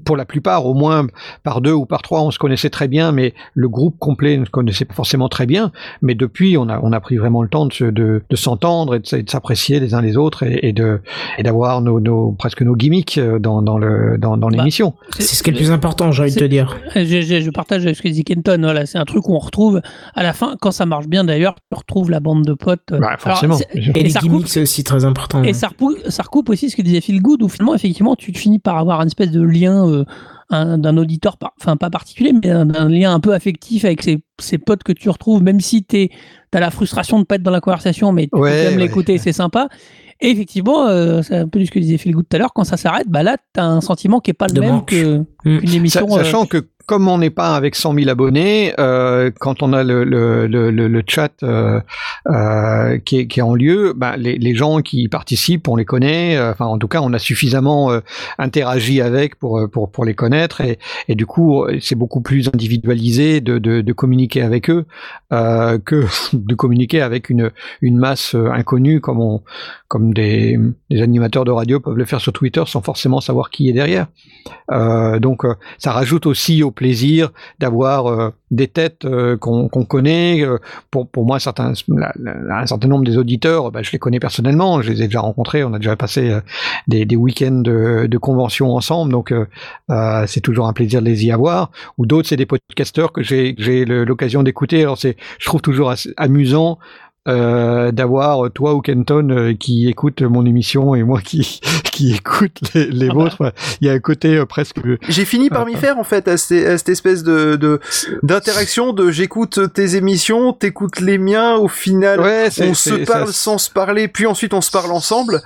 Pour la plupart, au moins par deux ou par trois, on se connaissait très bien, mais le groupe complet ne se connaissait pas forcément très bien. Mais depuis, on a, on a pris vraiment le temps de, se- de, de s'entendre et de, s'apprécier les uns les autres et, et de et d'avoir nos, nos presque nos gimmicks euh, dans, dans le dans, dans Bah, l'émission. C'est ce qui est le plus important, j'ai envie de te dire. Je, je- je partage avec ce que dit Kenton. Voilà, c'est un truc qu'on retrouve à la fin, quand ça marche bien d'ailleurs, on retrouve la bande de potes. Bah, forcément. Et, Et les gimmicks, c'est aussi très important. Et ça ça recoupe aussi ce que disait Phil Good, où finalement, effectivement, tu finis par avoir une espèce de lien euh, un- d'un auditeur, par- enfin pas particulier, mais un, un lien un peu affectif avec ces, ces potes que tu retrouves, même si tu as la frustration de pas être dans la conversation, mais tu Ouais, ouais. l'écouter, c'est sympa. Et effectivement, euh, c'est un peu ce que disait Phil Good tout à l'heure, quand ça s'arrête, bah là, tu as un sentiment qui est pas le De même Mm. qu'une émission. Sa- euh, Sachant que comme on n'est pas avec 100 000 abonnés, euh, quand on a le, le, le, chat euh, euh, qui, est, qui est en lieu, ben, les, les gens qui participent, on les connaît. Enfin, en tout cas, on a suffisamment interagi avec pour, pour, pour les connaître. Et, et du coup, c'est beaucoup plus individualisé de, de, de communiquer avec eux que de communiquer avec une, une masse inconnue comme, on, comme des, des animateurs de radio peuvent le faire sur Twitter sans forcément savoir qui est derrière. Donc ça rajoute aussi au plaisir d'avoir euh, des têtes euh, qu'on connaît. euh, pour, pour moi, certains, la- un certain nombre des auditeurs, bah, je les connais personnellement, je les ai déjà rencontrés, on a déjà passé des, week-ends de, de convention ensemble, donc c'est toujours un plaisir de les y avoir. Ou d'autres, c'est des podcasteurs que j'ai l'occasion d'écouter. Alors je trouve toujours assez amusant. Euh, d'avoir euh, toi ou Kenton euh, qui écoute mon émission et moi qui qui écoute les, les Ah bah. vôtres il y a un côté euh, presque J'ai fini par m'y faire en fait à, ces- à cette espèce de de- d'interaction de, j'écoute tes émissions, t'écoutes les miens. Au final, Ouais, c'est- on c'est- se parle ça- sans se parler, puis ensuite on se parle ensemble.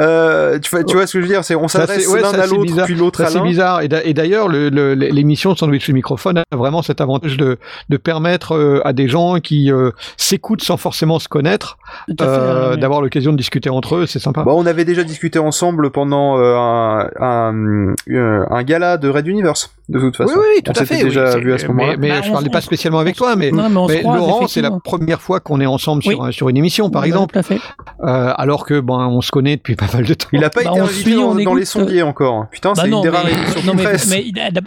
Euh, tu, vois, tu vois ce que je veux dire C'est on s'adresse c'est- ouais, l'un à c'est l'autre, puis l'autre à c'est l'un. bizarre. Et d'a- Et d'ailleurs, le- le- l'émission Sandwich le microphone a vraiment cet avantage de, de permettre à des gens qui euh, s'écoutent sans forcément se connaître, euh, d'avoir l'occasion de discuter entre eux. C'est sympa. Bah, on avait déjà discuté ensemble pendant euh, un, un, euh, un gala de Red Universe, de toute oui, façon. oui, tout on à s'était fait. oui, déjà vu à ce mais- moment-là. Mais, Bah, je on- parlais pas spécialement avec toi, mais, Non, mais on se mais croise, Laurent, c'est la première fois qu'on est ensemble sur, Oui. un- sur une émission, par Ouais, exemple, Tout à fait. euh, alors que ben on se connaît depuis pas mal de temps. Il a pas Bah, été on invité suit, dans, dans les sondiers encore. Putain, Bah c'est une des rares émissions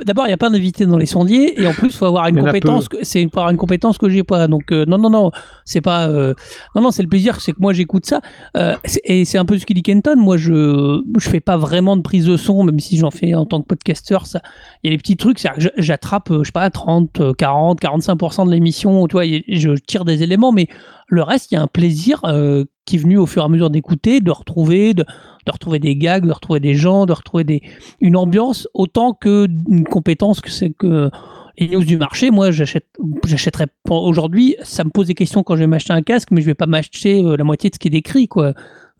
d'abord, il n'y a pas d'invité dans les sondiers, et en plus, il faut avoir une compétence. que- C'est avoir une compétence que j'ai pas. Donc, euh, non, non, non, c'est pas. euh, non, non, c'est le plaisir, c'est que moi, j'écoute ça. Euh, et c'est un peu ce qu'il dit Kenton. Moi, je je fais pas vraiment de prise de son, même si j'en fais en tant que podcasteur. Ça, il y a des petits trucs. c'est-à-dire que J'attrape, euh, je sais pas, 30, euh, 40, 45% de l'émission. Tu vois, je tire des éléments, mais le reste, il y a un plaisir euh, qui est venu au fur et à mesure d'écouter, de retrouver, de, de retrouver des gags, de retrouver des gens, de retrouver des, une ambiance autant que une compétence que c'est que les news du marché. Moi, j'achète, j'achèterais aujourd'hui. Ça me pose des questions quand je vais m'acheter un casque, mais je vais pas m'acheter euh, la moitié de ce qui est décrit, quoi.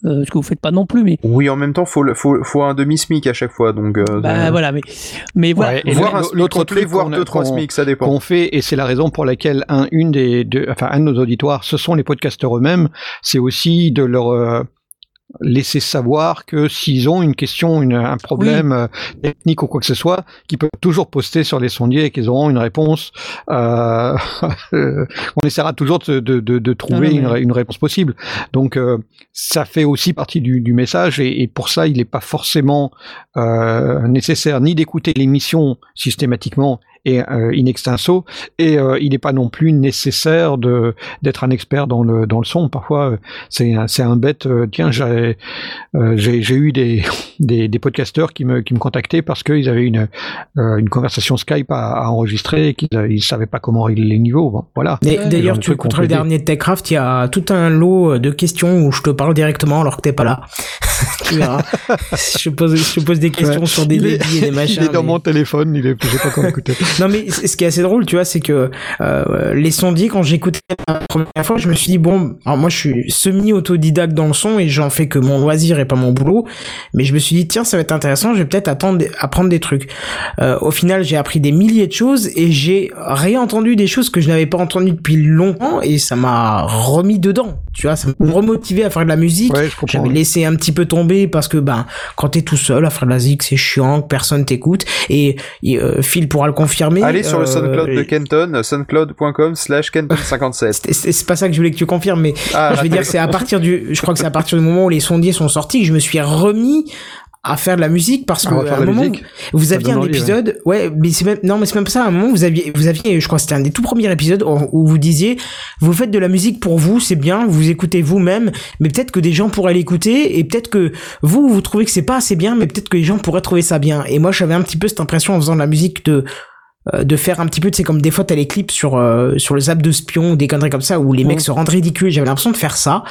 Euh, ce que vous faites pas non plus, mais Oui, en même temps, faut, le- faut, faut un demi-smic à chaque fois. Donc, euh, bah de- voilà, mais mais voilà. Ouais, voir un l'autre complet, truc voir deux, trois SMIC, ça dépend. qu'on fait, et c'est la raison pour laquelle un, une des, deux- enfin, un de nos auditoires, ce sont les podcasteurs eux-mêmes, c'est aussi de leur, euh, laisser savoir que s'ils ont une question, une, un problème euh, technique ou quoi que ce soit, qu'ils peuvent toujours poster sur les sondiers et qu'ils auront une réponse. Euh, on essaiera toujours de, de, de, de trouver Non, non, mais- une, une réponse possible. Donc euh, ça fait aussi partie du, du message et, et pour ça il n'est pas forcément euh, nécessaire ni d'écouter l'émission systématiquement et euh, in extenso et euh, il n'est pas non plus nécessaire de d'être un expert dans le dans le son parfois euh, c'est un- c'est un bête euh, tiens j'ai euh, j'ai j'ai eu des, des des podcasteurs qui me qui me contactaient parce qu'ils avaient une euh, une conversation Skype à, à enregistrer et qu'ils ils savaient pas comment régler les niveaux bon, voilà D'ailleurs, de tu écouteras le dernier TechCraft, il y a tout un lot de questions où je te parle directement alors que t'es pas là. tu verras. je, pose, je pose des questions Ouais. sur des débits et des machins. il est dans mais- mon téléphone il est je sais pas comment écouter Non mais ce qui est assez drôle, tu vois, c'est que euh, les sondiers, quand j'écoutais la première fois, je me suis dit bon, alors moi je suis semi-autodidacte dans le son et j'en fais que mon loisir et pas mon boulot, mais je me suis dit tiens ça va être intéressant, je vais peut-être attendre apprendre des trucs. Euh, au final, j'ai appris des milliers de choses et j'ai réentendu des choses que je n'avais pas entendues depuis longtemps et ça m'a remis dedans. Tu vois, ça m'a remotivé à faire de la musique. ouais J'avais laissé un petit peu tomber parce que ben quand t'es tout seul à faire de la zik c'est chiant, que personne t'écoute et, et, euh, Phil pourra le confirmer. Allez sur le euh, SoundCloud de Kenton, soundcloud.com slash Kenton57. c'est- pas ça que je voulais que tu confirmes, mais Ah, je veux dire c'est à partir du, je crois que c'est à partir du moment où les sondiers sont sortis que je me suis remis à faire de la musique parce que À un moment musique. vous Ça aviez un envie, épisode ouais mais c'est même non mais c'est même pas ça à un moment vous aviez vous aviez je crois que c'était un des tout premiers épisodes où où vous disiez vous faites de la musique pour vous c'est bien vous écoutez vous-même mais peut-être que des gens pourraient l'écouter et peut-être que vous vous trouvez que c'est pas assez bien mais peut-être que les gens pourraient trouver ça bien et moi j'avais un petit peu cette impression en faisant de la musique de de faire un petit peu tu sais comme des fois t'as les clips sur euh, sur le zap de spion ou des conneries comme ça où les mecs se rendent ridicules j'avais l'impression de faire ça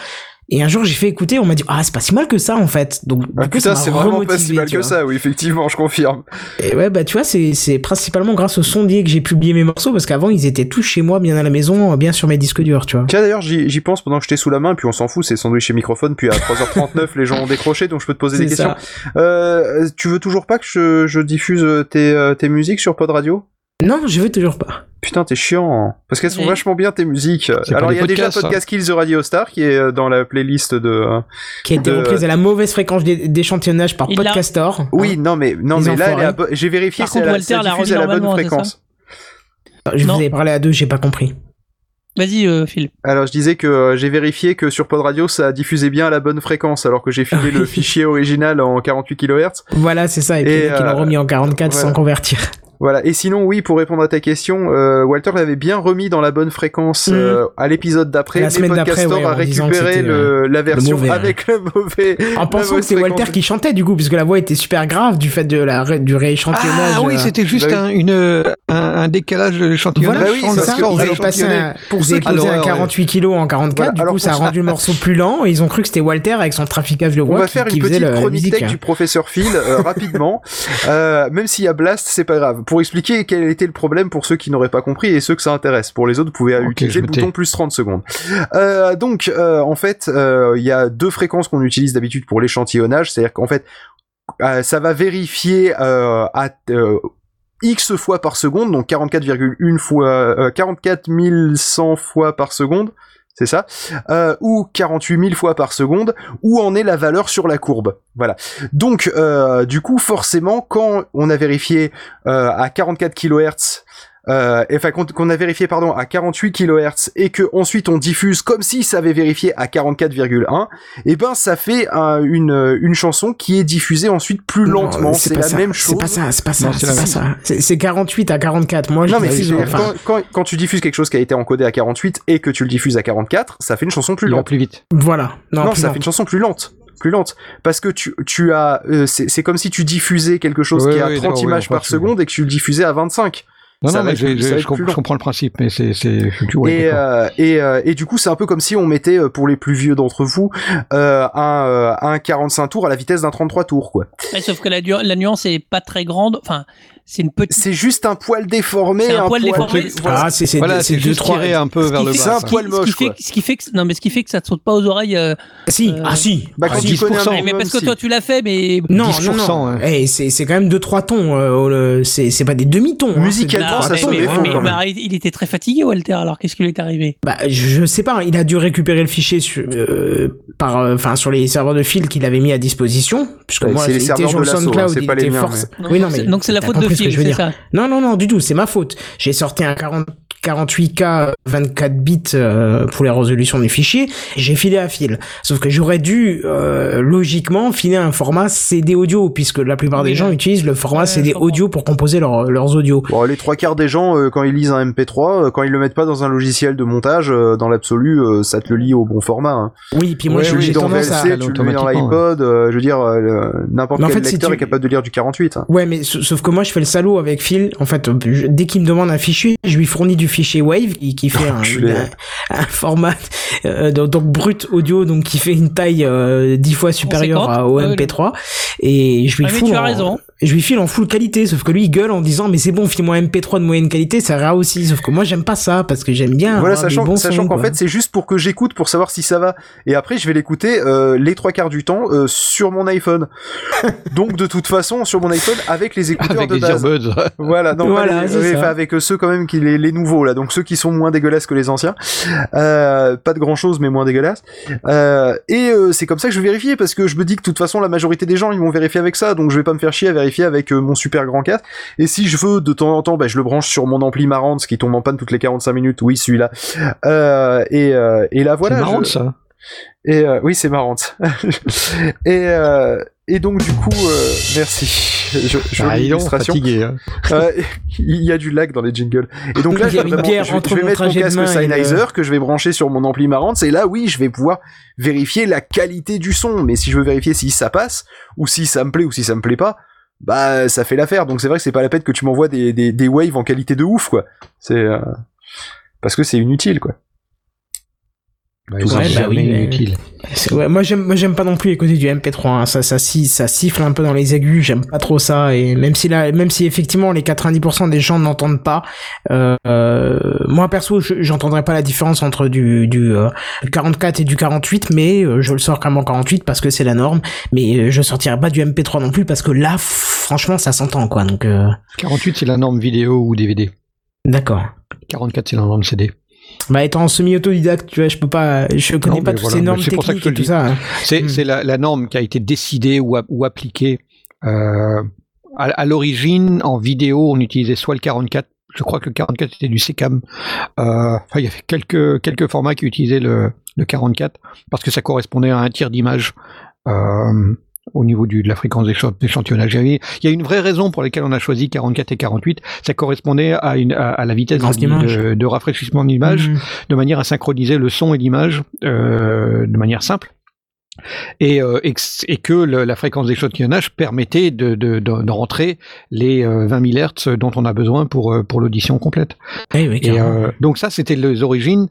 et un jour j'ai fait écouter on m'a dit ah c'est pas si mal que ça en fait donc Ah, du coup, putain, ça c'est vraiment pas si mal que vois. ça, oui, effectivement, je confirme. Et ouais, bah tu vois, c'est c'est principalement grâce au sondier que j'ai publié mes morceaux parce qu'avant ils étaient tous chez moi, bien à la maison, bien sur mes disques durs, tu vois. Tiens, d'ailleurs, j'y j'y pense pendant que j'étais sous la main, puis on s'en fout, c'est sandwich et microphone, puis à 3h39, les gens ont décroché, donc je peux te poser des questions. Euh, tu veux toujours pas que je, je diffuse tes, euh, tes musiques sur Pod Radio? Non, je veux toujours pas. Putain, t'es chiant. hein. Parce qu'elles sont vachement bien tes musiques. Alors il y a déjà. Podcast Kills the Radio Star qui est euh, dans la playlist de. euh, Qui a été De- reprise à la mauvaise fréquence d'é- d'échantillonnage par Il Podcastor. Oui, non mais non Les mais là elle bo- j'ai vérifié Par c'est contre, à la, Walter l'a diffuse remis à la bonne fréquence. Hein. Je Non. vous avais parlé à deux, j'ai pas compris. Vas-y, euh, Phil. Alors je disais que euh, j'ai vérifié que sur Pod Radio ça diffusait bien à la bonne fréquence alors que j'ai filé le fichier original en 48 kHz. Voilà, c'est ça. Et puis Et, ils l'ont remis en 44 voilà. sans convertir. Voilà. Et sinon oui pour répondre à ta question, euh, Walter l'avait bien remis dans la bonne fréquence Mhm. euh, à l'épisode d'après. La semaine d'après, ouais, a récupéré le, la version mauvais, hein. avec le mauvais. En pensant que c'était Walter qui chantait du coup, puisque la voix était super grave du fait de la du rééchantillonnage. ah oui euh, c'était juste bah un, une, euh, un, un décalage de l'échantillonnage Voilà, Bah oui, c'est ça, Ils un. Pour ceux qui- posé Alors, un ouais. 48 kilos en 44, Voilà, du coup, ça a rendu le morceau plus lent et ils ont cru que c'était Walter avec son traficage de On voix va qui, faire une petite chronique du professeur Phil euh, rapidement. Euh, même s'il y a Blast, c'est pas grave. Pour expliquer quel était le problème pour ceux qui n'auraient pas compris et ceux que ça intéresse. Pour les autres, vous pouvez utiliser le bouton plus 30 secondes. Euh, donc, euh, en fait, euh, il y a deux fréquences qu'on utilise d'habitude pour l'échantillonnage. C'est-à-dire qu'en fait, ça va vérifier à X fois par seconde, donc 44,1 fois, euh, 44 100 fois par seconde, c'est ça, euh, ou 48 000 fois par seconde, où en est la valeur sur la courbe? Voilà. Donc, euh, du coup, forcément, quand on a vérifié euh, à 44 kHz, euh, et, enfin qu'on qu'on a vérifié pardon à 48 kHz et que ensuite on diffuse comme si ça avait vérifié à 44,1 et ben ça fait un- une une chanson qui est diffusée ensuite plus Non, lentement. c'est la ça, même chose C'est pas ça, c'est pas ça, Non, c'est c'est la pas ça. C'est c'est 48 à 44. Moi, je non mais diffuse, c'est- enfin, quand, quand, quand tu diffuses quelque chose qui a été encodé à 48 et que tu le diffuses à 44 ça fait une chanson plus lente. plus vite. Voilà. Non, non, plus ça fait une chanson plus lente. Plus lente. Parce que tu tu as euh, c'est c'est comme si tu diffusais quelque chose qui est à ouais, 30 d'accord, ouais, images par seconde et que tu le diffusais à 25 non Ça non mais être- ça je, comprends, je le principe mais c'est c'est ouais, et, euh, et, euh, et du coup, c'est un peu comme si on mettait, euh, pour les plus vieux d'entre vous, euh, un, euh, un 45 tours à la vitesse d'un 33 tours, quoi. Ouais, sauf que la, la nuance est pas très grande. Enfin, c'est une petite. C'est juste un poil déformé, C'est un poil déformé. Voilà. Ah, c'est c'est Voilà, deux juste trois. tiré un peu vers le un bas. ce qui- poil ce moche, qui fait, ce qui fait que non mais ce qui fait que ça te saute pas aux oreilles. euh, Si, Euh, ah si. Bah, Ah, quand si. tu connais un 10%. mais, parce que si. toi tu l'as fait, mais Non, 10%, non, non. hein. Eh, c'est c'est quand même deux trois tons. euh, c'est c'est pas des demi-tons. hein, Musicalement, deux, Ah, ça tons, sonne mais- faux, mais- quand même. mais il était très fatigué Walter. Alors qu'est-ce qui lui est arrivé? Bah, je sais pas. Il a dû récupérer le fichier sur, euh, par, euh, enfin, sur les serveurs de fil qu'il avait mis à disposition. Puisque moi, c'est les il était serveurs sur SoundCloud, hein, les mais- Oui, non, Donc, mais c'est- donc c'est la faute de compris ce que je veux c'est dire. ça. Non, non, non, du tout, c'est ma faute. J'ai sorti un 40, 48K 24 bits euh, pour la résolution du fichier, et j'ai filé à fil. Sauf que j'aurais dû, euh, logiquement, filer un format CD audio, puisque la plupart des Oui, gens ouais. utilisent le format Ouais, CD je audio pour composer leur- leurs audios. Bon, les trois quarts des gens, euh, quand ils lisent un MP3, euh, quand ils le mettent pas dans un logiciel de montage, euh, dans l'absolu, euh, ça te le lit au bon format. Hein. Oui, puis moi, Ouais, j'ai le lis dans tendance à... VLC, tu le mets dans l'iPod, euh, je veux dire, euh, le- n'importe en quel si lecteur tu- est capable de lire du 48. hein. Ouais, mais sa- sauf que moi, je fais le salaud avec Phil. En fait, je- dès qu'il me demande un fichier, je lui fournis du fichier Wave qui, qui fait un, Enculé. un, un format euh, donc, donc brut audio, donc qui fait une taille euh, dix fois supérieure à, au Ouais, MP3. Et je lui Ah, mais fous tu as en- raison. je lui file en full qualité. Sauf que lui, il gueule en disant, mais c'est bon, file-moi un MP3 de moyenne qualité, ça ira aussi. Sauf que moi, j'aime pas ça parce que j'aime bien. Voilà, des sachant, bons sachant sons, qu'en quoi. fait, c'est juste pour que j'écoute pour savoir si ça va. Et après, je vais l'écouter euh, les trois quarts du temps euh, sur mon iPhone. Donc, de toute façon, sur mon iPhone avec les écouteurs Avec de base. Voilà, non, Voilà, pas avec ceux quand même qui les, les nouveaux là, donc ceux qui sont moins dégueulasses que les anciens. Euh, pas de grand chose, mais moins dégueulasses. Euh, et euh, c'est comme ça que je vais vérifier parce que je me dis que de toute façon la majorité des gens ils vont vérifier avec ça, donc je vais pas me faire chier à vérifier avec euh, mon super grand casque. Et si je veux de temps en temps, bah, je le branche sur mon ampli Marantz qui tombe en panne toutes les 45 minutes. Oui, celui-là. Euh, et, euh, et là voilà. c'est marrant je- ça. Et euh, oui, c'est marrant. et euh, et donc du coup, euh, merci. Je, je Ah, fatigués. hein. Euh, il y a du lag dans les jingles. Et donc là, je vais, vraiment- je je mettre mon casque le- Sennheiser que je vais brancher sur mon ampli Marantz. Et là, oui, je vais pouvoir vérifier la qualité du son. Mais si je veux vérifier si ça passe, ou si ça me plaît, ou si ça me plaît pas, bah ça fait l'affaire. Donc c'est vrai que c'est pas la peine que tu m'envoies des, des, des waves en qualité de ouf, quoi. C'est euh, parce que c'est inutile, quoi. Tout Ouais, ça, bah c'est oui, mais- inutile. C'est- ouais, moi j'aime moi j'aime pas non plus écouter du MP3 hein. ça ça si- ça siffle un peu dans les aigus j'aime pas trop ça et même si là même si effectivement les 90% des gens n'entendent pas euh, euh, moi perso je- j'entendrai pas la différence entre du du, euh, du 44 et du 48 mais euh, je le sors quand même en 48 parce que c'est la norme mais je sortirai pas du MP3 non plus parce que là franchement ça s'entend quoi donc euh, 48, c'est la norme vidéo ou DVD. d'accord 44, c'est la norme CD. Bah étant semi-autodidacte tu vois je peux pas je connais Non, pas toutes voilà, ces normes techniques et tout ça hein. C'est c'est la, la norme qui a été décidée ou, a- ou appliquée. Euh, à à l'origine, en vidéo, on utilisait soit le 44, je crois que le 44 c'était du SECAM. Euh, il y avait quelques, quelques formats qui utilisaient le, le 44 parce que ça correspondait à un tiers d'image. Euh, au niveau du, de la fréquence d'écha- d'échantillonnage. Il y avait- il y a une vraie raison pour laquelle on a choisi 44 et 48. Ça correspondait à, une, à, à la vitesse de, rafraîchissement de l'image Mhm. de manière à synchroniser le son et l'image euh, de manière simple. Et, euh, et, que- et que le- la fréquence d'échantillonnage permettait de, de, de, de rentrer les euh, 20 000 Hz dont on a besoin pour, euh, pour l'audition complète. Eh oui, Et euh, donc ça, c'était les origines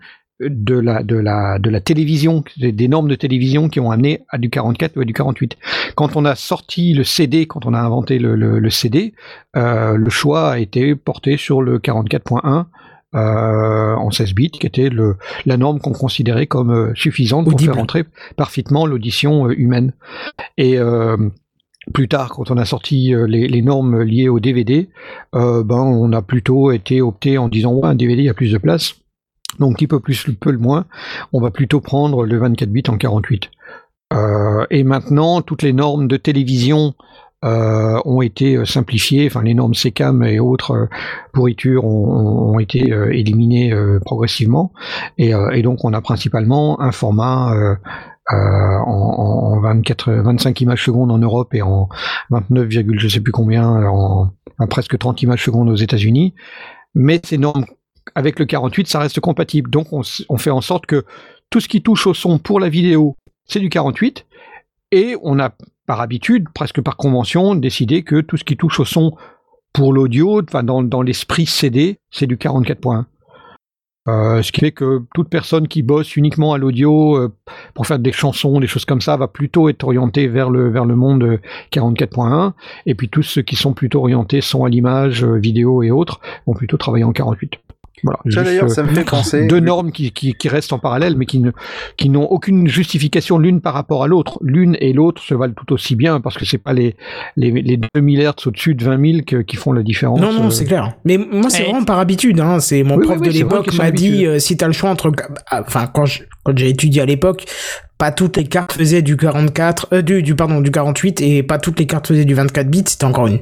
de la, de la, de la télévision, des normes de télévision qui ont amené à du 44 ou à du 48. Quand on a sorti le CD, quand on a inventé le, le, le CD, euh, le choix a été porté sur le 44.1 euh, en 16 bits, qui était le, la norme qu'on considérait comme euh, suffisante pour Audible. faire entrer parfaitement l'audition humaine. Et plus tard, quand on a sorti les, les normes liées au DVD, ben on a plutôt été opté en disant ouais, un DVD a plus de place, donc qui peut plus, peu le moins, on va plutôt prendre le 24 bits en 48. Euh, et maintenant, toutes les normes de télévision euh, ont été euh, simplifiées, enfin les normes SECAM et autres pourritures ont, été éliminées progressivement, et, donc on a principalement un format en, en 24, 25 images secondes en Europe et en 29, virgule je sais plus combien, en, en presque 30 images secondes aux États-Unis. Mais ces normes, avec le 48, ça reste compatible. Donc on, fait en sorte que tout ce qui touche au son pour la vidéo, c'est du 48. Et on a par habitude, presque par convention, décidé que tout ce qui touche au son pour l'audio, enfin dans, dans l'esprit CD, c'est du 44.1. Euh, ce qui fait que toute personne qui bosse uniquement à l'audio euh, pour faire des chansons, des choses comme ça, va plutôt être orientée vers le vers le monde euh, 44.1. Et puis tous ceux qui sont plutôt orientés son à l'image, euh, vidéo et autres, vont plutôt travailler en 48. Voilà. Ça d'ailleurs, euh, ça me fait penser. deux normes qui, qui, qui restent en parallèle, mais qui ne qui n'ont aucune justification l'une par rapport à l'autre. L'une et l'autre se valent tout aussi bien parce que c'est pas les les, les 2000 Hz au-dessus de 20 000 que- qui font la différence. Non, non, euh. c'est clair. Mais moi, c'est vraiment par habitude. Hein. C'est mon Oui, prof oui, de oui, l'époque m'a dit euh, si t'as le choix entre, ah, enfin, quand je- quand j'ai étudié à l'époque, pas toutes les cartes faisaient du 44, euh, du, du pardon, du 48 et pas toutes les cartes faisaient du 24 bits. C'était encore une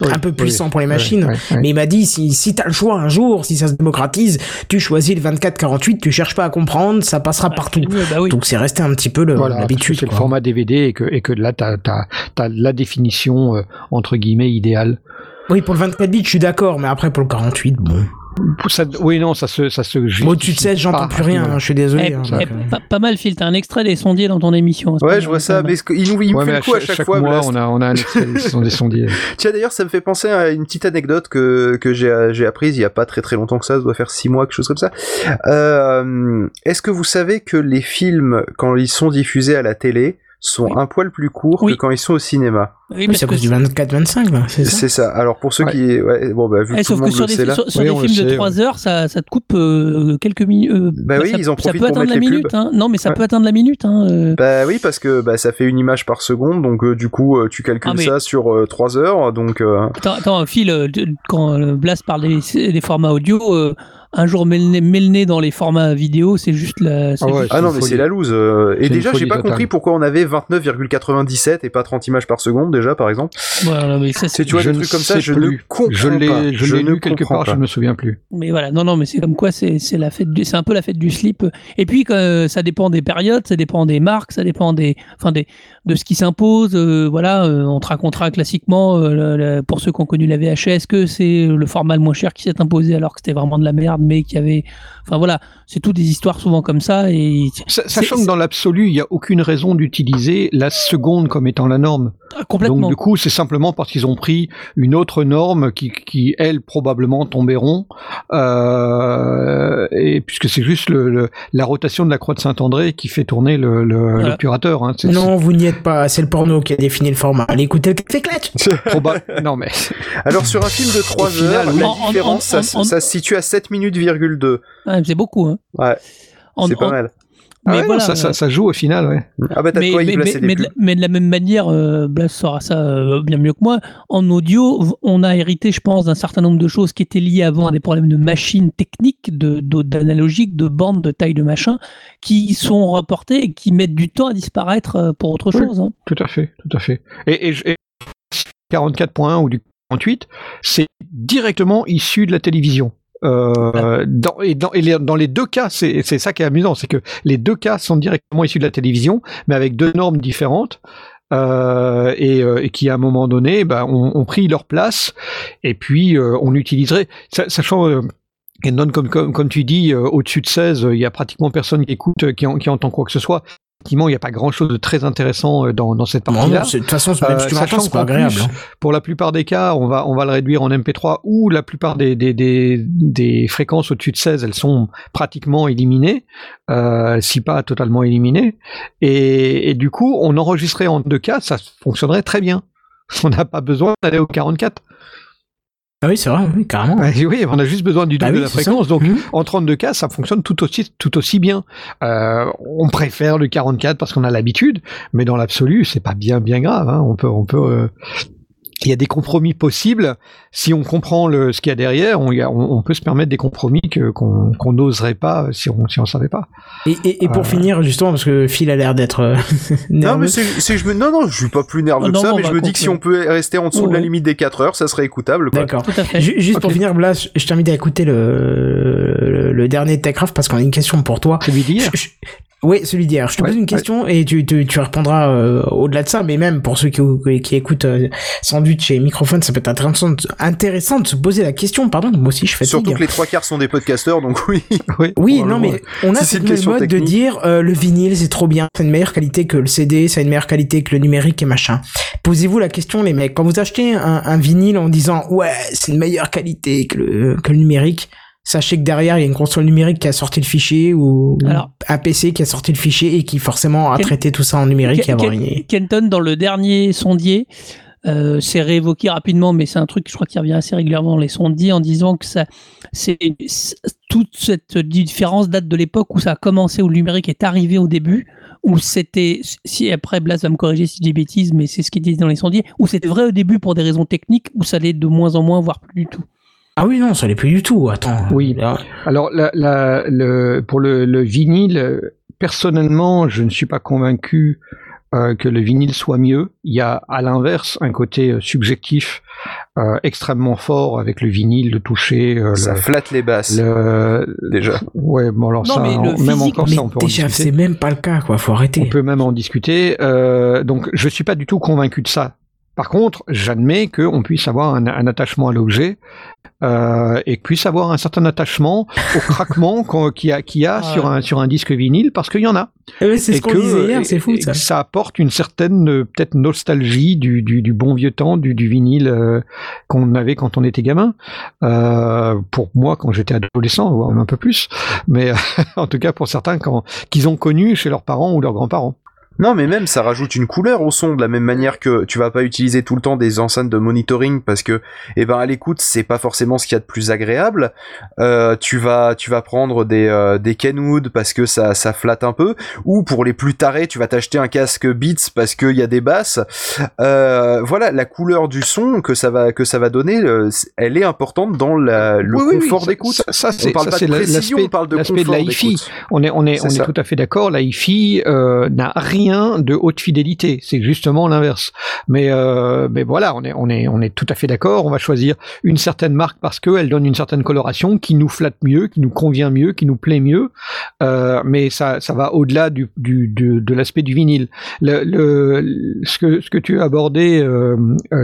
Oui, un peu oui, puissant pour les machines. Mais il m'a dit si si t'as le choix un jour, si ça se démocratise, tu choisis le 24-48, tu cherches pas à comprendre, ça passera partout. Ouais, bah oui. Donc c'est resté un petit peu le- Voilà, l'habitude. c'est le format DVD et que, et que là, tu as, la définition, euh, entre guillemets, idéale. Oui, pour le 24 bits, je suis d'accord, mais après pour le 48, bon. Ça, oui, non, ça se, ça se Moi, au-dessus de 16, j'entends plus rien, hein, je suis désolé. Eh, hein, eh, euh. pas, pas mal, Phil. T'as un extrait des sondiers dans ton émission. pas Ouais, je vois ça, mais ce que- il, nous- il me Ouais, fait mais le coup à chaque, fois. mois, on a, on a un extrait, des sondiers. Tiens, d'ailleurs, ça me fait penser à une petite anecdote que, que j'ai, j'ai apprise il y a pas très très longtemps que ça, ça doit faire six mois, quelque chose comme ça. Euh, est-ce que vous savez que les films, quand ils sont diffusés à la télé, sont un poil plus courts Oui. que quand ils sont au cinéma Oui, Oui, parce c'est à que cause du 24-25, là, c'est ça C'est ça. Alors pour ceux Ouais. qui... Ouais, bon, bah, vu Eh, que tout sauf le que monde sur le des, sait là... sur, sur Oui, des films de sait, 3 heures, ça, ça te coupe euh, quelques minutes. euh, Bah oui, ça, ils en ça profitent peut pour atteindre la minute. Hein. Non, mais ça Ouais. peut atteindre la minute. Hein. Bah oui, parce que bah, ça fait une image par seconde, donc euh, du coup, euh, tu calcules Ah, mais- ça sur euh, 3 heures, donc... euh, Attends, attends, Phil, euh, quand Blas parle des, des formats audio, euh, un jour met le, nez, met le nez dans les formats vidéo, c'est juste la. c'est Ah ouais, juste- Ah non, mais c'est la loose. euh, Et déjà, j'ai pas totale. compris pourquoi on avait 29,97 et pas 30 images par seconde, déjà, par exemple. Ouais, non, mais ça, C'est tu vois Je des ne trucs comme ça, je plus. ne comprends Je pas. l'ai, je l'ai ne lu quelque comprends part, pas. je ne me souviens plus. Mais voilà, non, non, mais c'est comme quoi, c'est c'est la fête, du- c'est un peu la fête du slip. Et puis, euh, ça dépend des périodes, ça dépend des marques, ça dépend des, enfin des, de ce qui s'impose. euh, voilà, euh, on te racontera classiquement euh, pour ceux qui ont connu la VHS que c'est le format le moins cher qui s'est imposé alors que c'était vraiment de la merde, mais qu'il y avait, enfin voilà, c'est toutes des histoires souvent comme ça et Sachant que dans l'absolu, il n'y a aucune raison d'utiliser la seconde comme étant la norme. Ah, complètement. Donc du coup, c'est simplement parce qu'ils ont pris une autre norme qui, qui elle, probablement tomberont. Euh, et puisque c'est juste le, le- la rotation de la croix de Saint-André qui fait tourner le, le, Voilà. l'obturateur. Hein. Non, vous n'y êtes pas, c'est le porno qui a défini le format. Allez écoutez c'est proba- non mais Alors sur un film de 3 Au final, heures, oui. la En- en- différence, en- ça, en- ça se situe à 7 minutes, virgule 2. Ah, c'est beaucoup. Hein. Ouais, c'est pas en- mal. Ah Mais ouais, voilà, non, ça, ça, ça joue au final. Ouais. Ah bah de mais, quoi de, la- mais de la même manière, euh, Blas saura ça euh, bien mieux que moi. En audio, on a hérité, je pense, d'un certain nombre de choses qui étaient liées avant à des problèmes de machines techniques, de, de- d'analogique, de bandes, de taille de machin, qui sont reportés et qui mettent du temps à disparaître euh, pour autre Oui. chose. hein. Tout à fait, tout à fait. Et, et, je- et 44.1 ou du 48, c'est directement issu de la télévision. Euh, dans, et dans, et les, dans les deux cas, c'est c'est ça qui est amusant, c'est que les deux cas sont directement issus de la télévision, mais avec deux normes différentes. Euh, et, euh, et qui à un moment donné ben, ont, ont pris leur place. Et puis euh, on utiliserait sa- sachant euh, et non comme, comme, comme tu dis euh, au-dessus de 16 euh, il y a pratiquement personne qui écoute euh, qui, en- qui entend quoi que ce soit effectivement il n'y a pas grand chose de très intéressant euh, dans, dans cette Non, partie là non, c'est- de toute façon, même Euh, si tu sachant pas agréable. plus, hein. pour la plupart des cas, on va, on va le réduire en MP3 ou la plupart des, des, des, des fréquences au-dessus de 16, elles sont pratiquement éliminées, euh, si pas totalement éliminées. Et, et du coup, on enregistrait en 2K, ça fonctionnerait très bien. On n'a pas besoin d'aller au 44. Ah oui, c'est vrai, oui, carrément. Ouais, oui, on a juste besoin du double Bah oui, de la ça. fréquence. Donc, Mhm. en 32K, ça fonctionne tout aussi, tout aussi bien. Euh, on préfère le 44 parce qu'on a l'habitude, mais dans l'absolu, c'est pas bien, bien grave. hein. On peut, on peut. euh, Il y a des compromis possibles. Si on comprend le, ce qu'il y a derrière, on, on, peut se permettre des compromis que, qu'on, qu'on n'oserait pas si on, si on savait pas. Et, et, et pour Euh. finir, justement, parce que Phil a l'air d'être euh, Non nerveux. mais c'est, c'est- je me, non non, je suis pas plus nerveux Ah que non, ça, on mais je me dis que si on peut rester en dessous de la limite des 4 heures, ça serait écoutable. D'accord. Tout à fait. Ju- Juste pour finir, Blas, je t'invite à écouter le, le, le dernier Techcraft parce qu'on a une question pour toi. Celui d'hier. Oui, celui d'hier. Je te Ouais, pose une question et tu, tu, tu répondras euh, au-delà de ça, mais même pour ceux qui, qui écoutent euh, Sandwich et Microphone, ça peut être intéressant, de- intéressant de se poser la question. Pardon, moi aussi je fatigue. Surtout que les trois quarts sont des podcasteurs, donc oui. Oui, Oui, non, mais on a Si cette question mode de dire euh, le vinyle c'est trop bien, c'est une meilleure qualité que le CD, c'est une meilleure qualité que le numérique et machin. Posez-vous la question, les mecs, quand vous achetez un, un vinyle en disant ouais c'est une meilleure qualité que le, que le numérique, Sachez que derrière, il y a une console numérique qui a sorti le fichier ou Alors- un PC qui a sorti le fichier et qui forcément a Ken- traité tout ça en numérique et a Ken- envoyé. Kenton, dans le dernier sondier, euh, c'est réévoqué rapidement, mais c'est un truc, je crois, qui revient assez régulièrement dans les sondiers en disant que ça, c'est toute cette différence date de l'époque où ça a commencé, où le numérique est arrivé au début, où c'était, si après Blas va me corriger si je dis bêtises, mais c'est ce qu'il dit dans les sondiers, où c'était vrai au début pour des raisons techniques, où ça l'est de moins en moins, voire plus du tout. Ah oui, non, ça l'est plus du tout. Attends. Oui. Là, Alors, la, la, le, pour le, le vinyle, personnellement, je ne suis pas convaincu euh, que le vinyle soit mieux. Il y a, à l'inverse, un côté euh, subjectif euh, extrêmement fort avec le vinyle, le toucher, euh, Ça le, flatte les basses, le- déjà. Ouais, bon alors Non, ça, mais le on- même physique, encore mais ça, on peut en déjà, discuter. c'est même pas le cas, quoi. Faut arrêter. On peut même en discuter. Euh, donc, je suis pas du tout convaincu de ça. Par contre, j'admets qu'on puisse avoir un, un attachement à l'objet euh, et puisse avoir un certain attachement au craquement qu'il y a, y sur, un, sur un disque vinyle parce qu'il y en a. Oui, c'est Et ce qu'on que- disait hier, c'est et- fou et ça. ça apporte une certaine euh, peut-être nostalgie du, du, du bon vieux temps du, du vinyle euh, qu'on avait quand on était gamin. Euh, pour moi, quand j'étais adolescent, voire un peu plus, mais en tout cas pour certains, qu'ils ont connu chez leurs parents ou leurs grands-parents. Non, mais même ça rajoute une couleur au son de la même manière que tu vas pas utiliser tout le temps des enceintes de monitoring parce que, eh ben, à l'écoute, c'est pas forcément ce qu'il y a de plus agréable. Euh, tu vas, tu vas prendre des euh, des Kenwood parce que ça ça flatte un peu, ou pour les plus tarés, tu vas t'acheter un casque Beats parce qu'il y a des basses. Euh, voilà, la couleur du son que ça va que ça va donner, euh, elle est importante dans la, le Oui, oui, oui, confort d'écoute. Ça, ça, On c'est parle ça, pas de précision, on parle de l'aspect de confort la hi-fi. On est, on est, on est tout à fait d'accord. La hi-fi euh, n'a rien de haute fidélité. C'est justement l'inverse. Mais, euh, mais voilà, on est, on est, on est tout à fait d'accord. On va choisir une certaine marque parce qu'elle donne une certaine coloration qui nous flatte mieux, qui nous convient mieux, qui nous plaît mieux. Euh, mais ça, ça va au-delà du, du, de, l'aspect du vinyle. Le, le, ce que, ce que tu as abordé, euh,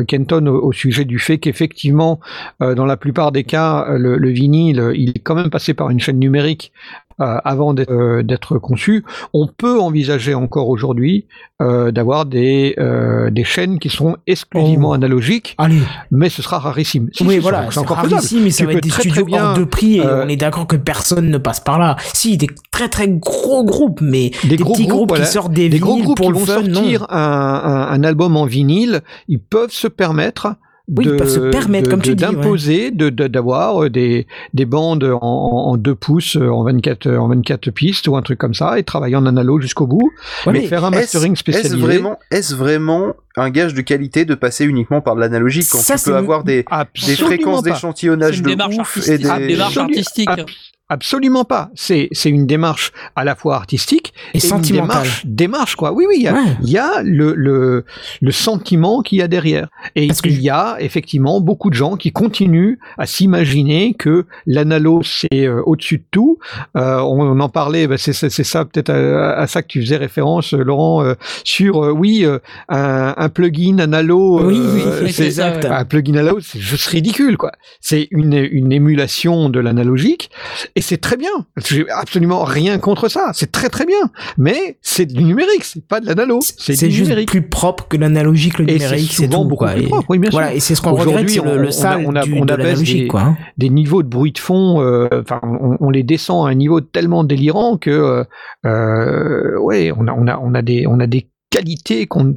Kenton, au, sujet du fait qu'effectivement, dans la plupart des cas, le, le vinyle, il est quand même passé par une chaîne numérique euh, avant d'être euh, conçu. On peut envisager encore aujourd'hui euh, d'avoir des euh, des chaînes qui sont exclusivement Oh. analogiques, Allez. mais ce sera rarissime. Si, oui, si, voilà, c'est encore rarissime, mais ça Tu va être des très, très studios bien, hors de prix et euh, on est d'accord que personne ne passe par là. Si, des très très gros groupes, mais Des des, gros petits groupes, groupes voilà. qui sortent des, des gros groupes pour qui vont fun, sortir un, un, un album en vinyle, ils peuvent se permettre Oui, de, ils peuvent se permettre, de- comme tu dis, ouais. d'imposer de, de- d'avoir euh, des, des bandes en, en, en 2 pouces euh, en 24 euh, en 24 pistes ou un truc comme ça et travailler en analogue jusqu'au bout Ouais, mais mais faire un mastering Est-ce spécialisé vraiment, est-ce vraiment un gage de qualité de passer uniquement par de l'analogique quand Ça, tu peux une- avoir des, des fréquences d'échantillonnage une de démarche ouf artistique. et des... Ah, démarche artistique. ab- Absolument pas. C'est c'est une démarche à la fois artistique Et sentimentale. démarche, démarche quoi. Oui oui, il y a, Ouais. il y a le, le le sentiment qu'il y a derrière. Et Parce il y a effectivement beaucoup de gens qui continuent à s'imaginer que l'analo c'est euh, au-dessus de tout. Euh, on, on en parlait, bah, c'est ça peut-être à, à ça que tu faisais référence, euh, Laurent, euh, sur euh, oui un, un plugin analo. Oui, oui, c'est exact. un plugin analo, c'est juste ridicule quoi. C'est une une émulation de l'analogique et c'est très bien. J'ai absolument rien contre ça. C'est très très bien. Mais c'est du numérique, c'est pas de l'analo. C'est juste numérique. plus propre que l'analogique, le numérique, c'est souvent tout. beaucoup quoi. plus Et- propre, oui, bien sûr. Voilà, et c'est ce qu'on Aujourd'hui, regrette, c'est on- le, on le a- sale on a- du, on de abaisse l'analogique, des- quoi. hein. Des niveaux de bruit de fond, euh, on, on les descend à un niveau tellement délirant que, euh, euh, ouais, on a, on a, on a des, on a des qualités qu'on,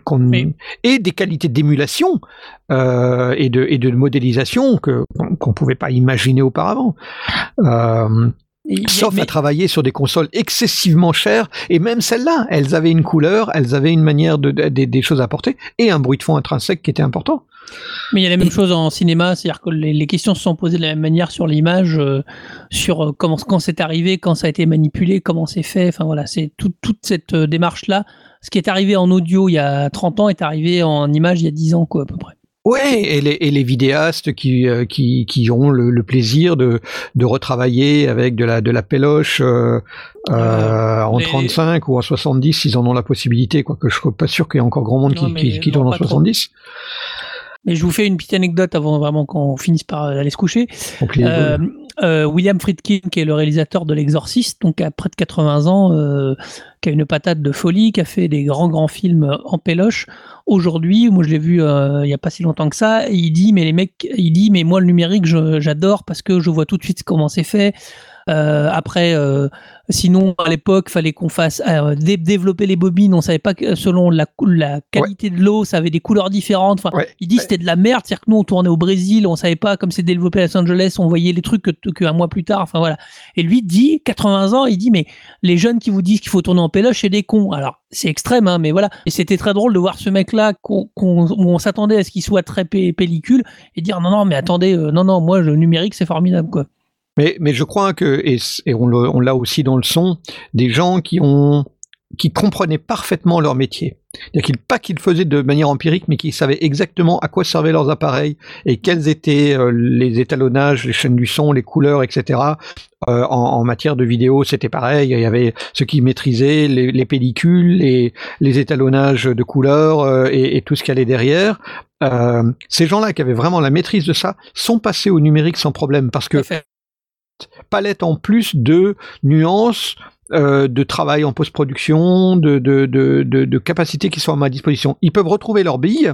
et des qualités d'émulation euh, et de et de modélisation que qu'on, qu'on pouvait pas imaginer auparavant. Euh, Sauf mais- à travailler sur des consoles excessivement chères, et même celles-là, elles avaient une couleur, elles avaient une manière de, de- des- des choses à apporter, et un bruit de fond intrinsèque qui était important. Mais il y a la même chose en cinéma, c'est-à-dire que les, les questions se sont posées de la même manière sur l'image, euh, sur comment quand c'est arrivé, quand ça a été manipulé, comment c'est fait. Enfin voilà, c'est tout- toute cette démarche-là. Ce qui est arrivé en audio il y a 30 ans est arrivé en image il y a 10 ans, quoi, à peu près. Ouais, et les, et les vidéastes qui, euh, qui, qui ont le, le plaisir de, de retravailler avec de la, de la péloche euh, euh, en les- 35 ou en 70, s'ils en ont la possibilité, quoique je suis pas sûr qu'il y ait encore grand monde Non, qui, tourne en pas trop. 70. Mais je vous fais une petite anecdote avant vraiment qu'on finisse par aller se coucher. Euh, euh, William Friedkin, qui est le réalisateur de L'Exorciste, donc à près de 80 ans, euh, qui a une patate de folie, qui a fait des grands grands films en péloche. Aujourd'hui, moi je l'ai vu euh, il y a pas si longtemps que ça, il dit mais les mecs, il dit mais moi le numérique j'adore parce que je vois tout de suite comment c'est fait. Euh, après, euh, sinon à l'époque, fallait qu'on fasse euh, dé- développer les bobines. On savait pas que selon la, la qualité de l'eau, ça avait des couleurs différentes. Enfin, Ouais. il dit c'était de la merde, c'est-à-dire que nous on tournait au Brésil, on savait pas comme c'est développé à Los Angeles, on voyait les trucs que, que mois plus tard. Enfin voilà. Et lui dit 80 ans, il dit mais les jeunes qui vous disent qu'il faut tourner en péloche, c'est des cons. Alors c'est extrême, hein, mais voilà. Et c'était très drôle de voir ce mec-là qu'on, on s'attendait à ce qu'il soit très pellicule et dire non non mais attendez, euh, non non moi le numérique c'est formidable quoi. Mais, mais je crois que, et, on l'a aussi dans le son, des gens qui ont qui comprenaient parfaitement leur métier. C'est-à-dire qu'ils, pas qu'ils le faisaient de manière empirique, mais qui savaient exactement à quoi servaient leurs appareils et quels étaient euh, les étalonnages, les chaînes du son, les couleurs, etc. Euh, en, en matière de vidéo, c'était pareil. Il y avait ceux qui maîtrisaient les, les pellicules, les, les étalonnages de couleurs euh, et, et tout ce qui allait derrière. Euh, ces gens-là qui avaient vraiment la maîtrise de ça sont passés au numérique sans problème parce que. Palette en plus de nuances, euh, de travail en post-production, de, de, de, de, de capacités qui sont à ma disposition. Ils peuvent retrouver leurs billes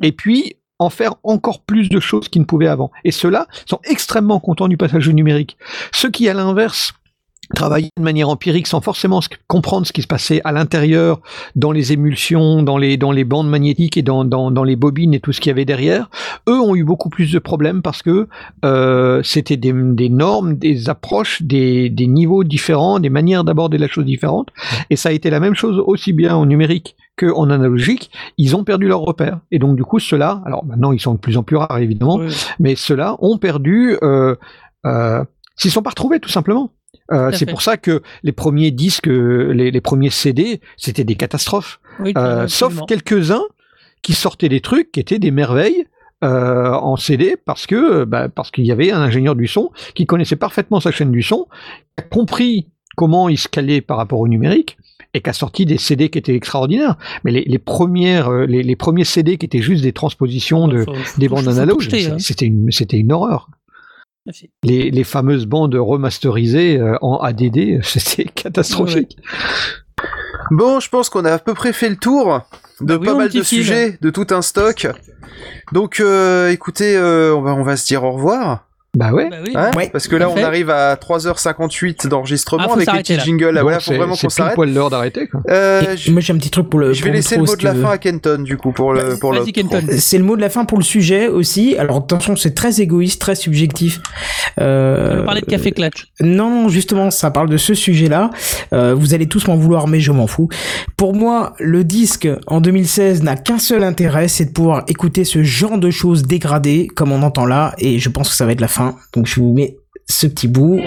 et puis en faire encore plus de choses qu'ils ne pouvaient avant. Et ceux-là sont extrêmement contents du passage au numérique. Ceux qui, à l'inverse, travaillaient de manière empirique sans forcément comprendre ce qui se passait à l'intérieur, dans les émulsions, dans les, dans les bandes magnétiques et dans, dans, dans les bobines et tout ce qu'il y avait derrière, eux ont eu beaucoup plus de problèmes parce que euh, c'était des, des normes, des approches, des, des niveaux différents, des manières d'aborder la chose différentes. Et ça a été la même chose aussi bien en numérique qu'en analogique. Ils ont perdu leur repère. Et donc, du coup, ceux-là, alors maintenant, ils sont de plus en plus rares, évidemment, mais ceux-là ont perdu, euh, euh, s'ils sont pas retrouvés, tout simplement. Euh, c'est pour ça que les premiers disques, les, les premiers CD, c'était des catastrophes. Oui, Euh, sauf quelques-uns qui sortaient des trucs qui étaient des merveilles euh, en CD parce que bah, parce qu'il y avait un ingénieur du son qui connaissait parfaitement sa chaîne du son, qui a compris comment il se calait par rapport au numérique et qui a sorti des CD qui étaient extraordinaires. Mais les, les premières, les, les premiers CD qui étaient juste des transpositions de, Faut- faut des bandes analogues, hein. c'était une, c'était une horreur. Les, les fameuses bandes remasterisées euh, en ADD, c'était catastrophique. Bon, je pense qu'on a à peu près fait le tour de Bah oui, pas mal de sujets, de tout un stock. Donc, euh, écoutez, euh, on, va, on va se dire au revoir. Bah ouais. Bah oui. hein, Ouais, parce que là, on fait. arrive à 3h58 d'enregistrement Ah, avec les petits jingles. Là, Bon, voilà, faut c'est- vraiment c'est qu'on s'arrête. poil l'heure d'arrêter. quoi. Euh, Moi j'ai un petit truc pour le. je pour vais le laisser le mot de la veux. fin à Kenton, du coup, pour le pour. C'est le mot de la fin pour le sujet aussi. Alors attention, c'est très égoïste, très subjectif. Euh, On va parler de café clutch. Non, non, justement, ça parle de ce sujet-là. Euh, vous allez tous m'en vouloir, mais je m'en fous. Pour moi, le disque en 2016 n'a qu'un seul intérêt, c'est de pouvoir écouter ce genre de choses dégradées, comme on entend là, et je pense que ça va être la fin. Donc je vous mets ce petit bout.